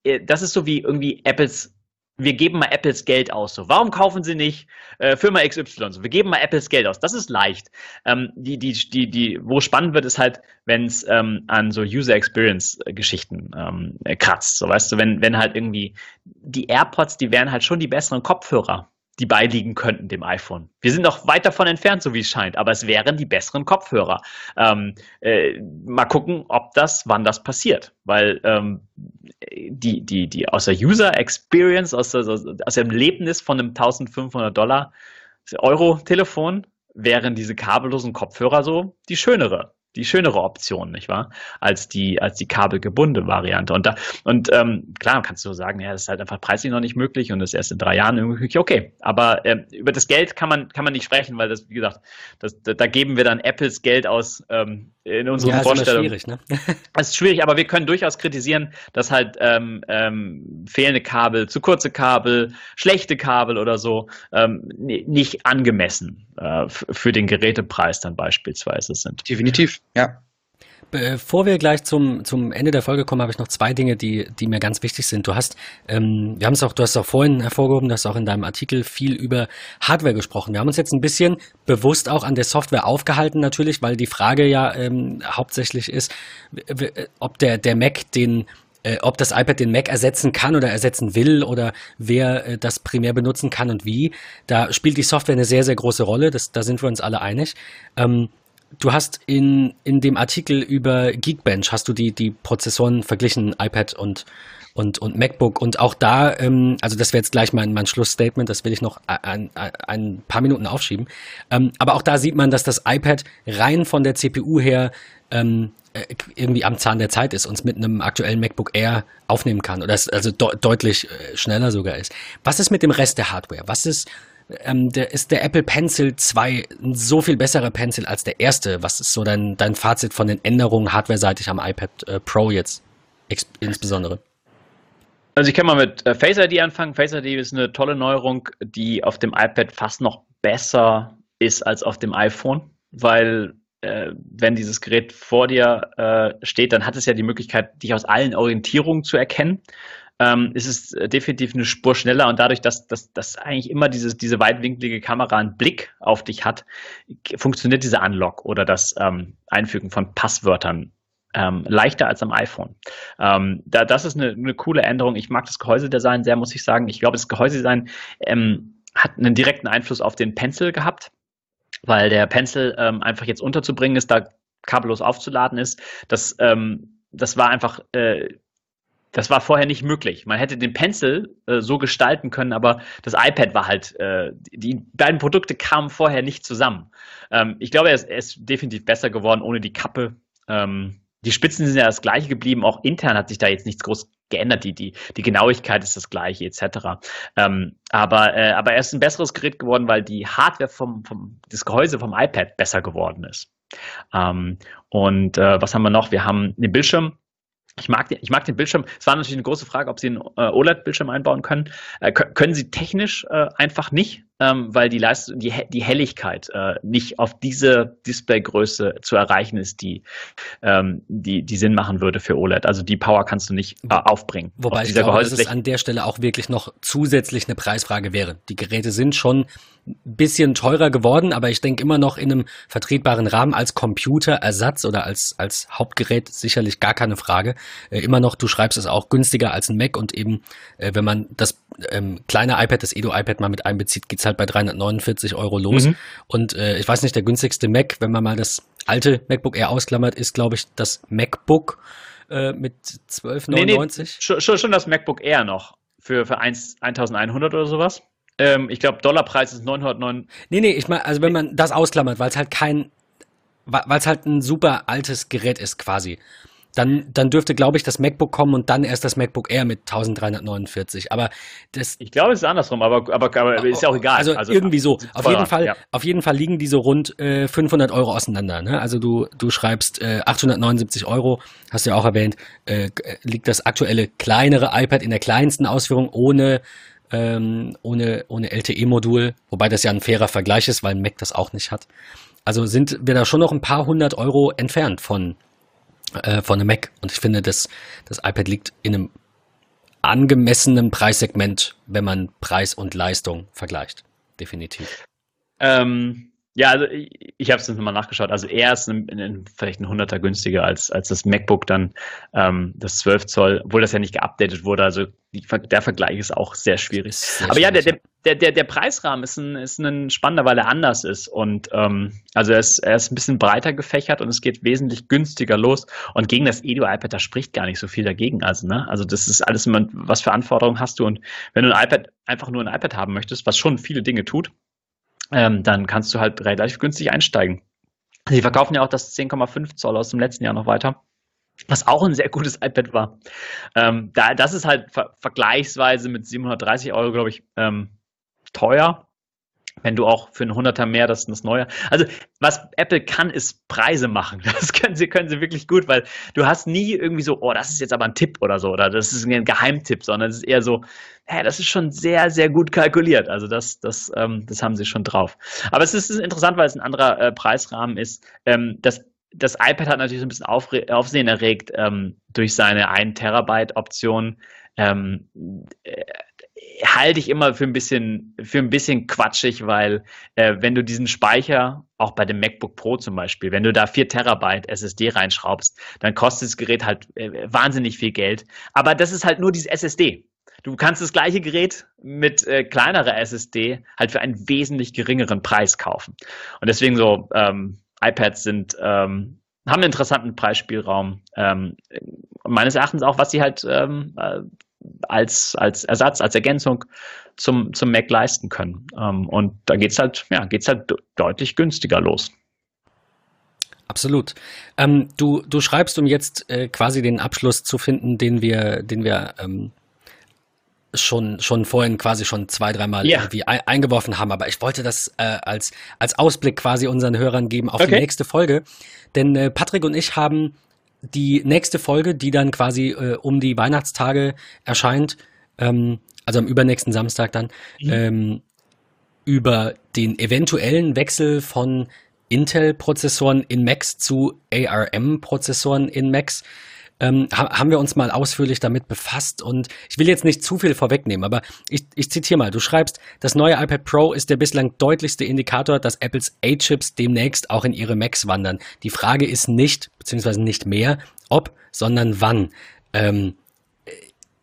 äh, das ist so wie irgendwie Apples wir geben mal Apples Geld aus. So, warum kaufen sie nicht äh, Firma XY? So, wir geben mal Apples Geld aus. Das ist leicht. Ähm, die, die, die, die, wo spannend wird, ist halt, wenn es ähm, an so User Experience Geschichten ähm, kratzt. So, weißt du, wenn, wenn halt irgendwie die AirPods, die wären halt schon die besseren Kopfhörer die beiliegen könnten dem iPhone. Wir sind noch weit davon entfernt, so wie es scheint, aber es wären die besseren Kopfhörer. Ähm, äh, mal gucken, ob das, wann das passiert, weil ähm, die, die, die aus der User Experience, aus, der, aus dem Erlebnis von einem 1500 Dollar Euro Telefon wären diese kabellosen Kopfhörer so die schönere die schönere Option, nicht wahr? Als die, als die kabelgebundene Variante. Und da, und ähm, klar kannst du sagen, ja, das ist halt einfach preislich noch nicht möglich und das erst in drei Jahren möglich. Okay, aber äh, über das Geld kann man, kann man nicht sprechen, weil das, wie gesagt, das, da, da geben wir dann Apples Geld aus ähm, in unseren ja, Vorstellungen. Ist schwierig, ne? Es ist schwierig, aber wir können durchaus kritisieren, dass halt ähm, ähm, fehlende Kabel, zu kurze Kabel, schlechte Kabel oder so ähm, nicht angemessen äh, für den Gerätepreis dann beispielsweise sind. Definitiv, ja. Bevor wir gleich zum, zum Ende der Folge kommen, habe ich noch zwei Dinge, die, die mir ganz wichtig sind. Du hast, ähm, wir haben es auch, du hast es auch vorhin hervorgehoben, du hast auch in deinem Artikel viel über Hardware gesprochen. Wir haben uns jetzt ein bisschen bewusst auch an der Software aufgehalten, natürlich, weil die Frage ja ähm, hauptsächlich ist, ob der, der Mac den äh, ob das iPad den Mac ersetzen kann oder ersetzen will oder wer äh, das primär benutzen kann und wie. Da spielt die Software eine sehr, sehr große Rolle. Das, da sind wir uns alle einig. Ähm, Du hast in, in dem Artikel über Geekbench hast du die, die Prozessoren verglichen, iPad und, und, und MacBook. Und auch da, ähm, also das wäre jetzt gleich mein, mein Schlussstatement, das will ich noch ein, ein, ein paar Minuten aufschieben. Ähm, aber auch da sieht man, dass das iPad rein von der CPU her ähm, äh, irgendwie am Zahn der Zeit ist und es mit einem aktuellen MacBook Air aufnehmen kann oder es also de deutlich äh, schneller sogar ist. Was ist mit dem Rest der Hardware? Was ist ähm, der, ist der Apple Pencil 2 ein so viel besserer Pencil als der erste? Was ist so dein, dein Fazit von den Änderungen hardware-seitig am iPad äh, Pro jetzt insbesondere? Also ich kann mal mit äh, Face ID anfangen. Face ID ist eine tolle Neuerung, die auf dem iPad fast noch besser ist als auf dem iPhone, weil äh, wenn dieses Gerät vor dir äh, steht, dann hat es ja die Möglichkeit, dich aus allen Orientierungen zu erkennen ähm, ist es äh, definitiv eine Spur schneller und dadurch, dass, dass, dass eigentlich immer dieses, diese weitwinklige Kamera einen Blick auf dich hat, funktioniert dieser Unlock oder das ähm, Einfügen von Passwörtern ähm, leichter als am iPhone. Ähm, da, das ist eine, eine coole Änderung. Ich mag das Gehäusedesign sehr, muss ich sagen. Ich glaube, das Gehäusedesign ähm, hat einen direkten Einfluss auf den Pencil gehabt, weil der Pencil ähm, einfach jetzt unterzubringen ist, da kabellos aufzuladen ist. Das, ähm, das war einfach äh, das war vorher nicht möglich. Man hätte den Pencil äh, so gestalten können, aber das iPad war halt, äh, die beiden Produkte kamen vorher nicht zusammen. Ähm, ich glaube, er ist, er ist, definitiv besser geworden ohne die Kappe. Ähm, die Spitzen sind ja das gleiche geblieben, auch intern hat sich da jetzt nichts groß geändert. Die, die, die Genauigkeit ist das gleiche, etc. Ähm, aber, äh, aber er ist ein besseres Gerät geworden, weil die Hardware vom, vom das Gehäuse vom iPad besser geworden ist. Ähm, und äh, was haben wir noch? Wir haben den Bildschirm, ich mag, den, ich mag den Bildschirm. Es war natürlich eine große Frage, ob Sie einen äh, OLED-Bildschirm einbauen können. Äh, können Sie technisch äh, einfach nicht, ähm, weil die, Leistung, die, die Helligkeit äh, nicht auf diese Displaygröße zu erreichen ist, die, ähm, die, die Sinn machen würde für OLED. Also die Power kannst du nicht äh, aufbringen. Wobei ich glaube, dass es an der Stelle auch wirklich noch zusätzlich eine Preisfrage wäre. Die Geräte sind schon ein bisschen teurer geworden, aber ich denke immer noch in einem vertretbaren Rahmen als Computerersatz oder als, als Hauptgerät sicherlich gar keine Frage. Äh, immer noch, du schreibst es auch günstiger als ein Mac und eben, äh, wenn man das ähm, kleine iPad, das Edo-iPad mal mit einbezieht, geht's halt bei 349 Euro los. Mhm. Und äh, ich weiß nicht, der günstigste Mac, wenn man mal das alte MacBook Air ausklammert, ist, glaube ich, das MacBook äh, mit 12,99. Nee, nee, schon, schon das MacBook Air noch für, für 1, 1100 oder sowas. Ähm, ich glaube, Dollarpreis ist 909. Nee, nee, ich meine, also wenn man das ausklammert, weil es halt kein, weil es halt ein super altes Gerät ist quasi dann, dann dürfte, glaube ich, das MacBook kommen und dann erst das MacBook Air mit 1349. Aber das. Ich glaube, es ist andersrum, aber, aber, aber ist ja auch egal. Also, also irgendwie so. Auf jeden Fall, ja. auf jeden Fall liegen die so rund äh, 500 Euro auseinander. Ne? Also du, du schreibst äh, 879 Euro, hast du ja auch erwähnt, äh, liegt das aktuelle kleinere iPad in der kleinsten Ausführung ohne ähm, ohne, ohne LTE-Modul, wobei das ja ein fairer Vergleich ist, weil Mac das auch nicht hat. Also sind wir da schon noch ein paar hundert Euro entfernt von äh, von einem Mac. Und ich finde, das, das iPad liegt in einem angemessenen Preissegment, wenn man Preis und Leistung vergleicht. Definitiv. Ähm, ja, also ich, ich habe es nochmal nachgeschaut. Also er ist ein, ein, vielleicht ein Hunderter günstiger als, als das MacBook dann, ähm, das 12 Zoll, obwohl das ja nicht geupdatet wurde. Also die, der Vergleich ist auch sehr schwierig. Sehr Aber schwierig. ja, der, der, der, der Preisrahmen ist ein, ist ein spannender, weil er anders ist. Und ähm, also er ist, er ist ein bisschen breiter gefächert und es geht wesentlich günstiger los. Und gegen das Edu-iPad, da spricht gar nicht so viel dagegen. Also, ne? also das ist alles was für Anforderungen hast du. Und wenn du ein iPad einfach nur ein iPad haben möchtest, was schon viele Dinge tut, ähm, dann kannst du halt relativ günstig einsteigen. Sie verkaufen ja auch das 10,5 Zoll aus dem letzten Jahr noch weiter was auch ein sehr gutes iPad war. Ähm, da, das ist halt ver vergleichsweise mit 730 Euro, glaube ich, ähm, teuer. Wenn du auch für einen Hunderter mehr das, das neue. Also, was Apple kann, ist Preise machen. Das können sie, können sie wirklich gut, weil du hast nie irgendwie so, oh, das ist jetzt aber ein Tipp oder so, oder das ist ein Geheimtipp, sondern es ist eher so, hä, das ist schon sehr, sehr gut kalkuliert. Also, das, das, ähm, das haben sie schon drauf. Aber es ist interessant, weil es ein anderer äh, Preisrahmen ist. Ähm, das das iPad hat natürlich so ein bisschen Aufre Aufsehen erregt ähm, durch seine 1 Terabyte Option. Ähm, äh, halte ich immer für ein bisschen für ein bisschen quatschig, weil äh, wenn du diesen Speicher auch bei dem MacBook Pro zum Beispiel, wenn du da 4 Terabyte SSD reinschraubst, dann kostet das Gerät halt äh, wahnsinnig viel Geld. Aber das ist halt nur dieses SSD. Du kannst das gleiche Gerät mit äh, kleinerer SSD halt für einen wesentlich geringeren Preis kaufen. Und deswegen so ähm, iPads sind, ähm, haben einen interessanten Preisspielraum. Ähm, meines Erachtens auch, was sie halt ähm, äh, als, als Ersatz, als Ergänzung zum, zum Mac leisten können. Ähm, und da geht es halt, ja, geht's halt deutlich günstiger los. Absolut. Ähm, du, du schreibst, um jetzt äh, quasi den Abschluss zu finden, den wir, den wir ähm, schon, schon vorhin quasi schon zwei, dreimal yeah. irgendwie ein, eingeworfen haben, aber ich wollte das äh, als, als Ausblick quasi unseren Hörern geben auf okay. die nächste Folge. Denn äh, Patrick und ich haben die nächste Folge, die dann quasi äh, um die Weihnachtstage erscheint, ähm, also am übernächsten Samstag dann, mhm. ähm, über den eventuellen Wechsel von Intel-Prozessoren in Macs zu ARM-Prozessoren in Macs ähm, haben wir uns mal ausführlich damit befasst und ich will jetzt nicht zu viel vorwegnehmen, aber ich, ich zitiere mal, du schreibst, das neue iPad Pro ist der bislang deutlichste Indikator, dass Apples A-Chips demnächst auch in ihre Macs wandern. Die Frage ist nicht, beziehungsweise nicht mehr, ob, sondern wann. Ähm,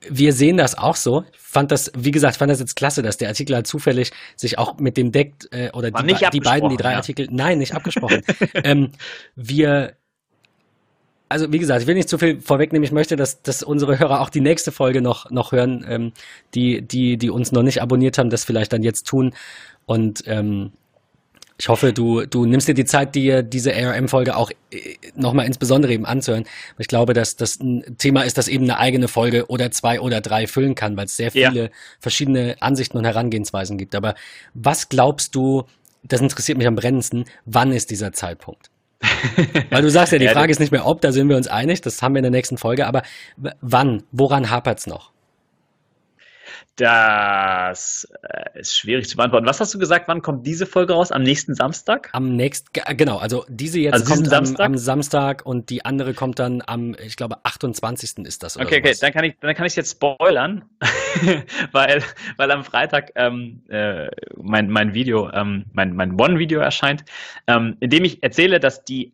wir sehen das auch so. Ich fand das, wie gesagt, fand das jetzt klasse, dass der Artikel halt zufällig sich auch mit dem deckt, äh, oder die, die, beiden, die drei ja. Artikel, nein, nicht abgesprochen. ähm, wir also wie gesagt, ich will nicht zu viel vorwegnehmen. Ich möchte, dass, dass unsere Hörer auch die nächste Folge noch, noch hören, ähm, die, die, die uns noch nicht abonniert haben, das vielleicht dann jetzt tun. Und ähm, ich hoffe, du, du nimmst dir die Zeit, dir diese ARM-Folge auch äh, nochmal insbesondere eben anzuhören. Ich glaube, dass das ein Thema ist, das eben eine eigene Folge oder zwei oder drei füllen kann, weil es sehr viele ja. verschiedene Ansichten und Herangehensweisen gibt. Aber was glaubst du, das interessiert mich am brennendsten, wann ist dieser Zeitpunkt? Weil du sagst ja, die Frage ist nicht mehr ob, da sind wir uns einig, das haben wir in der nächsten Folge, aber wann, woran hapert es noch? Das äh, ist schwierig zu beantworten. Was hast du gesagt? Wann kommt diese Folge raus? Am nächsten Samstag? Am nächsten, genau. Also diese jetzt also kommt Samstag? Am, am, Samstag und die andere kommt dann am, ich glaube, 28. ist das. okay, sowas. okay. Dann kann ich, dann kann ich jetzt spoilern, weil, weil am Freitag ähm, äh, mein, mein Video, ähm, mein, mein One-Video erscheint, ähm, in dem ich erzähle, dass die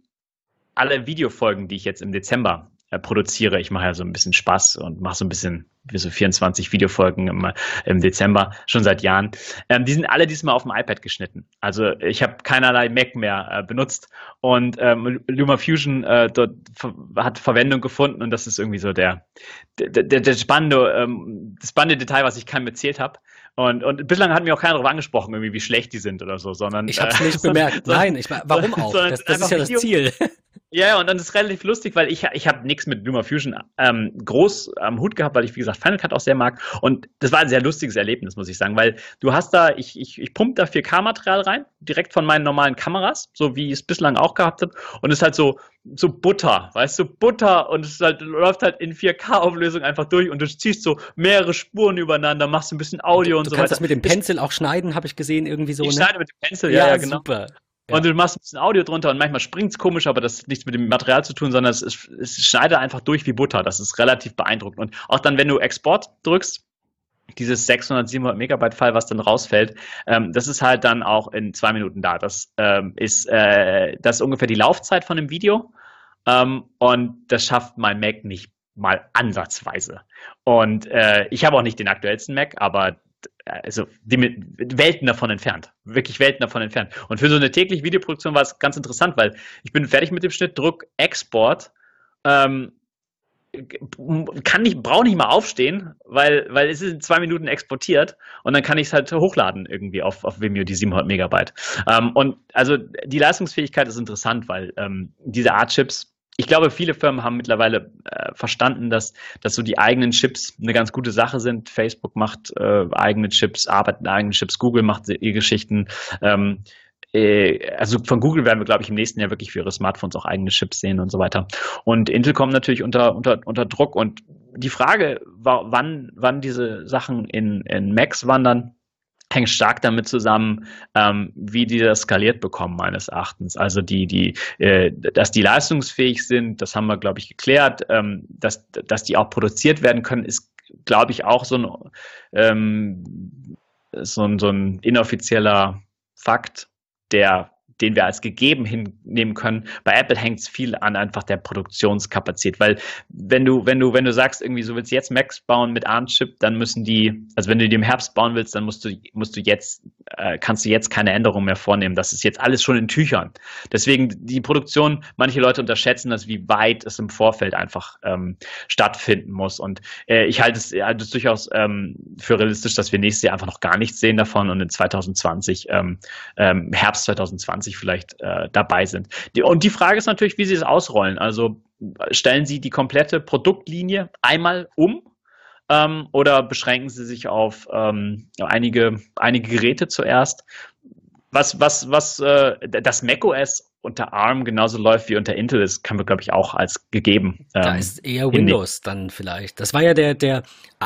alle Videofolgen, die ich jetzt im Dezember äh, produziere. Ich mache ja so ein bisschen Spaß und mache so ein bisschen wie so 24 Videofolgen im, im Dezember, schon seit Jahren. Ähm, die sind alle diesmal auf dem iPad geschnitten. Also ich habe keinerlei Mac mehr äh, benutzt und ähm, LumaFusion äh, dort hat Verwendung gefunden und das ist irgendwie so der, der, der, der spannende, ähm, das spannende Detail, was ich keinem erzählt habe. Und, und bislang hat mir auch keiner darauf angesprochen, irgendwie, wie schlecht die sind oder so, sondern. Ich habe es nicht äh, bemerkt. Nein, ich, warum auch? Das, das ist ja das Ziel. Ja, und dann ist es relativ lustig, weil ich, ich habe nichts mit LumaFusion ähm, groß am Hut gehabt, weil ich, wie gesagt, Final Cut auch sehr mag. Und das war ein sehr lustiges Erlebnis, muss ich sagen, weil du hast da, ich, ich, ich pumpe da 4K-Material rein, direkt von meinen normalen Kameras, so wie ich es bislang auch gehabt habe. Und es ist halt so, so Butter, weißt du, Butter und es halt, läuft halt in 4K-Auflösung einfach durch und du ziehst so mehrere Spuren übereinander, machst ein bisschen Audio du, und du so weiter. Du kannst das mit dem Pencil auch schneiden, habe ich gesehen, irgendwie so. Ich ne? schneide mit dem Pencil, ja, ja, ja genau. Super. Und du machst ein bisschen Audio drunter und manchmal springt es komisch, aber das hat nichts mit dem Material zu tun, sondern es, ist, es schneidet einfach durch wie Butter. Das ist relativ beeindruckend. Und auch dann, wenn du Export drückst, dieses 600, 700 Megabyte File, was dann rausfällt, ähm, das ist halt dann auch in zwei Minuten da. Das ähm, ist, äh, das ist ungefähr die Laufzeit von dem Video. Ähm, und das schafft mein Mac nicht mal ansatzweise. Und äh, ich habe auch nicht den aktuellsten Mac, aber also die Welten davon entfernt. Wirklich Welten davon entfernt. Und für so eine tägliche Videoproduktion war es ganz interessant, weil ich bin fertig mit dem Schnitt, Druck, Export. Ähm, kann nicht, brauche nicht mal aufstehen, weil, weil es ist in zwei Minuten exportiert und dann kann ich es halt hochladen irgendwie auf, auf Vimeo, die 700 Megabyte. Ähm, und also die Leistungsfähigkeit ist interessant, weil ähm, diese Art Chips, ich glaube, viele Firmen haben mittlerweile äh, verstanden, dass, dass so die eigenen Chips eine ganz gute Sache sind. Facebook macht äh, eigene Chips, arbeitet mit eigenen Chips, Google macht ihr Geschichten. Ähm, äh, also von Google werden wir, glaube ich, im nächsten Jahr wirklich für ihre Smartphones auch eigene Chips sehen und so weiter. Und Intel kommt natürlich unter, unter, unter Druck. Und die Frage, wann, wann diese Sachen in, in Macs wandern, hängt stark damit zusammen, ähm, wie die das skaliert bekommen, meines Erachtens. Also die, die, äh, dass die leistungsfähig sind, das haben wir, glaube ich, geklärt. Ähm, dass, dass die auch produziert werden können, ist, glaube ich, auch so ein, ähm, so ein, so ein inoffizieller Fakt der den wir als gegeben hinnehmen können. Bei Apple hängt es viel an einfach der Produktionskapazität, weil wenn du, wenn du, wenn du sagst, irgendwie so willst jetzt Macs bauen mit ARM-Chip, dann müssen die, also wenn du die im Herbst bauen willst, dann musst du, musst du jetzt, äh, kannst du jetzt keine Änderungen mehr vornehmen. Das ist jetzt alles schon in Tüchern. Deswegen die Produktion, manche Leute unterschätzen das, wie weit es im Vorfeld einfach ähm, stattfinden muss. Und äh, ich halte es, halte es durchaus ähm, für realistisch, dass wir nächstes Jahr einfach noch gar nichts sehen davon und in 2020, ähm, ähm, Herbst 2020 20 vielleicht äh, dabei sind. Die, und die Frage ist natürlich, wie sie es ausrollen. Also stellen sie die komplette Produktlinie einmal um ähm, oder beschränken sie sich auf ähm, einige, einige Geräte zuerst? Was, was, was äh, das macOS unter ARM genauso läuft wie unter Intel ist, kann man, glaube ich, auch als gegeben. Ähm, da ist eher Windows dann vielleicht. Das war ja der, der,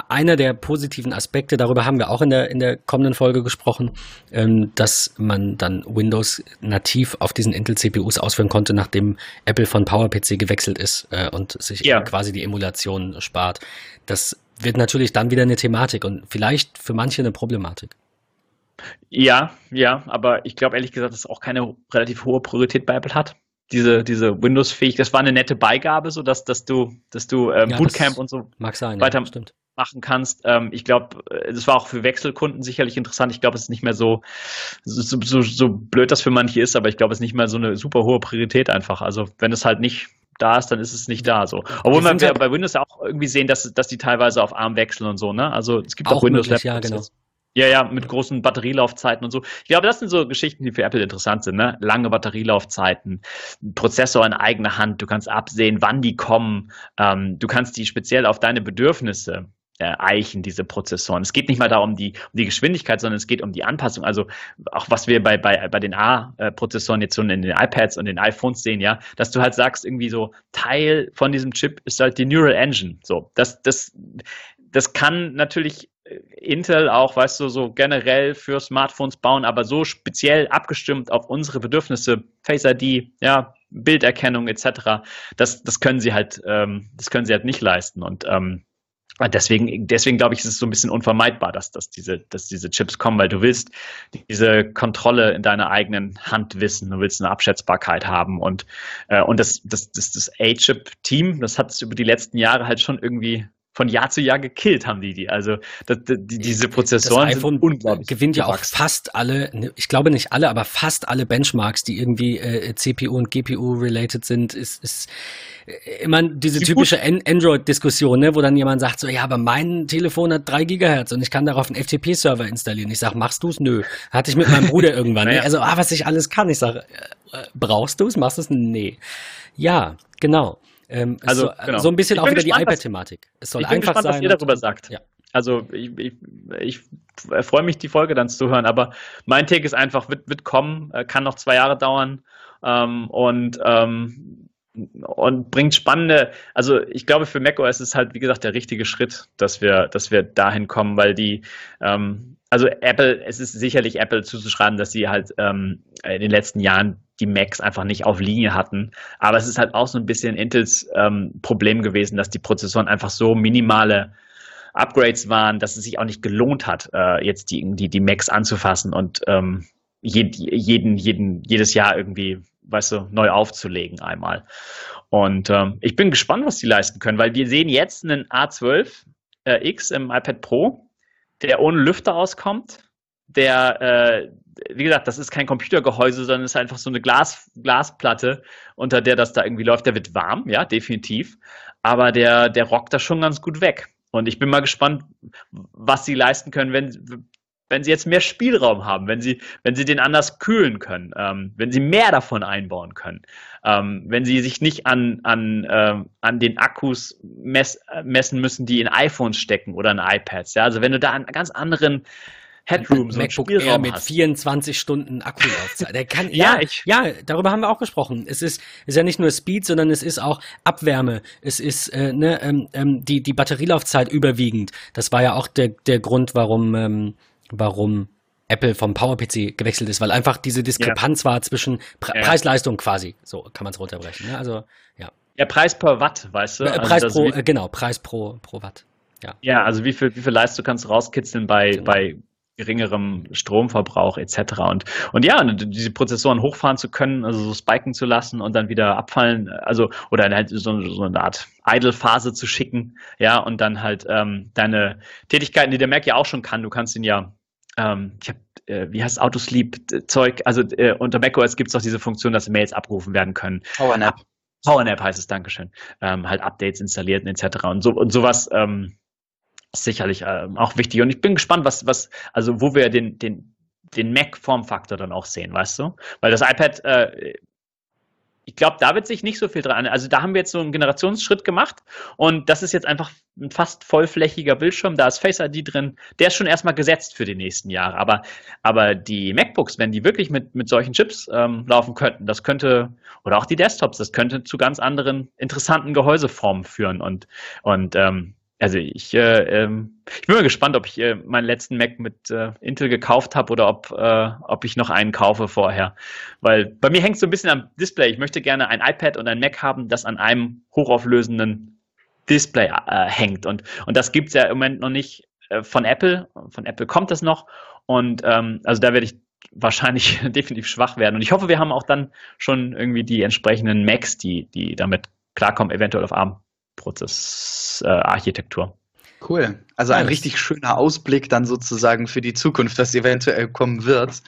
einer der positiven Aspekte, darüber haben wir auch in der, in der kommenden Folge gesprochen, ähm, dass man dann Windows nativ auf diesen Intel-CPUs ausführen konnte, nachdem Apple von PowerPC gewechselt ist äh, und sich ja. quasi die Emulation spart. Das wird natürlich dann wieder eine Thematik und vielleicht für manche eine Problematik. Ja, ja, aber ich glaube ehrlich gesagt, dass es auch keine relativ hohe Priorität bei Apple hat. Diese, diese Windows-fähig, das war eine nette Beigabe, so dass, dass du, dass du ähm, ja, Bootcamp und so sein, weiter ja, machen kannst. Ähm, ich glaube, das war auch für Wechselkunden sicherlich interessant. Ich glaube, es ist nicht mehr so, so, so, so blöd das für manche ist, aber ich glaube, es ist nicht mehr so eine super hohe Priorität einfach. Also wenn es halt nicht da ist, dann ist es nicht da. So. Obwohl man ja bei Windows ja auch irgendwie sehen, dass, dass die teilweise auf ARM wechseln und so, ne? Also es gibt auch, auch Windows möglich, ja, genau. Ja, ja, mit großen Batterielaufzeiten und so. Ich glaube, das sind so Geschichten, die für Apple interessant sind, ne? Lange Batterielaufzeiten, Prozessor in eigener Hand, du kannst absehen, wann die kommen, ähm, du kannst die speziell auf deine Bedürfnisse äh, eichen, diese Prozessoren. Es geht nicht mal darum, die, um die Geschwindigkeit, sondern es geht um die Anpassung. Also auch was wir bei, bei, bei den A-Prozessoren jetzt schon in den iPads und den iPhones sehen, ja, dass du halt sagst, irgendwie so, Teil von diesem Chip ist halt die Neural Engine. So, das, das, das kann natürlich Intel auch, weißt du, so generell für Smartphones bauen, aber so speziell abgestimmt auf unsere Bedürfnisse, Face ID, ja, Bilderkennung etc. Das, das können sie halt, ähm, das können sie halt nicht leisten und ähm, Deswegen, deswegen glaube ich, ist es so ein bisschen unvermeidbar, dass, dass, diese, dass diese Chips kommen, weil du willst diese Kontrolle in deiner eigenen Hand wissen, du willst eine Abschätzbarkeit haben und, äh, und das, das, das, das A-Chip-Team, das hat es über die letzten Jahre halt schon irgendwie von Jahr zu Jahr gekillt haben die die. Also das, die, diese Prozessoren das iPhone sind unglaublich. gewinnt ja auch fast alle, ne, ich glaube nicht alle, aber fast alle Benchmarks, die irgendwie äh, CPU und GPU related sind, ist, ist äh, immer diese typische Android-Diskussion, ne, wo dann jemand sagt so, ja, aber mein Telefon hat drei Gigahertz und ich kann darauf einen FTP-Server installieren. Ich sag, machst du's? Nö. Hatte ich mit meinem Bruder irgendwann. Ne? Also, ah, was ich alles kann. Ich sag, äh, brauchst du's? Machst du's? Nee. Ja, genau. Ähm, also soll, genau. so ein bisschen auch wieder gespannt, die iPad-Thematik. Es soll ich bin gespannt, sein. was ihr darüber sagt. Ja. Also ich, ich, ich freue mich, die Folge dann zu hören, aber mein Take ist einfach, wird, wird kommen, äh, kann noch zwei Jahre dauern ähm, und ähm, und bringt spannende, also ich glaube für macOS ist halt wie gesagt der richtige Schritt, dass wir, dass wir dahin kommen, weil die, ähm, also Apple, es ist sicherlich Apple zuzuschreiben, dass sie halt ähm, in den letzten Jahren die Macs einfach nicht auf Linie hatten. Aber es ist halt auch so ein bisschen Intels ähm, Problem gewesen, dass die Prozessoren einfach so minimale Upgrades waren, dass es sich auch nicht gelohnt hat, äh, jetzt die, die, die Macs anzufassen und ähm, jeden, jeden, jedes Jahr irgendwie, weißt du, neu aufzulegen einmal. Und ähm, ich bin gespannt, was die leisten können, weil wir sehen jetzt einen A12 äh, X im iPad Pro, der ohne Lüfter auskommt, der, äh, wie gesagt, das ist kein Computergehäuse, sondern ist einfach so eine Glas, Glasplatte, unter der das da irgendwie läuft. Der wird warm, ja, definitiv. Aber der, der rockt da schon ganz gut weg. Und ich bin mal gespannt, was sie leisten können, wenn, wenn sie jetzt mehr Spielraum haben, wenn sie, wenn sie den anders kühlen können, ähm, wenn sie mehr davon einbauen können, ähm, wenn sie sich nicht an, an, äh, an den Akkus mess, messen müssen, die in iPhones stecken oder in iPads. Ja? Also wenn du da einen ganz anderen Headroom, so MacBook Spielraum Air mit hast. 24 Stunden Akkulaufzeit. Der kann, ja, ja, ich, ja, darüber haben wir auch gesprochen. Es ist, ist ja nicht nur Speed, sondern es ist auch Abwärme. Es ist äh, ne, ähm, ähm, die, die Batterielaufzeit überwiegend. Das war ja auch der, der Grund, warum, ähm, warum Apple vom PowerPC gewechselt ist, weil einfach diese Diskrepanz ja. war zwischen Pre ja. Preis-Leistung quasi. So kann man es runterbrechen. Ne? Also, ja. Ja, Preis per Watt, weißt du? Äh, Preis also pro, äh, genau, Preis pro, pro Watt. Ja. ja, also wie viel, wie viel Leistung kannst du rauskitzeln bei, genau. bei geringerem Stromverbrauch etc. Und, und ja, diese Prozessoren hochfahren zu können, also so spiken zu lassen und dann wieder abfallen, also oder halt so, so eine Art Idle-Phase zu schicken, ja, und dann halt ähm, deine Tätigkeiten, die der Mac ja auch schon kann, du kannst ihn ja ähm, ich habe, äh, wie heißt Autosleep-Zeug, also äh, unter macOS gibt es auch diese Funktion, dass Mails abgerufen werden können. PowerNap. PowerNap heißt es, Dankeschön. Ähm, halt Updates installiert etc. Und so und sowas ähm, ist sicherlich ähm, auch wichtig. Und ich bin gespannt, was, was, also wo wir den, den, den Mac-Formfaktor dann auch sehen, weißt du? Weil das iPad äh, ich glaube, da wird sich nicht so viel dran. Also da haben wir jetzt so einen Generationsschritt gemacht und das ist jetzt einfach ein fast vollflächiger Bildschirm. Da ist Face ID drin. Der ist schon erstmal gesetzt für die nächsten Jahre. Aber, aber die MacBooks, wenn die wirklich mit, mit solchen Chips ähm, laufen könnten, das könnte, oder auch die Desktops, das könnte zu ganz anderen interessanten Gehäuseformen führen. Und, und ähm, also ich, äh, ähm, ich bin mal gespannt, ob ich äh, meinen letzten Mac mit äh, Intel gekauft habe oder ob, äh, ob ich noch einen kaufe vorher. Weil bei mir hängt es so ein bisschen am Display. Ich möchte gerne ein iPad und ein Mac haben, das an einem hochauflösenden Display äh, hängt. Und, und das gibt's ja im Moment noch nicht äh, von Apple. Von Apple kommt das noch. Und ähm, also da werde ich wahrscheinlich definitiv schwach werden. Und ich hoffe, wir haben auch dann schon irgendwie die entsprechenden Macs, die, die damit klarkommen, eventuell auf ARM Prozessarchitektur. Cool. Also ein richtig schöner Ausblick dann sozusagen für die Zukunft, was eventuell kommen wird.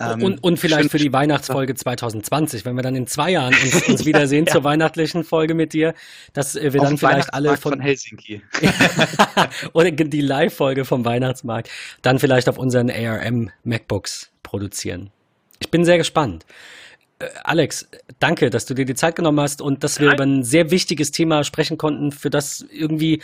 Ähm, und, und vielleicht schön, für die Weihnachtsfolge 2020, wenn wir dann in zwei Jahren uns, uns wiedersehen ja. zur weihnachtlichen Folge mit dir, dass wir Auf dann vielleicht alle von, von Helsinki oder die Live-Folge vom Weihnachtsmarkt dann vielleicht auf unseren ARM MacBooks produzieren. Ich bin sehr gespannt. Äh, Alex, danke, dass du dir die Zeit genommen hast und dass wir Nein. über ein sehr wichtiges Thema sprechen konnten, für das irgendwie,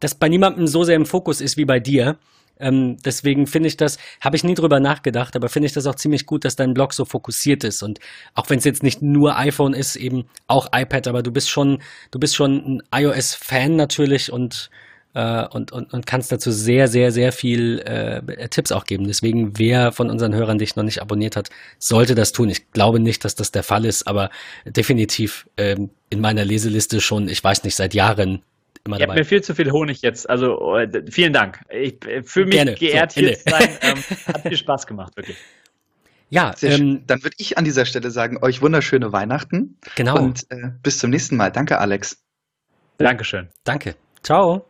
das bei niemandem so sehr im Fokus ist wie bei dir. Ähm, deswegen finde ich das, habe ich nie drüber nachgedacht, aber finde ich das auch ziemlich gut, dass dein Blog so fokussiert ist. Und auch wenn es jetzt nicht nur iPhone ist, eben auch iPad, aber du bist schon, du bist schon ein iOS-Fan natürlich und äh, und, und, und kannst dazu sehr, sehr, sehr viel äh, Tipps auch geben. Deswegen, wer von unseren Hörern dich noch nicht abonniert hat, sollte das tun. Ich glaube nicht, dass das der Fall ist, aber definitiv ähm, in meiner Leseliste schon, ich weiß nicht, seit Jahren immer dabei. Ich habe mir viel zu viel Honig jetzt. Also äh, vielen Dank. Ich äh, fühle mich Gerne. geehrt, so, hier zu sein. Ähm, hat viel Spaß gemacht, wirklich. Ja, ähm, dann würde ich an dieser Stelle sagen, euch wunderschöne Weihnachten. Genau. Und äh, bis zum nächsten Mal. Danke, Alex. Dankeschön. Danke. Ciao.